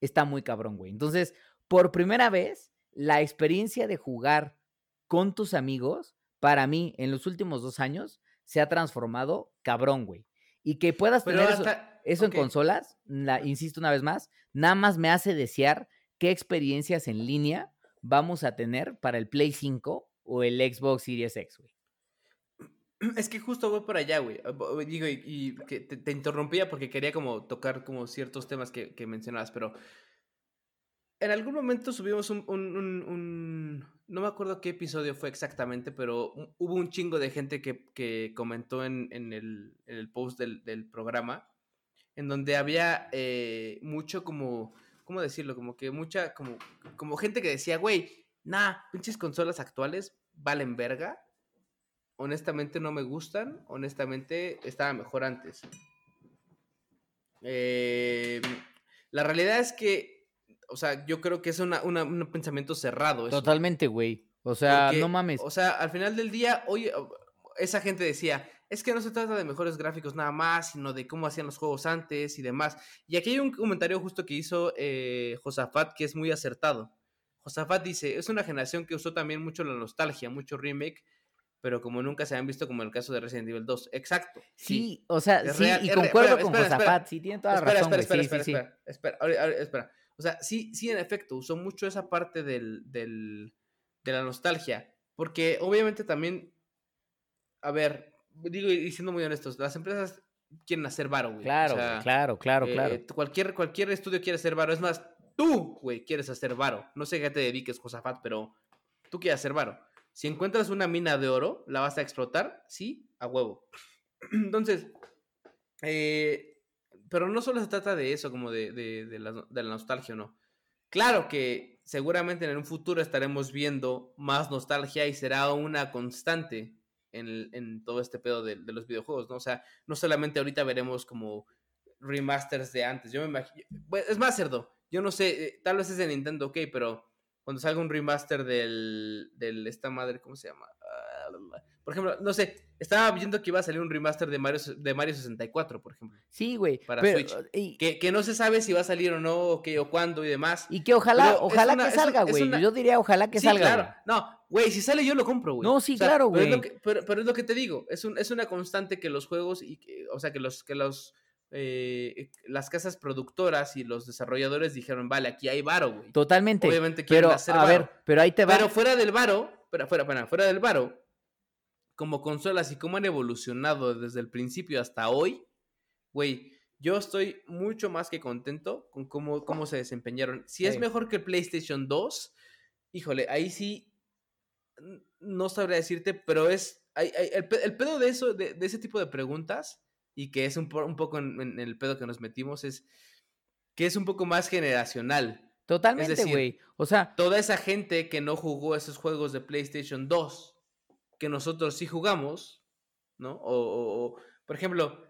está muy cabrón, güey. Entonces, por primera vez, la experiencia de jugar con tus amigos, para mí, en los últimos dos años, se ha transformado cabrón, güey. Y que puedas tener eso, en consolas, la, insisto una vez más, nada más me hace desear qué experiencias en línea vamos a tener para el Play 5 o el Xbox Series X, güey.
Es que justo voy por allá, güey. Digo, y, que te, interrumpía porque quería como tocar como ciertos temas que, que mencionabas, pero en algún momento subimos un, un, No me acuerdo qué episodio fue exactamente, pero hubo un chingo de gente que, que comentó en, en, el, en, el, post del, del, programa, en donde había eh, mucho como... ¿Cómo decirlo? Como que mucha... Como, como gente que decía, güey, nah, pinches consolas actuales valen verga. Honestamente no me gustan. Honestamente estaba mejor antes. Eh, la realidad es que o sea, yo creo que es un pensamiento cerrado.
Totalmente, güey. O sea, no mames.
O sea, al final del día, oye, esa gente decía, es que no se trata de mejores gráficos nada más, sino de cómo hacían los juegos antes y demás. Y aquí hay un comentario justo que hizo eh, Josafat que es muy acertado. Josafat dice, es una generación que usó también mucho la nostalgia, mucho remake, pero como nunca se han visto como en el caso de Resident Evil 2. Exacto.
Sí, o sea, sí, y concuerdo con Josafat, sí, tiene toda la razón.
Espera, espera, espera, espera, espera, espera, espera. O sea, sí, sí, en efecto, usó mucho esa parte del, del, de la nostalgia. Porque obviamente también, a ver, digo y siendo muy honestos, las empresas quieren hacer varo, güey.
Claro, claro, claro, claro.
Eh, cualquier, cualquier estudio quiere hacer varo. Es más, tú, güey, quieres hacer varo. No sé qué te dediques, Josafat, pero tú quieres hacer varo. Si encuentras una mina de oro, ¿la vas a explotar? Sí, a huevo. Entonces, eh, pero no solo se trata de eso, como de, de, la, de la nostalgia, ¿no? Claro que seguramente en un futuro estaremos viendo más nostalgia y será una constante en, todo este pedo de, de, los videojuegos, ¿no? O sea, no solamente ahorita veremos como remasters de antes, yo me imagino, es más cerdo, yo no sé, eh, tal vez es de Nintendo, ok, pero cuando salga un remaster del, del esta madre, ¿cómo se llama? Por ejemplo, no sé, estaba viendo que iba a salir un remaster de Mario, de Mario 64, por ejemplo.
Sí, güey.
Para
pero-
Switch.
Y,
Que, que no se sabe si va a salir o no, o, qué, o cuándo y demás.
y que ojalá,
Pero
ojalá
una-
que salga, güey.
una-
Yo diría ojalá que
sí,
salga.
claro. No, güey, si sale yo lo compro, güey.
No, sí, claro, güey.
Pero, pero es lo que te digo, es, un, es una constante que los juegos, y que- o sea, que los, que los, eh, las casas productoras y los desarrolladores dijeron, vale, aquí hay varo, güey.
Totalmente.
Obviamente quieren
Pero,
hacer
a
varo.
ver, pero ahí te va.
Pero fuera del varo, pero fuera, fuera, fuera del varo, como consolas y cómo han evolucionado desde el principio hasta hoy, güey, yo estoy mucho más que contento con cómo, cómo se desempeñaron. Si es mejor que el PlayStation 2, híjole, ahí sí no sabría decirte, pero es hay- hay- el, pe- el pedo de eso, de, de ese tipo de preguntas, y que es un, po- un poco en, en el pedo que nos metimos, es que es un poco más generacional
Totalmente, güey. O sea,
toda esa gente que no jugó esos juegos de PlayStation 2, que nosotros sí jugamos, ¿no? O, o- por ejemplo,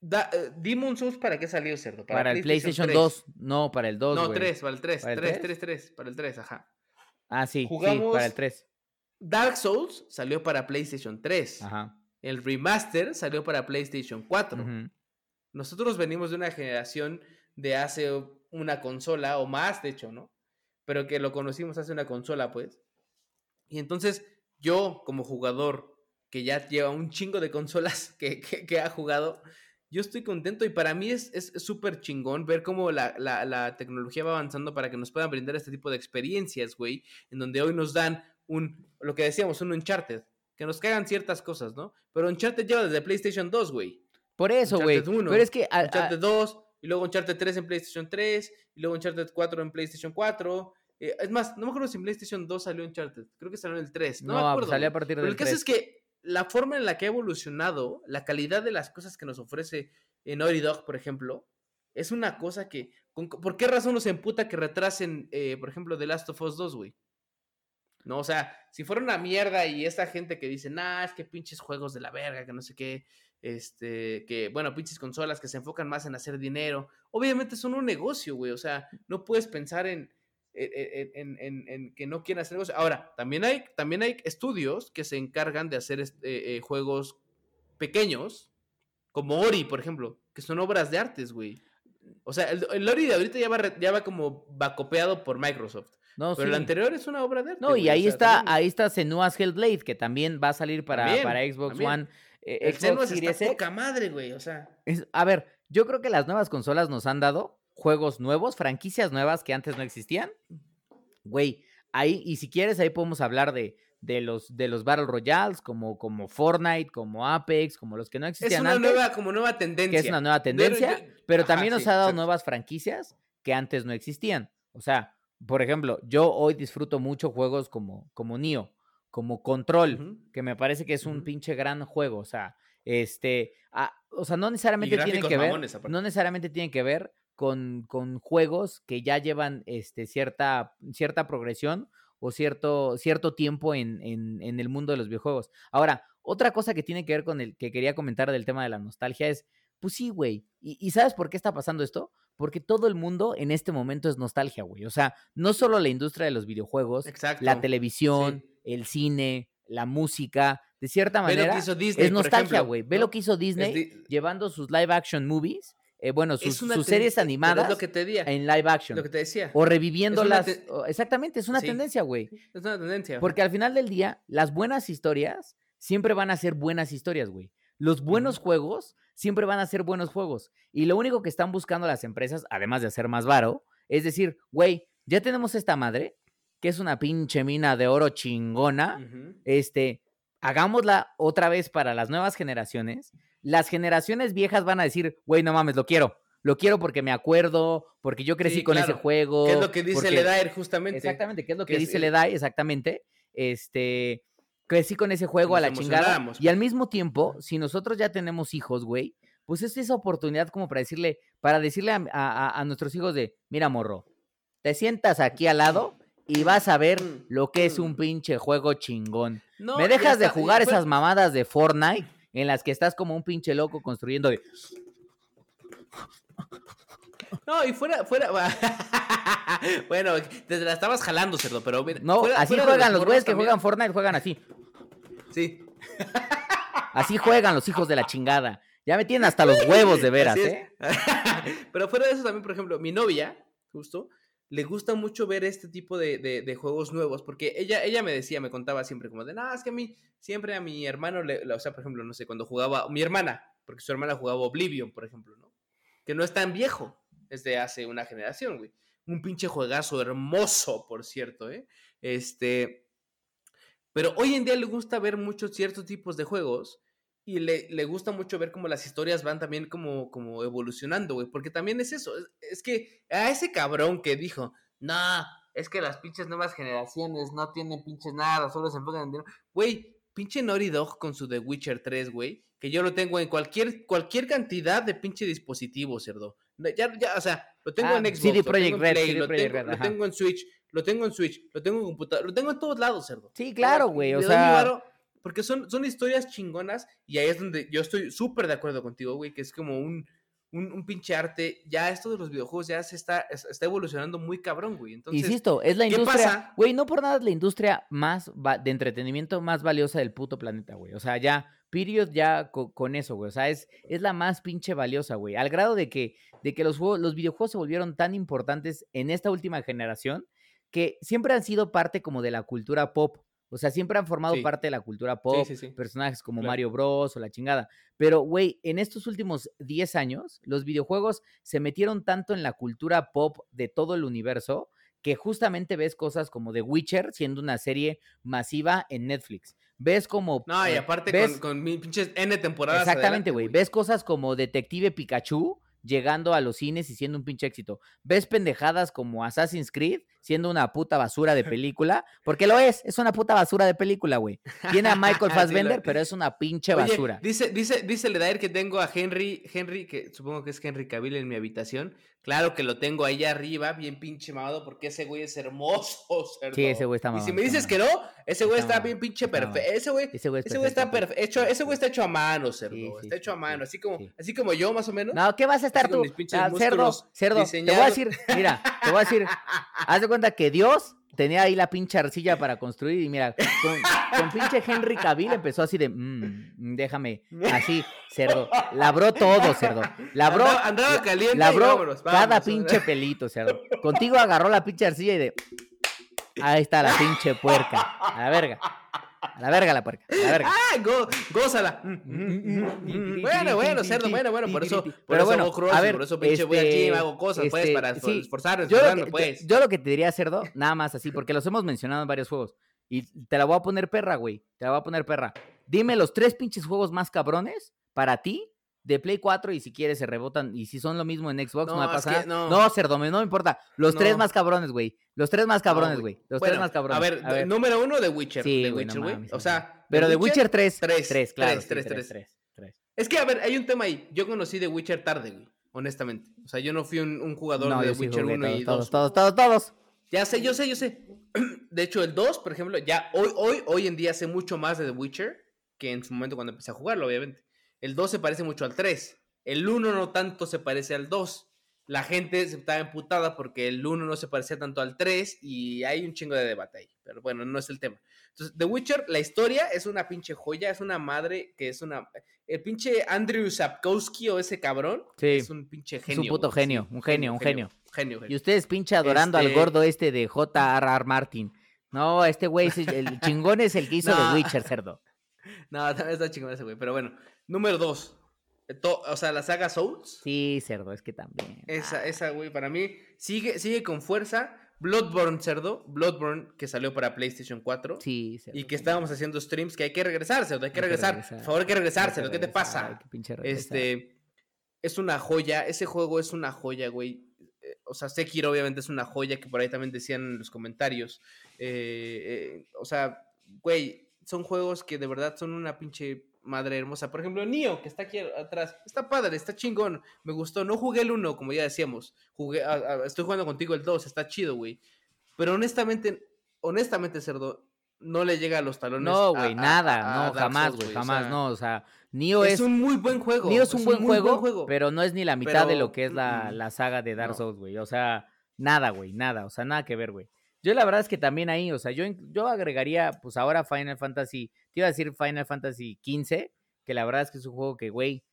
da, eh, Demon Souls, ¿para qué salió, cerdo?
para, el PlayStation
3.
2, no, para el 2,
No,
güey.
3, para el 3,
¿Para el
3,
3?
3, 3, para el 3, ajá.
Ah, sí, sí,
Jugamos-
para el 3.
Dark Souls salió para PlayStation 3.
Ajá.
El remaster salió para PlayStation 4.
ujú.
Nosotros venimos de una generación de hace una consola o más, de hecho, ¿no? Pero que lo conocimos hace una consola, pues. Y entonces yo, como jugador que ya lleva un chingo de consolas que, que- que ha jugado, yo estoy contento y para mí es es súper chingón ver cómo la, la- la tecnología va avanzando para que nos puedan brindar este tipo de experiencias, güey, en donde hoy nos dan un, lo que decíamos, un Uncharted, que nos cagan ciertas cosas, ¿no? Pero Uncharted lleva desde PlayStation 2, güey.
Por eso, güey. Pero es que. a- a-
Uncharted 2, y luego Uncharted 3 en PlayStation 3, y luego Uncharted 4 en PlayStation 4. Eh, es más, no me acuerdo si en PlayStation 2 salió Uncharted, creo que salió en el 3. No,
no,
me acuerdo.
salió a partir
Pero
del
el caso
3.
es que la forma en la que ha evolucionado, la calidad de las cosas que nos ofrece en Naughty Dog, por ejemplo, es una cosa que. con- ¿Por qué razón nos emputa que retrasen, eh, por ejemplo, The Last of Us 2, güey? No, o sea, si fuera una mierda y esta gente que dice, nah, es que pinches juegos de la verga, que no sé qué, este, que, bueno, pinches consolas que se enfocan más en hacer dinero, obviamente son un negocio, güey, o sea, no puedes pensar en, en, en- en- en que no quieren hacer negocio. Ahora, también hay, también hay estudios que se encargan de hacer este, eh, juegos pequeños, como Ori, por ejemplo, que son obras de artes, güey. O sea, el, el Ori de ahorita ya va, ya va como vacopeado por Microsoft.
No,
Pero
sí.
el anterior es una obra de arte.
No, y ahí está,
también-
ahí está Senua's Hellblade, que también va a salir para,
También,
para Xbox
también.
One, eh,
El
Xbox
Senua's
Series
está poca madre, güey, o sea.
Es- a ver, yo creo que las nuevas consolas nos han dado juegos nuevos, franquicias nuevas que antes no existían. Güey, ahí, y si quieres, ahí podemos hablar de, de los, de los Battle Royales, como, como Fortnite, como Apex, como los que no
Es
existían
una
antes,
nueva, como nueva tendencia.
que es una nueva
Pero
tendencia,
yo-
pero
Ajá,
también nos
sí,
ha dado nuevas franquicias que antes no existían. O sea, por ejemplo, yo hoy disfruto mucho juegos como, como Nioh, como Control, que me parece que es un pinche gran juego. O sea, este, ah, o sea, no necesariamente
gráficos
que ver,
mamones,
no necesariamente tienen que ver con, con juegos que ya llevan este, cierta, cierta progresión o cierto, cierto tiempo en, en, en el mundo de los videojuegos. Ahora, otra cosa que tiene que ver con el que quería comentar del tema de la nostalgia es, pues sí, güey. ¿Y, y sabes por qué está pasando esto? Porque todo el mundo en este momento es nostalgia, güey. O sea, no solo la industria de los videojuegos,
Exacto.
la televisión, el cine, la música, de cierta
Ve lo
manera
que hizo Disney,
es nostalgia, güey. Ve
¿no?
lo que hizo Disney
di-
llevando sus live action movies, eh, bueno, sus, series animadas
lo que te decía.
en live action.
Lo que te decía.
O reviviéndolas.
te-
Exactamente, es una
Sí.
tendencia, güey.
Es una tendencia.
Porque al final del día, las buenas historias siempre van a ser buenas historias, güey. Los buenos juegos siempre van a ser buenos juegos. Y lo único que están buscando las empresas, además de hacer más varo, es decir, güey, ya tenemos esta madre, que es una pinche mina de oro chingona. Este, hagámosla otra vez para las nuevas generaciones. Las generaciones viejas van a decir, güey, no mames, lo quiero. Lo quiero porque me acuerdo, porque yo crecí
Sí,
con ese juego.
¿Qué es lo que dice
porque-
justamente?
Exactamente, ¿qué es lo que,
que es
dice
el-
Ledai? Exactamente. Este, crecí con ese juego a la chingada. Y al
pues.
mismo tiempo, si nosotros ya tenemos hijos, güey, pues es esa oportunidad como para decirle, para decirle a, a- nuestros hijos de, mira, morro, te sientas aquí al lado y vas a ver
Mm,
lo que es un
mm.
pinche juego chingón.
No,
Me dejas de jugar
fue-
esas mamadas de Fortnite en las que estás como un pinche loco construyendo de...
No, y fuera, fuera. bueno, te la estabas jalando, cerdo, pero mira,
No,
fuera-
así
fuera
juegan los güeyes que
también-
juegan Fortnite, juegan así.
Sí.
Así juegan los hijos de la chingada. Ya me tienen hasta los huevos de veras, ¿eh?
Pero fuera de eso también, por ejemplo, mi novia, justo, le gusta mucho ver este tipo de, de, juegos nuevos, porque ella, ella me decía, me contaba siempre como de, no, es que a mí, siempre a mi hermano, le, o sea, por ejemplo, no sé, cuando jugaba, mi hermana, porque su hermana jugaba Oblivion, por ejemplo, ¿no? Que no es tan viejo, es de hace una generación, güey. Un pinche juegazo hermoso, por cierto, ¿eh? Este, pero hoy en día le gusta ver muchos ciertos tipos de juegos y le, le, gusta mucho ver cómo las historias van también como, como evolucionando, güey. Porque también es eso. Es, que a ese cabrón que dijo, no, es que las pinches nuevas generaciones no tienen pinches nada, solo se enfocan en dinero. Güey, pinche Naughty Dog con su The Witcher 3, güey. Que yo lo tengo en cualquier, cualquier cantidad de pinche dispositivo, cerdo. Ya, ya, o sea, lo tengo ah, en Xbox, lo, tengo en Play, lo, tengo, en Switch, lo tengo en Switch, lo tengo en computador, lo tengo en todos lados, cerdo.
Sí, claro, güey, o sea
porque son, son historias chingonas y ahí es donde yo estoy súper de acuerdo contigo, güey, que es como un, un, pinche arte. Ya esto de los videojuegos ya se está, está evolucionando muy cabrón, güey. Entonces,
Insisto, es la industria, güey, no por nada es la industria más de entretenimiento más valiosa del puto planeta, güey. O sea, ya, period, ya con, eso, güey. O sea, es, es la más pinche valiosa, güey. Al grado de que, de que los, juegos, los videojuegos se volvieron tan importantes en esta última generación que siempre han sido parte como de la cultura pop. O sea, siempre han formado parte de la cultura pop, personajes como Mario Bros o la chingada. Pero, güey, en estos últimos 10 años, los videojuegos se metieron tanto en la cultura pop de todo el universo que justamente ves cosas como The Witcher siendo una serie masiva en Netflix. Ves como...
No, y aparte con, con pinches N temporadas.
Exactamente, güey. Ves cosas como Detective Pikachu llegando a los cines y siendo un pinche éxito. Ves pendejadas como Assassin's Creed siendo una puta basura de película, porque lo es, es una puta basura de película, güey. Tiene a Michael Fassbender, pero es una pinche basura.
dice, dice, dice Ledair que tengo a Henry, Henry, que supongo que es Henry Cavill en mi habitación. Claro que lo tengo ahí arriba, bien pinche mamado, porque ese güey es hermoso,
Sí, ese güey está mamado.
Y si me dices que no, ese güey está, bien pinche perfecto. Ese güey, ese güey, está perfecto. Ese güey está hecho a mano, cerdo. está hecho a mano, así como, así como yo, más o menos.
No, ¿qué vas a estar tú? Ah, cerdo, cerdo. Te voy a decir, mira, te voy a decir, haz de cuenta que Dios tenía ahí la pinche arcilla para construir y mira, con, pinche Henry Cavill empezó así de, mmm, déjame, así, cerdo. Labró todo, cerdo. Labró,
andaba, caliente
labró cada pinche pelito, cerdo. Contigo agarró la pinche arcilla y de, ahí está la pinche puerca, a la verga. A la verga la puerca, a la verga.
¡Ah! Go, gózala. bueno, bueno, cerdo, bueno, bueno, por eso, por eso bueno, a ver, por eso pinche voy aquí y hago cosas, pues, este, para esforzarme, esforzarme, pues.
Yo, lo que te diría, cerdo, nada más así, porque los hemos mencionado en varios juegos. Y te la voy a poner perra, güey. Te la voy a poner perra. Dime los tres pinches juegos más cabrones para ti de Play 4 y si quieres se rebotan. Y si son lo mismo en Xbox, no, me pasa nada. No, cerdo, no me importa. Los tres más cabrones, güey. Los tres más cabrones, güey. Los tres más cabrones.
A ver, número uno de Witcher. Sí, de Witcher, güey. o sea.
Pero de Witcher 3.
3,
3
claro. 3, 3, 3, Es que, a ver, hay un tema ahí. Yo conocí de Witcher tarde, güey. Honestamente. O sea, yo no fui un, jugador de Witcher 1 y 2.
Todos, todos, todos, todos.
Ya sé, yo sé, yo sé. De hecho, el 2, por ejemplo, ya hoy, hoy, hoy en día sé mucho más de The Witcher que en su momento cuando empecé a jugarlo, obviamente. El 2 se parece mucho al 3. El 1 no tanto se parece al 2. La gente se estaba emputada porque el 1 no se parecía tanto al 3 y hay un chingo de debate ahí. Pero bueno, no es el tema. Entonces, The Witcher, la historia es una pinche joya, es una madre que es una... El pinche Andrew Sapkowski o ese cabrón es un pinche genio.
Es un puto genio, un genio, un genio.
Genio,
Y ustedes pinche adorando al este gordo este de J.R.R. Martin. No, este güey, el chingón es el que hizo The Witcher, cerdo.
No, también está chingón ese güey. Pero bueno, número 2 o sea, la saga Souls.
Sí, cerdo, es que también.
Esa, ah. esa, güey, para mí sigue, sigue con fuerza. Bloodborne, cerdo. Bloodborne, que salió para PlayStation 4.
Sí, cerdo.
Y que estábamos haciendo streams, que hay que regresar, cerdo, hay que regresar. Por favor, hay que regresar, cerdo, ¿qué te pasa? Este, es una joya, ese juego es una joya, güey. Eh, o sea, Sekiro obviamente es una joya, que por ahí también decían en los comentarios. Eh, eh, o sea, güey, son juegos que de verdad son una pinche madre hermosa. Por ejemplo, Nio, que está aquí atrás, está padre, está chingón, me gustó. No jugué el 1, como ya decíamos, jugué, estoy jugando contigo el 2, está chido, güey. Pero honestamente, honestamente, cerdo, no le llega a los talones.
No, güey, nada, no, jamás, güey, jamás, no, o sea, Nio es,
es, un muy buen juego.
Nio es un, buen, juego, pero no es ni la mitad de lo que es la, la saga de Dark Souls, güey. O sea, nada, güey, nada, o sea, nada que ver, güey. Yo la verdad es que también ahí, o sea, yo, yo agregaría, pues ahora Final Fantasy, te iba a decir Final Fantasy XV, que la verdad es que es un juego que, güey,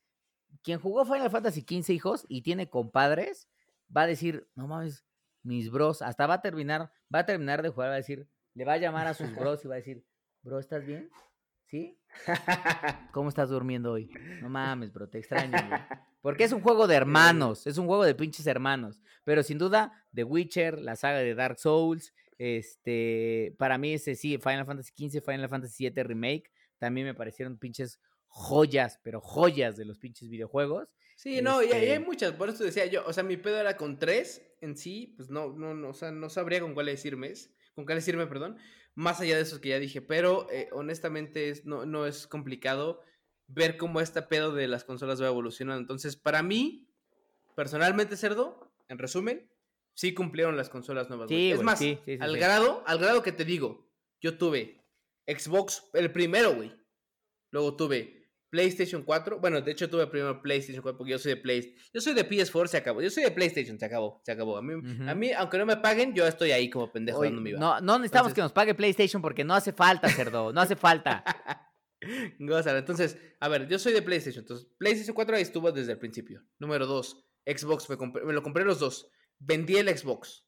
quien jugó Final Fantasy XV, hijos, y tiene compadres, va a decir, no mames, mis bros, hasta va a terminar, va a terminar de jugar, va a decir, le va a llamar a sus bros y va a decir, bro, ¿estás bien? ¿Sí? ¿Cómo estás durmiendo hoy? No mames, bro, te extraño, güey. Porque es un juego de hermanos, es un juego de pinches hermanos. Pero sin duda, The Witcher, la saga de Dark Souls, este, para mí ese sí, Final Fantasy XV, Final Fantasy VII Remake, también me parecieron pinches joyas, pero joyas de los pinches videojuegos.
Sí, no, y, hay
Este
muchas, por eso decía yo, o sea, mi pedo era con tres en sí, pues no, no, no, o sea, no sabría con cuál decirme, con cuál decirme, perdón, más allá de esos que ya dije, pero eh, honestamente es, no, no es complicado ver cómo este pedo de las consolas va evolucionando. Entonces, para mí, personalmente, Cerdo, en resumen, sí cumplieron las consolas nuevas. es más,
sí, sí, sí,
al grado, al grado que te digo, yo tuve Xbox, el primero, güey. Luego tuve PlayStation 4. Bueno, de hecho tuve primero PlayStation 4 porque yo soy de Play. Yo soy de PS4, se acabó. Yo soy de PlayStation, se acabó, se acabó. A mí, a mí aunque no me paguen, yo estoy ahí como pendejo
Oye,
dando mi
no, no necesitamos
Entonces-
que nos pague PlayStation porque no hace falta, cerdo, no hace falta.
Gózalo. Entonces, a ver, yo soy de PlayStation. Entonces, PlayStation 4 ahí estuvo desde el principio. Número 2, Xbox. Me, compré- me lo compré los dos. Vendí el Xbox.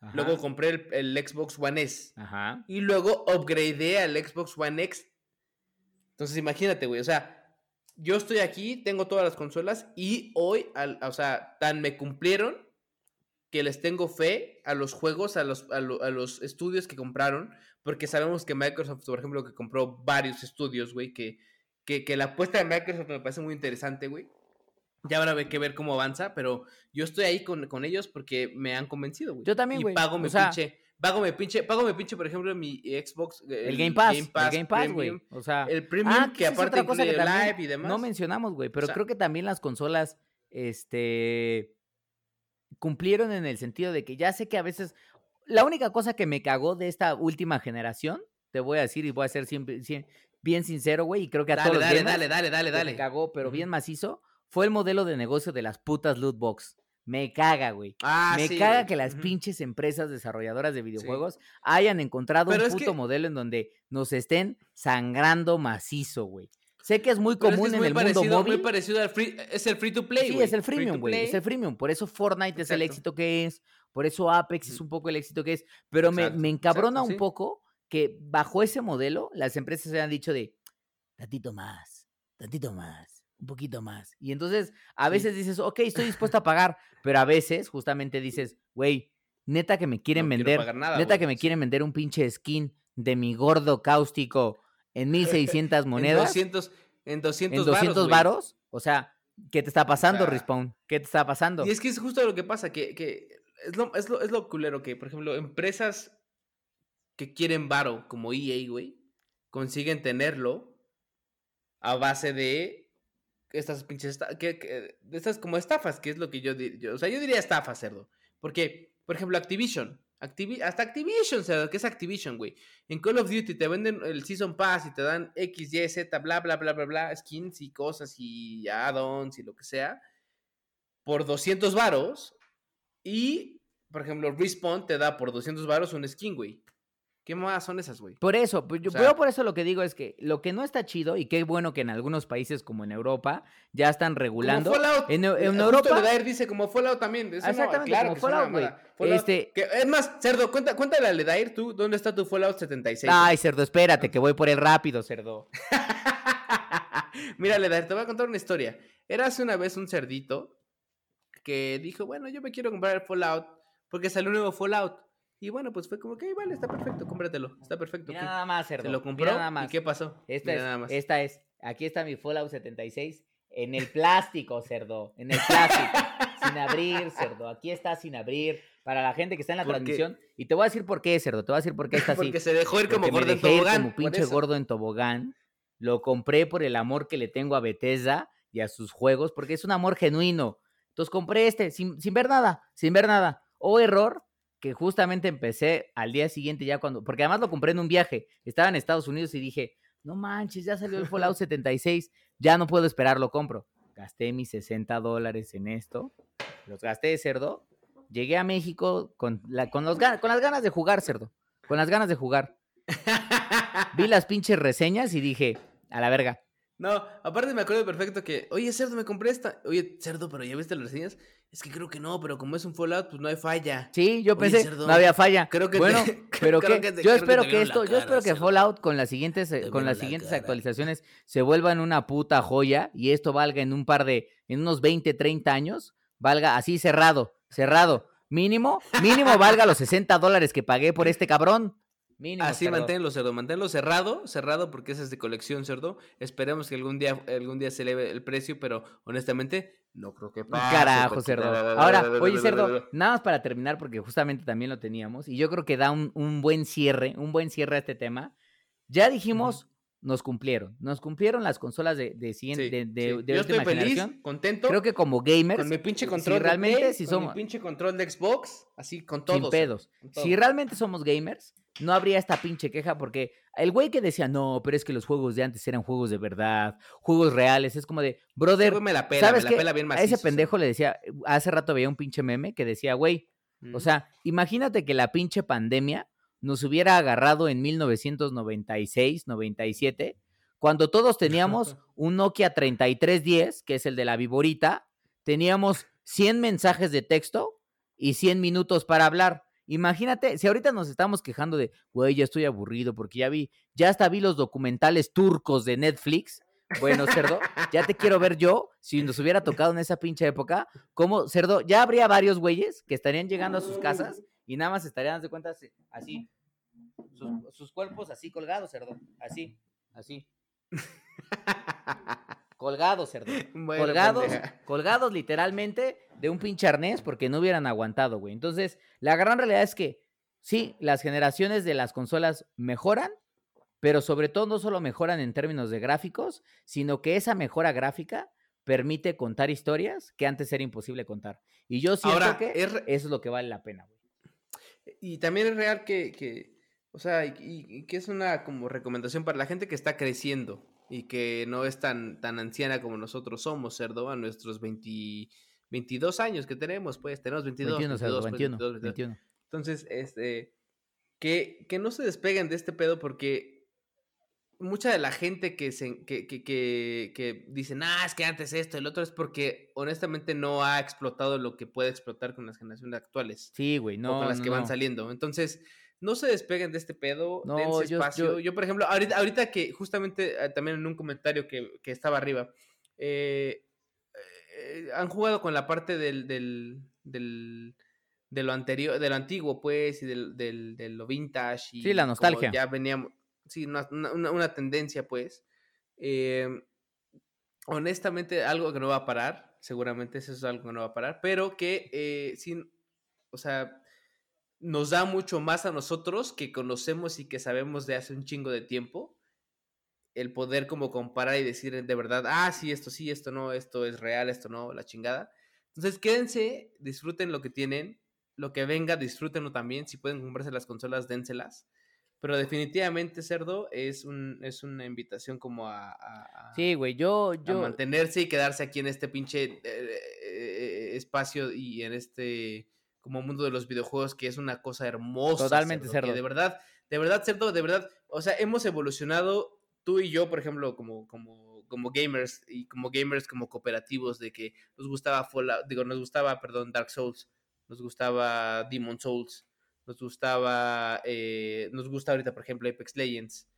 Ajá,
Luego compré el, el Xbox One S.
ajá.
Y luego upgradeé al Xbox One X. Entonces, imagínate, güey. O sea, yo estoy aquí, tengo todas las consolas y hoy, al- o sea, tan me cumplieron que les tengo fe a los juegos, a los, a, lo- a los estudios que compraron, porque sabemos que Microsoft, por ejemplo, que compró varios estudios, güey, que, que, que la apuesta de Microsoft me parece muy interesante, güey. Ya habrá que ver cómo avanza, pero yo estoy ahí con, con ellos porque me han convencido, güey.
Yo también,
Y
güey.
pago
O
mi
sea-
pinche, pago mi pinche, pago mi pinche, por ejemplo, mi Xbox.
El, Game Pass, el Game Pass, güey. O sea,
El Premium,
ah,
que
es
aparte
otra cosa que
incluye
también
live y demás.
no mencionamos, güey, pero
sea-
creo que también las consolas, este, cumplieron en el sentido de que ya sé que a veces, la única cosa que me cagó de esta última generación, te voy a decir y voy a ser siempre, siem- bien sincero, güey, y creo que a
dale,
todos los
dale, dale, dale, dale,
que me
dale.
cagó, pero bien macizo, fue el modelo de negocio de las putas loot box. Me caga, güey.
Ah,
Me
sí,
caga
güey.
que las pinches empresas desarrolladoras de videojuegos hayan encontrado
Pero
un puto
que-
modelo en donde nos estén sangrando macizo, güey. Sé que es muy
Pero es que
común
es
en
muy
el
parecido,
mundo
muy
móvil.
parecido al free, es el free to play,
Sí, es el freemium, güey. Es el freemium. Por eso Fortnite es el éxito que es. Por eso Apex es un poco el éxito que es. Pero me, encabrona
exacto,
un
sí.
poco que bajo ese modelo las empresas se han dicho de tantito más, tantito más, un poquito más. Y entonces a
Sí.
veces dices, ok, estoy dispuesto a pagar. Pero a veces justamente dices, güey, neta que me quieren
No
vender.
pagar nada,
neta que me quieren vender un pinche skin de mi gordo cáustico en 1600 monedas.
En 200, en 200,
en 200
varos.
O sea, ¿qué te está pasando,
sea,
Respawn? ¿Qué te está pasando?
Y es que es justo lo que pasa, que, que es, lo, es, lo, es lo culero que, por ejemplo, empresas que quieren varo, como EA, güey, consiguen tenerlo a base de estas pinches, que, estas como estafas, que es lo que yo, yo- o sea, yo diría estafa, cerdo. Porque, por ejemplo, Activision, Activi- hasta Activision, cerdo, que es Activision, güey. En Call of Duty te venden el Season Pass y te dan X, Y, Z, bla, bla, bla, bla, bla, skins y cosas y add-ons y lo que sea, por 200 varos. Y, por ejemplo, Respawn te da por 200 varos un skin, güey. ¿Qué más son esas, güey?
Por eso, pues, yo,
O sea-
yo por eso lo que digo es que lo que no está chido, y qué bueno que en algunos países como en Europa ya están regulando.
Como Fallout.
En, en Europa,
Ledair dice como Fallout también. Eso no,
Exactamente,
claro
como
es
Fallout, güey. Este-
que- es más, Cerdo, cuenta, cuéntale a Ledair tú, ¿dónde está tu Fallout 76?
ay, cerdo, espérate, que voy por el rápido, cerdo.
Mira, Ledair, te voy a contar una historia. Era hace una vez un cerdito que dijo, bueno, yo me quiero comprar el Fallout porque salió un nuevo Fallout. Y bueno, pues fue como que, "Ay, vale, está perfecto, cómpratelo, está perfecto.
Mira
¿qué?".
nada más, cerdo.
Se lo
mira
compró
nada más.
y ¿qué pasó?
Esta
Mira
es,
nada más.
esta es, aquí está mi Fallout 76 en el plástico, cerdo, en el plástico, sin abrir, cerdo, aquí está sin abrir, para la gente que está en la
Porque-
transmisión, y te voy a decir por qué, cerdo, te voy a decir por qué está así.
Porque se dejó ir como
Porque
gordo en tobogán.
como pinche gordo en tobogán, lo compré por el amor que le tengo a Bethesda y a sus juegos, porque es un amor genuino, entonces compré este, sin, sin ver nada, sin ver nada, o error, que justamente empecé al día siguiente ya cuando, porque además lo compré en un viaje, estaba en Estados Unidos y dije, no manches, ya salió el Fallout 76, ya no puedo esperar, lo compro. Gasté mis 60 dólares en esto, los gasté cerdo, llegué a México con, la, con, los, con las ganas de jugar, cerdo. Con las ganas de jugar. Vi las pinches reseñas y dije, a la verga.
No, aparte me acuerdo perfecto que, oye, cerdo, me compré esta. Oye, cerdo, pero ya viste las reseñas. Es que creo que no, pero como es un Fallout, pues no hay falla.
Sí, yo pensé, no había falla. Creo que bueno, pero que, yo espero que esto, yo espero que Fallout con las siguientes, con las siguientes actualizaciones se vuelva en una puta joya y esto valga en un par de, en unos 20, 30 años, valga así cerrado, cerrado. Mínimo, mínimo valga los 60 dólares que pagué por este cabrón.
Así manténlo, cerdo. Manténlo cerrado, cerrado porque ese es de colección, cerdo. Esperemos que algún día, algún día se eleve el precio, pero honestamente no creo que
pase. Carajo, cerdo. Ahora, oye, cerdo, nada más para terminar, porque justamente también lo teníamos, y yo creo que da un, un buen cierre, un buen cierre a este tema. Ya dijimos nos cumplieron. Nos cumplieron las consolas de, de, siguiente, de, de,
Yo estoy feliz, contento.
Creo que como gamers.
Con mi pinche control si realmente, si somos, mi pinche control de Xbox, así con todos.
Sin pedos. Si realmente somos gamers, no habría esta pinche queja porque el güey que decía, no, pero es que los juegos de antes eran juegos de verdad, juegos reales, es como de, brother,
me la pela, ¿sabes me la pela bien
A ese pendejo le decía, hace rato veía un pinche meme que decía, güey, o sea, imagínate que la pinche pandemia nos hubiera agarrado en 1996, 97, cuando todos teníamos un Nokia 3310, que es el de la Viborita, teníamos 100 mensajes de texto y 100 minutos para hablar. Imagínate, si ahorita nos estamos quejando de, güey, ya estoy aburrido porque ya vi, ya hasta vi los documentales turcos de Netflix. Bueno, cerdo, ya te quiero ver yo, si nos hubiera tocado en esa pinche época, como cerdo, ya habría varios güeyes que estarían llegando a sus casas y nada más estarían de cuenta así, sus, cuerpos así colgados, cerdo, así, así. colgados, cerdo. colgados, colgados literalmente de un pinche arnés porque no hubieran aguantado, güey. Entonces, la gran realidad es que sí, las generaciones de las consolas mejoran, pero sobre todo no solo mejoran en términos de gráficos, sino que esa mejora gráfica permite contar historias que antes era imposible contar. Y yo siento que eso es lo que vale la pena, güey.
Y también es real que, o sea, y, que es una como recomendación para la gente que está creciendo y que no es tan, tan anciana como nosotros somos, cerdo, a nuestros 22 años que tenemos, pues, tenemos 22.
21, 21,
Entonces, este, que, que no se despeguen de este pedo porque mucha de la gente que, se, que, que, que, que dicen, ah, es que antes esto, el otro es porque honestamente no ha explotado lo que puede explotar con las generaciones actuales.
Sí, güey, no.
O con las que van saliendo. Entonces, no se despeguen de este pedo, no, dense espacio. Yo, por ejemplo, ahorita, ahorita, que justamente eh, también en un comentario que, que estaba arriba, eh, eh, han jugado con la parte del, del, del, de lo anterior, de lo antiguo, pues, y del, del, de lo vintage. Y
sí, la nostalgia.
Ya veníamos, sí, una, una, tendencia, pues. honestamente, algo que no va a parar, seguramente eso es algo que no va a parar, pero que sin, o sea, nos da mucho más a nosotros que conocemos y que sabemos de hace un chingo de tiempo el poder como comparar y decir de verdad, ah, sí, esto sí, esto no, esto es real, esto no, la chingada. Entonces quédense, disfruten lo que tienen, lo que venga, disfrútenlo también, si pueden comprarse las consolas, dénselas. Pero definitivamente, Cerdo, es, un, es una invitación como a,
sí, güey, yo, yo...
mantenerse y quedarse aquí en este pinche eh, eh, espacio y en este como mundo de los videojuegos, que es una cosa hermosa.
Totalmente cerdo.
De verdad, de verdad, cerdo, de verdad. O sea, hemos evolucionado, tú y yo, por ejemplo, como, como, como gamers y como gamers como cooperativos, de que nos gustaba Fallout, digo, nos gustaba, perdón, Dark Souls, nos gustaba Demon Souls, nos gustaba, eh, nos gusta ahorita, por ejemplo, Apex Legends.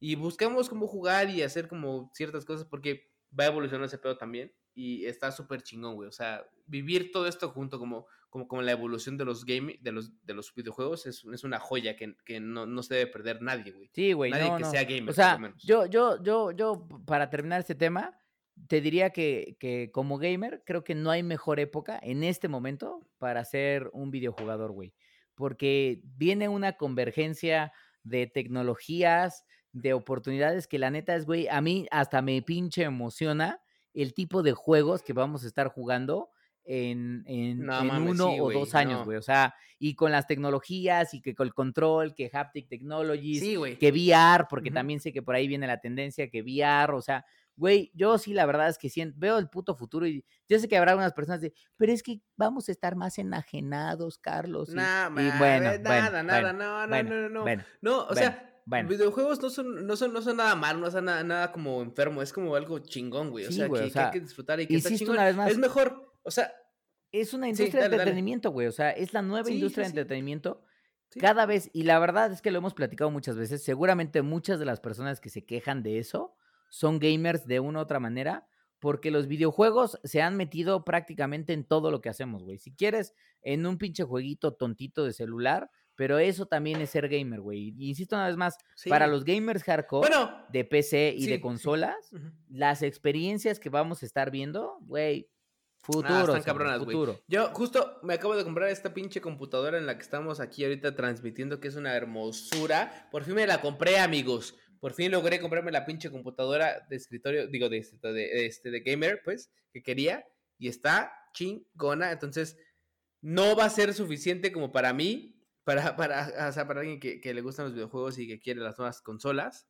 Y buscamos cómo jugar y hacer como ciertas cosas porque va a evolucionar ese pedo también. Y está súper chingón, güey. O sea, vivir todo esto junto como, como, como la evolución de los game, de los, de los videojuegos es, es una joya que, que no, no, se debe perder nadie, güey.
Sí, güey.
Nadie que sea gamer.
O sea, yo, yo, yo, yo, para terminar este tema, te diría que, que, como gamer, creo que no hay mejor época en este momento para ser un videojugador, güey. Porque viene una convergencia de tecnologías, de oportunidades que la neta es, güey, a mí hasta me pinche emociona el tipo de juegos que vamos a estar jugando en, en,
No
en
mames,
uno
sí,
o dos años,
no.
güey. O sea, y con las tecnologías y que con el control, que Haptic Technologies,
Sí,
que VR, porque también sé que por ahí viene la tendencia, que VR, o sea, güey, yo sí la verdad es que sien- veo el puto futuro y yo sé que habrá algunas personas de, pero es que vamos a estar más enajenados, Carlos. y-
Nah,
y
man,
bueno,
eh,
bueno,
nada, nada,
bueno,
no, no,
bueno,
no, no, no.
bueno,
No, o sea,
bueno.
videojuegos no son, no son, no son nada malo, no son nada, nada como enfermo, es como algo chingón, güey. O
Sí,
sea,
güey,
que,
o
que hay
sea,
que disfrutar y que está chingón.
una vez más.
Es mejor, o sea,
Es una
Sí,
industria
dale,
de
dale.
entretenimiento, güey. O sea, es la nueva
Sí,
industria de entretenimiento. Cada vez, y la verdad es que lo hemos platicado muchas veces, seguramente muchas de las personas que se quejan de eso son gamers de una u otra manera, porque los videojuegos se han metido prácticamente en todo lo que hacemos, güey. Si quieres, en un pinche jueguito tontito de celular, pero eso también es ser gamer, güey. Insisto una vez más,
Sí.
para los gamers hardcore
Bueno,
de PC y
sí,
de
sí.
consolas, las experiencias que vamos a estar viendo, güey, futuro.
Ah, están
cerdo,
cabronas, güey.
futuro.
Yo justo me acabo de comprar esta pinche computadora en la que estamos aquí ahorita transmitiendo, que es una hermosura. Por fin me la compré, amigos. Por fin logré comprarme la pinche computadora de escritorio, digo, de, este- de, este, de gamer, pues, que quería. Y está chingona. Entonces, no va a ser suficiente como para mí, para, para, o sea, para alguien que, que le gustan los videojuegos y que quiere las nuevas consolas.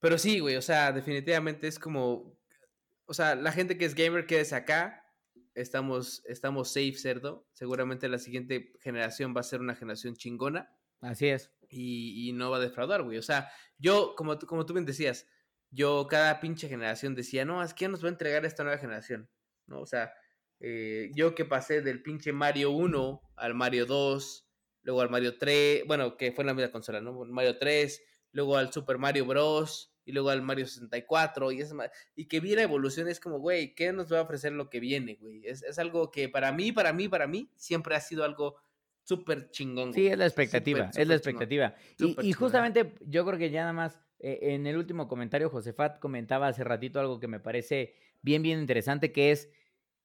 Pero sí, güey, o sea, definitivamente es como, o sea, la gente que es gamer quédese acá, estamos, estamos safe, cerdo. Seguramente la siguiente generación va a ser una generación chingona
Así es.
Y, y no va a defraudar, güey. O sea, yo, como, tú- como tú bien decías, yo cada pinche generación decía, no, es que nos va a entregar esta nueva generación, ¿no? O sea, eh, yo que pasé del pinche Mario 1 al Mario 2, luego al Mario 3, bueno, que fue en la misma consola, ¿no? Mario 3, luego al Super Mario Bros. Y luego al Mario 64 y, es y que vi la evolución es como, güey, ¿qué nos va a ofrecer lo que viene, güey? Es, es algo que para mí, para mí, para mí, siempre ha sido algo súper chingón.
Sí, es la expectativa, es la
chingón.
expectativa. Y,
chingón.
justamente yo creo que ya nada más eh, en el último comentario, Josefat comentaba hace ratito algo que me parece bien, bien interesante, que es,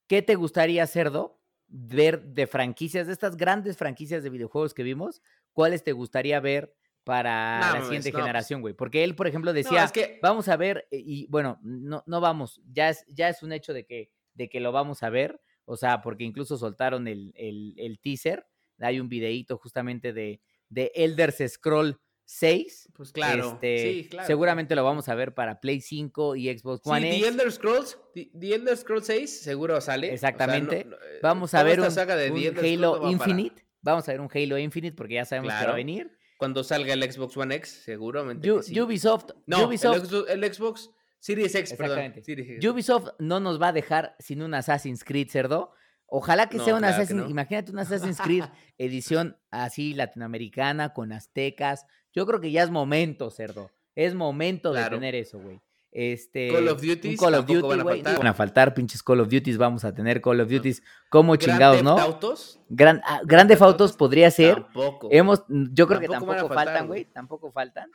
¿qué te gustaría, Cerdo, ver de franquicias, de estas grandes franquicias de videojuegos que vimos? ¿Cuáles te gustaría ver para
No,
la siguiente
no,
generación, güey? Porque él, por ejemplo,
No,
decía,
es que
vamos a ver, eh, y bueno, no, no vamos, ya es, ya es un hecho de que, de que lo vamos a ver, o sea, porque incluso soltaron el, el, el teaser, hay un videíto justamente de, de Elder Scroll 6.
Pues claro,
este,
sí, claro.
Seguramente lo vamos a ver para Play 5 y Xbox
Sí,
One
The
X.
Elder Scrolls, The, The Elder Scrolls 6 seguro sale. o sea,
Exactamente.
no- no, eh,
Vamos a ver un,
saga de The
un Halo
no va para-
Infinite. Vamos a ver un Halo Infinite porque ya sabemos que va a
Claro.
venir.
Cuando salga el Xbox One X, seguramente. Que sí.
Ubisoft,
no,
Ubisoft,
El, Xbox, el Xbox Series X, perdón.
Exactamente.
Series X.
Ubisoft no nos va a dejar sin un Assassin's Creed, cerdo. Ojalá que
No,
sea un
claro
Assassin's,
no.
imagínate un Assassin's Creed edición así latinoamericana con aztecas. Yo creo que ya es momento, cerdo. Es momento de tener eso, güey. Este,
Call of Duties
Call of Duty,
van a
güey.
faltar.
Van a faltar pinches Call of Duties, vamos a tener Call of Duties como
Grand
chingados, ¿no?
Autos,
Gran, ah, Grande Autos podría ser.
Tampoco.
Hemos, yo creo que
Tampoco
faltan,
güey.
Tampoco faltan.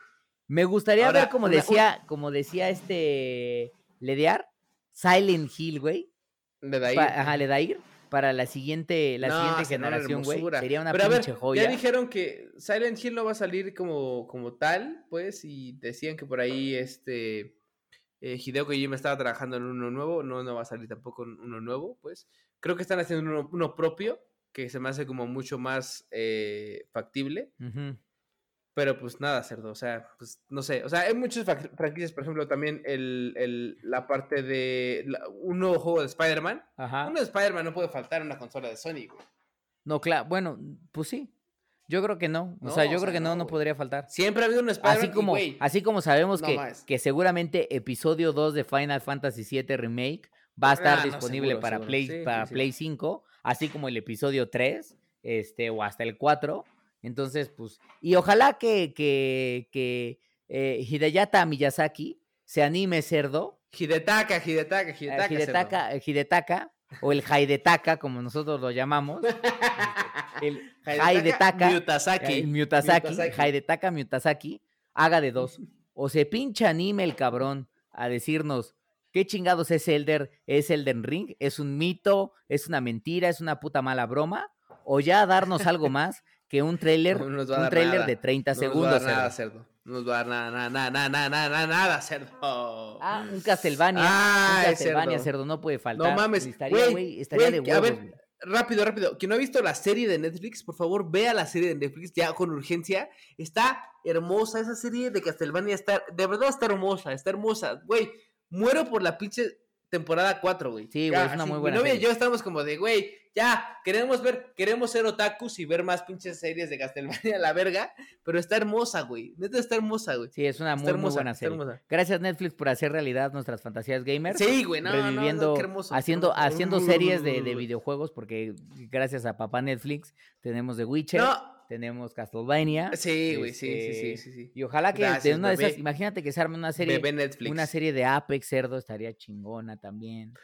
Me gustaría
Ahora,
ver, como
una-
decía, como decía este Ledear, Silent Hill, güey. Pa- ajá, Ledair, para la siguiente, la
No,
siguiente generación, güey. Sería una
Pero a ver,
pinche joya.
Ya dijeron que Silent Hill no va a salir como, como tal, pues, y decían que por ahí este eh, Hideo Kojima estaba trabajando en uno nuevo, no, no va a salir tampoco en uno nuevo, pues. Creo que están haciendo uno, uno propio, que se me hace como mucho más eh, factible,
Ujú.
Pero pues nada, cerdo, o sea, pues no sé, o sea, hay muchas franquicias, por ejemplo, también el, el- la parte de la- un nuevo juego de Spider-Man. Uno de Spider-Man no puede faltar en una consola de Sony, güey.
No, claro, bueno, pues sí. Yo creo que no. O
No,
sea,
o
yo
sea,
creo que no,
no,
podría faltar.
Siempre ha habido un Spider-Man.
Así como, así como sabemos
no
que,
más.
que seguramente episodio 2 de Final Fantasy VII Remake va a estar
Ah,
disponible
seguro,
para,
seguro.
Play,
Sí,
para
sí.
Play 5, así como el episodio 3, este, o hasta el 4. Entonces, pues, y ojalá que, que, que eh, Hideyata Miyazaki se anime, cerdo,
Hidetaka, Hidetaka,
eh,
Hidetaka.
Hidetaka, eh, Hidetaka, o el Haidetaka, como nosotros lo llamamos, el Haidetaka,
Mutasaki.
el Mutasaki. Haidetaka Mutasaki, haga de dos. O se pincha anime el cabrón a decirnos qué chingados es Elder, es Elden Ring, es un mito, es una mentira, es una puta mala broma, o ya darnos algo más que un tráiler
no
un tráiler de 30
no segundos. Nos va a dar nada,
cerdo.
No nos va a dar nada, nada, nada, nada, nada, nada, cerdo.
Ah, un Castlevania. Ah, Castlevania,
cerdo.
no puede faltar.
No mames.
Estaría, estaría de
huevos, a ver, rápido, rápido. Quien no ha visto la serie de Netflix, por favor, vea la serie de Netflix ya con urgencia. Está hermosa esa serie de Castlevania. Está, de verdad está hermosa, está hermosa. Güey, muero por la pinche temporada 4, güey.
Sí, güey, es una muy buena
Mi novia y
serie.
yo estamos como de, güey, ya, queremos ver, queremos ser otakus y ver más pinches series de Castlevania a la verga. Pero está hermosa, güey. Neta está hermosa, güey.
Sí, es una muy, buena serie.
hermosa.
Gracias Netflix por hacer realidad nuestras fantasías gamers.
Sí, güey, no, no, no,
reviviendo,
qué hermoso.
haciendo,
hermoso.
haciendo series de, de videojuegos, porque gracias a papá Netflix tenemos The Witcher,
No,
tenemos Castlevania.
sí, güey, sí, sí,
este,
sí, sí, sí.
Y ojalá que de
Gracias,
una de esas, imagínate que se arme una serie, una serie de Apex Cerdo, estaría chingona también.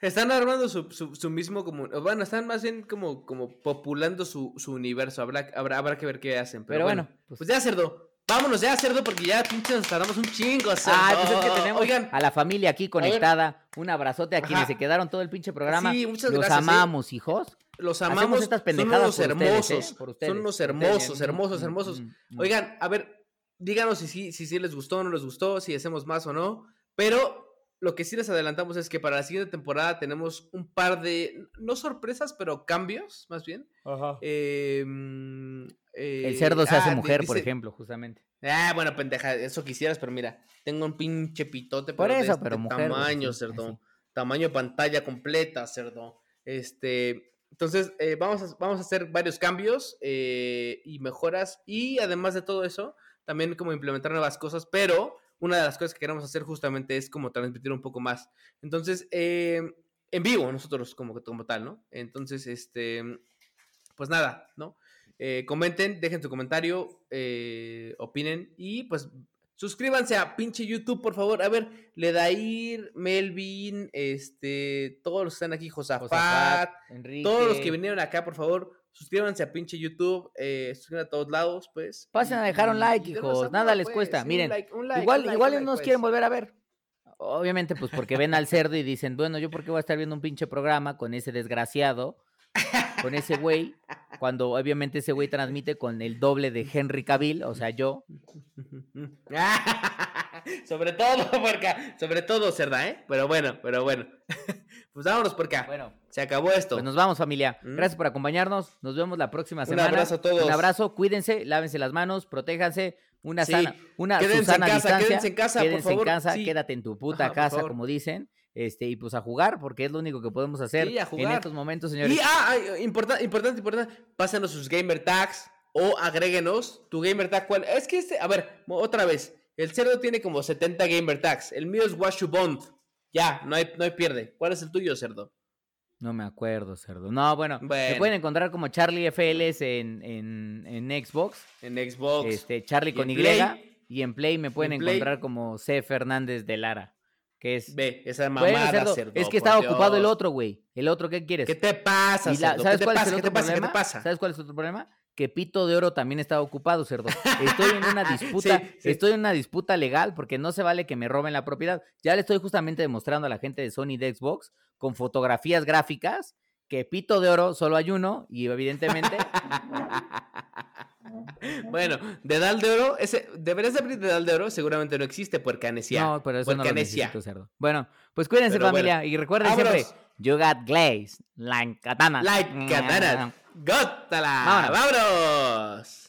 Están armando su, su, su mismo como bueno, están más bien como, como populando su, su universo. Habrá, habrá, habrá que ver qué hacen. Pero,
Pero
bueno,
bueno, pues-
pues, ya cerdo. Vámonos ya cerdo porque ya pinche nos tardamos un chingo. Cerdo.
Ah, pues es que tenemos
Oigan,
a la familia aquí conectada. Un abrazote a quienes se quedaron todo el pinche programa.
Sí, muchas
Los
gracias, ¿eh?
amamos, hijos.
Los
hacemos
amamos.
estas
son unos
por ustedes,
hermosos.
¿eh? Por ustedes,
son unos
ustedes.
hermosos, hermosos,
mm,
hermosos.
mm.
Oigan, a ver, díganos si sí si, sí les gustó o no les gustó, si hacemos más o no. Pero lo que sí les adelantamos es que para la siguiente temporada tenemos un par de, no sorpresas, pero cambios, más bien. Eh, mm,
El
eh,
cerdo se hace
ah,
mujer, por ejemplo, justamente.
Ah, bueno, pendeja, eso quisieras, pero mira, tengo un pinche pitote,
Por
de
eso,
este
pero mujer,
tamaño, cerdo.
así.
Tamaño pantalla completa, cerdo. Este, entonces, eh, vamos, a, vamos a hacer varios cambios eh, y mejoras. Y además de todo eso, también como implementar nuevas cosas, pero una de las cosas que queremos hacer justamente es como transmitir un poco más. Entonces, eh, en vivo, nosotros como, como tal, ¿no? Entonces, este, pues nada, ¿no? Comenten, dejen su comentario, opinen y pues suscríbanse a pinche YouTube, por favor. A ver, Ledair, Melvin, este, todos los que están aquí, Josafat,
Josafat, Enrique.
todos los que vinieron acá, por favor, suscríbanse a pinche YouTube, eh, suscríbanse a todos lados, pues.
Pasen a dejar un like,
y
hijos, nada les
pues,
cuesta.
un
Miren,
like, un like,
igual
like,
igual
pues.
quieren volver a ver. Obviamente, pues porque ven al cerdo y dicen, bueno, yo por qué voy a estar viendo un pinche programa con ese desgraciado, con ese güey, cuando obviamente ese güey transmite con el doble de Henry Cavill, o sea, yo.
sobre todo, porca, sobre todo, cerda, ¿eh? Pero bueno, pero bueno. pues vámonos por acá.
Bueno,
Se acabó esto.
pues nos vamos familia.
Mm.
Gracias por acompañarnos. Nos vemos la próxima
Un
semana.
abrazo a todos.
Un abrazo, cuídense, lávense las manos, protéjanse. Una
Sí,
sana, una
quédense en casa,
distancia.
quédense en casa, por
quédense en casa,
sí.
quédate en tu puta
Ajá,
casa, como dicen. Este, y pues a jugar, porque es lo único que podemos hacer
Sí, a
en
jugar.
estos momentos, señores.
Y, ah, importante, importante, importante. Pásanos sus gamer tags o agréguenos tu gamer tag. ¿cuál? Es que este, a ver, otra vez. El cerdo tiene como 70 gamer tags. El mío es Washu Bond. Ya, no hay, no hay pierde. ¿Cuál es el tuyo, cerdo?
No me acuerdo, cerdo. No, bueno, me pueden encontrar como Charlie FLS en, en, en Xbox.
En Xbox.
Este, Charlie
¿Y
con
en
Y.
Play?
Y en Play me pueden
en Play?
encontrar como C. Fernández de Lara. Que es.
Ve, esa mamada,
cerdo,
cerdo.
es que estaba ocupado el otro, güey. El otro, ¿qué quieres?
¿Qué te pasa,
la-
cerdo?
¿Sabes
¿Qué te
cuál es
pasa?
el
¿Qué
otro
te pasa? ¿Qué
problema?
te pasa?
¿Sabes cuál es el otro problema? Que Pito de Oro también estaba ocupado, cerdo. Estoy en una disputa,
Sí, sí.
estoy en una disputa legal porque no se vale que me roben la propiedad. Ya le estoy justamente demostrando a la gente de Sony de Xbox con fotografías gráficas que Pito de Oro solo hay uno y evidentemente
Bueno, Dedal de Oro, ese, deberías de abrir Dedal de Oro, seguramente no existe, puercanesia.
no, pero eso no lo necesito, cerdo. Bueno, pues cuídense
Pero
familia
bueno,
y recuerden
vámonos.
siempre, you got glaze, like katana.
Like katana. Gótala.
Vámonos.
Vámonos.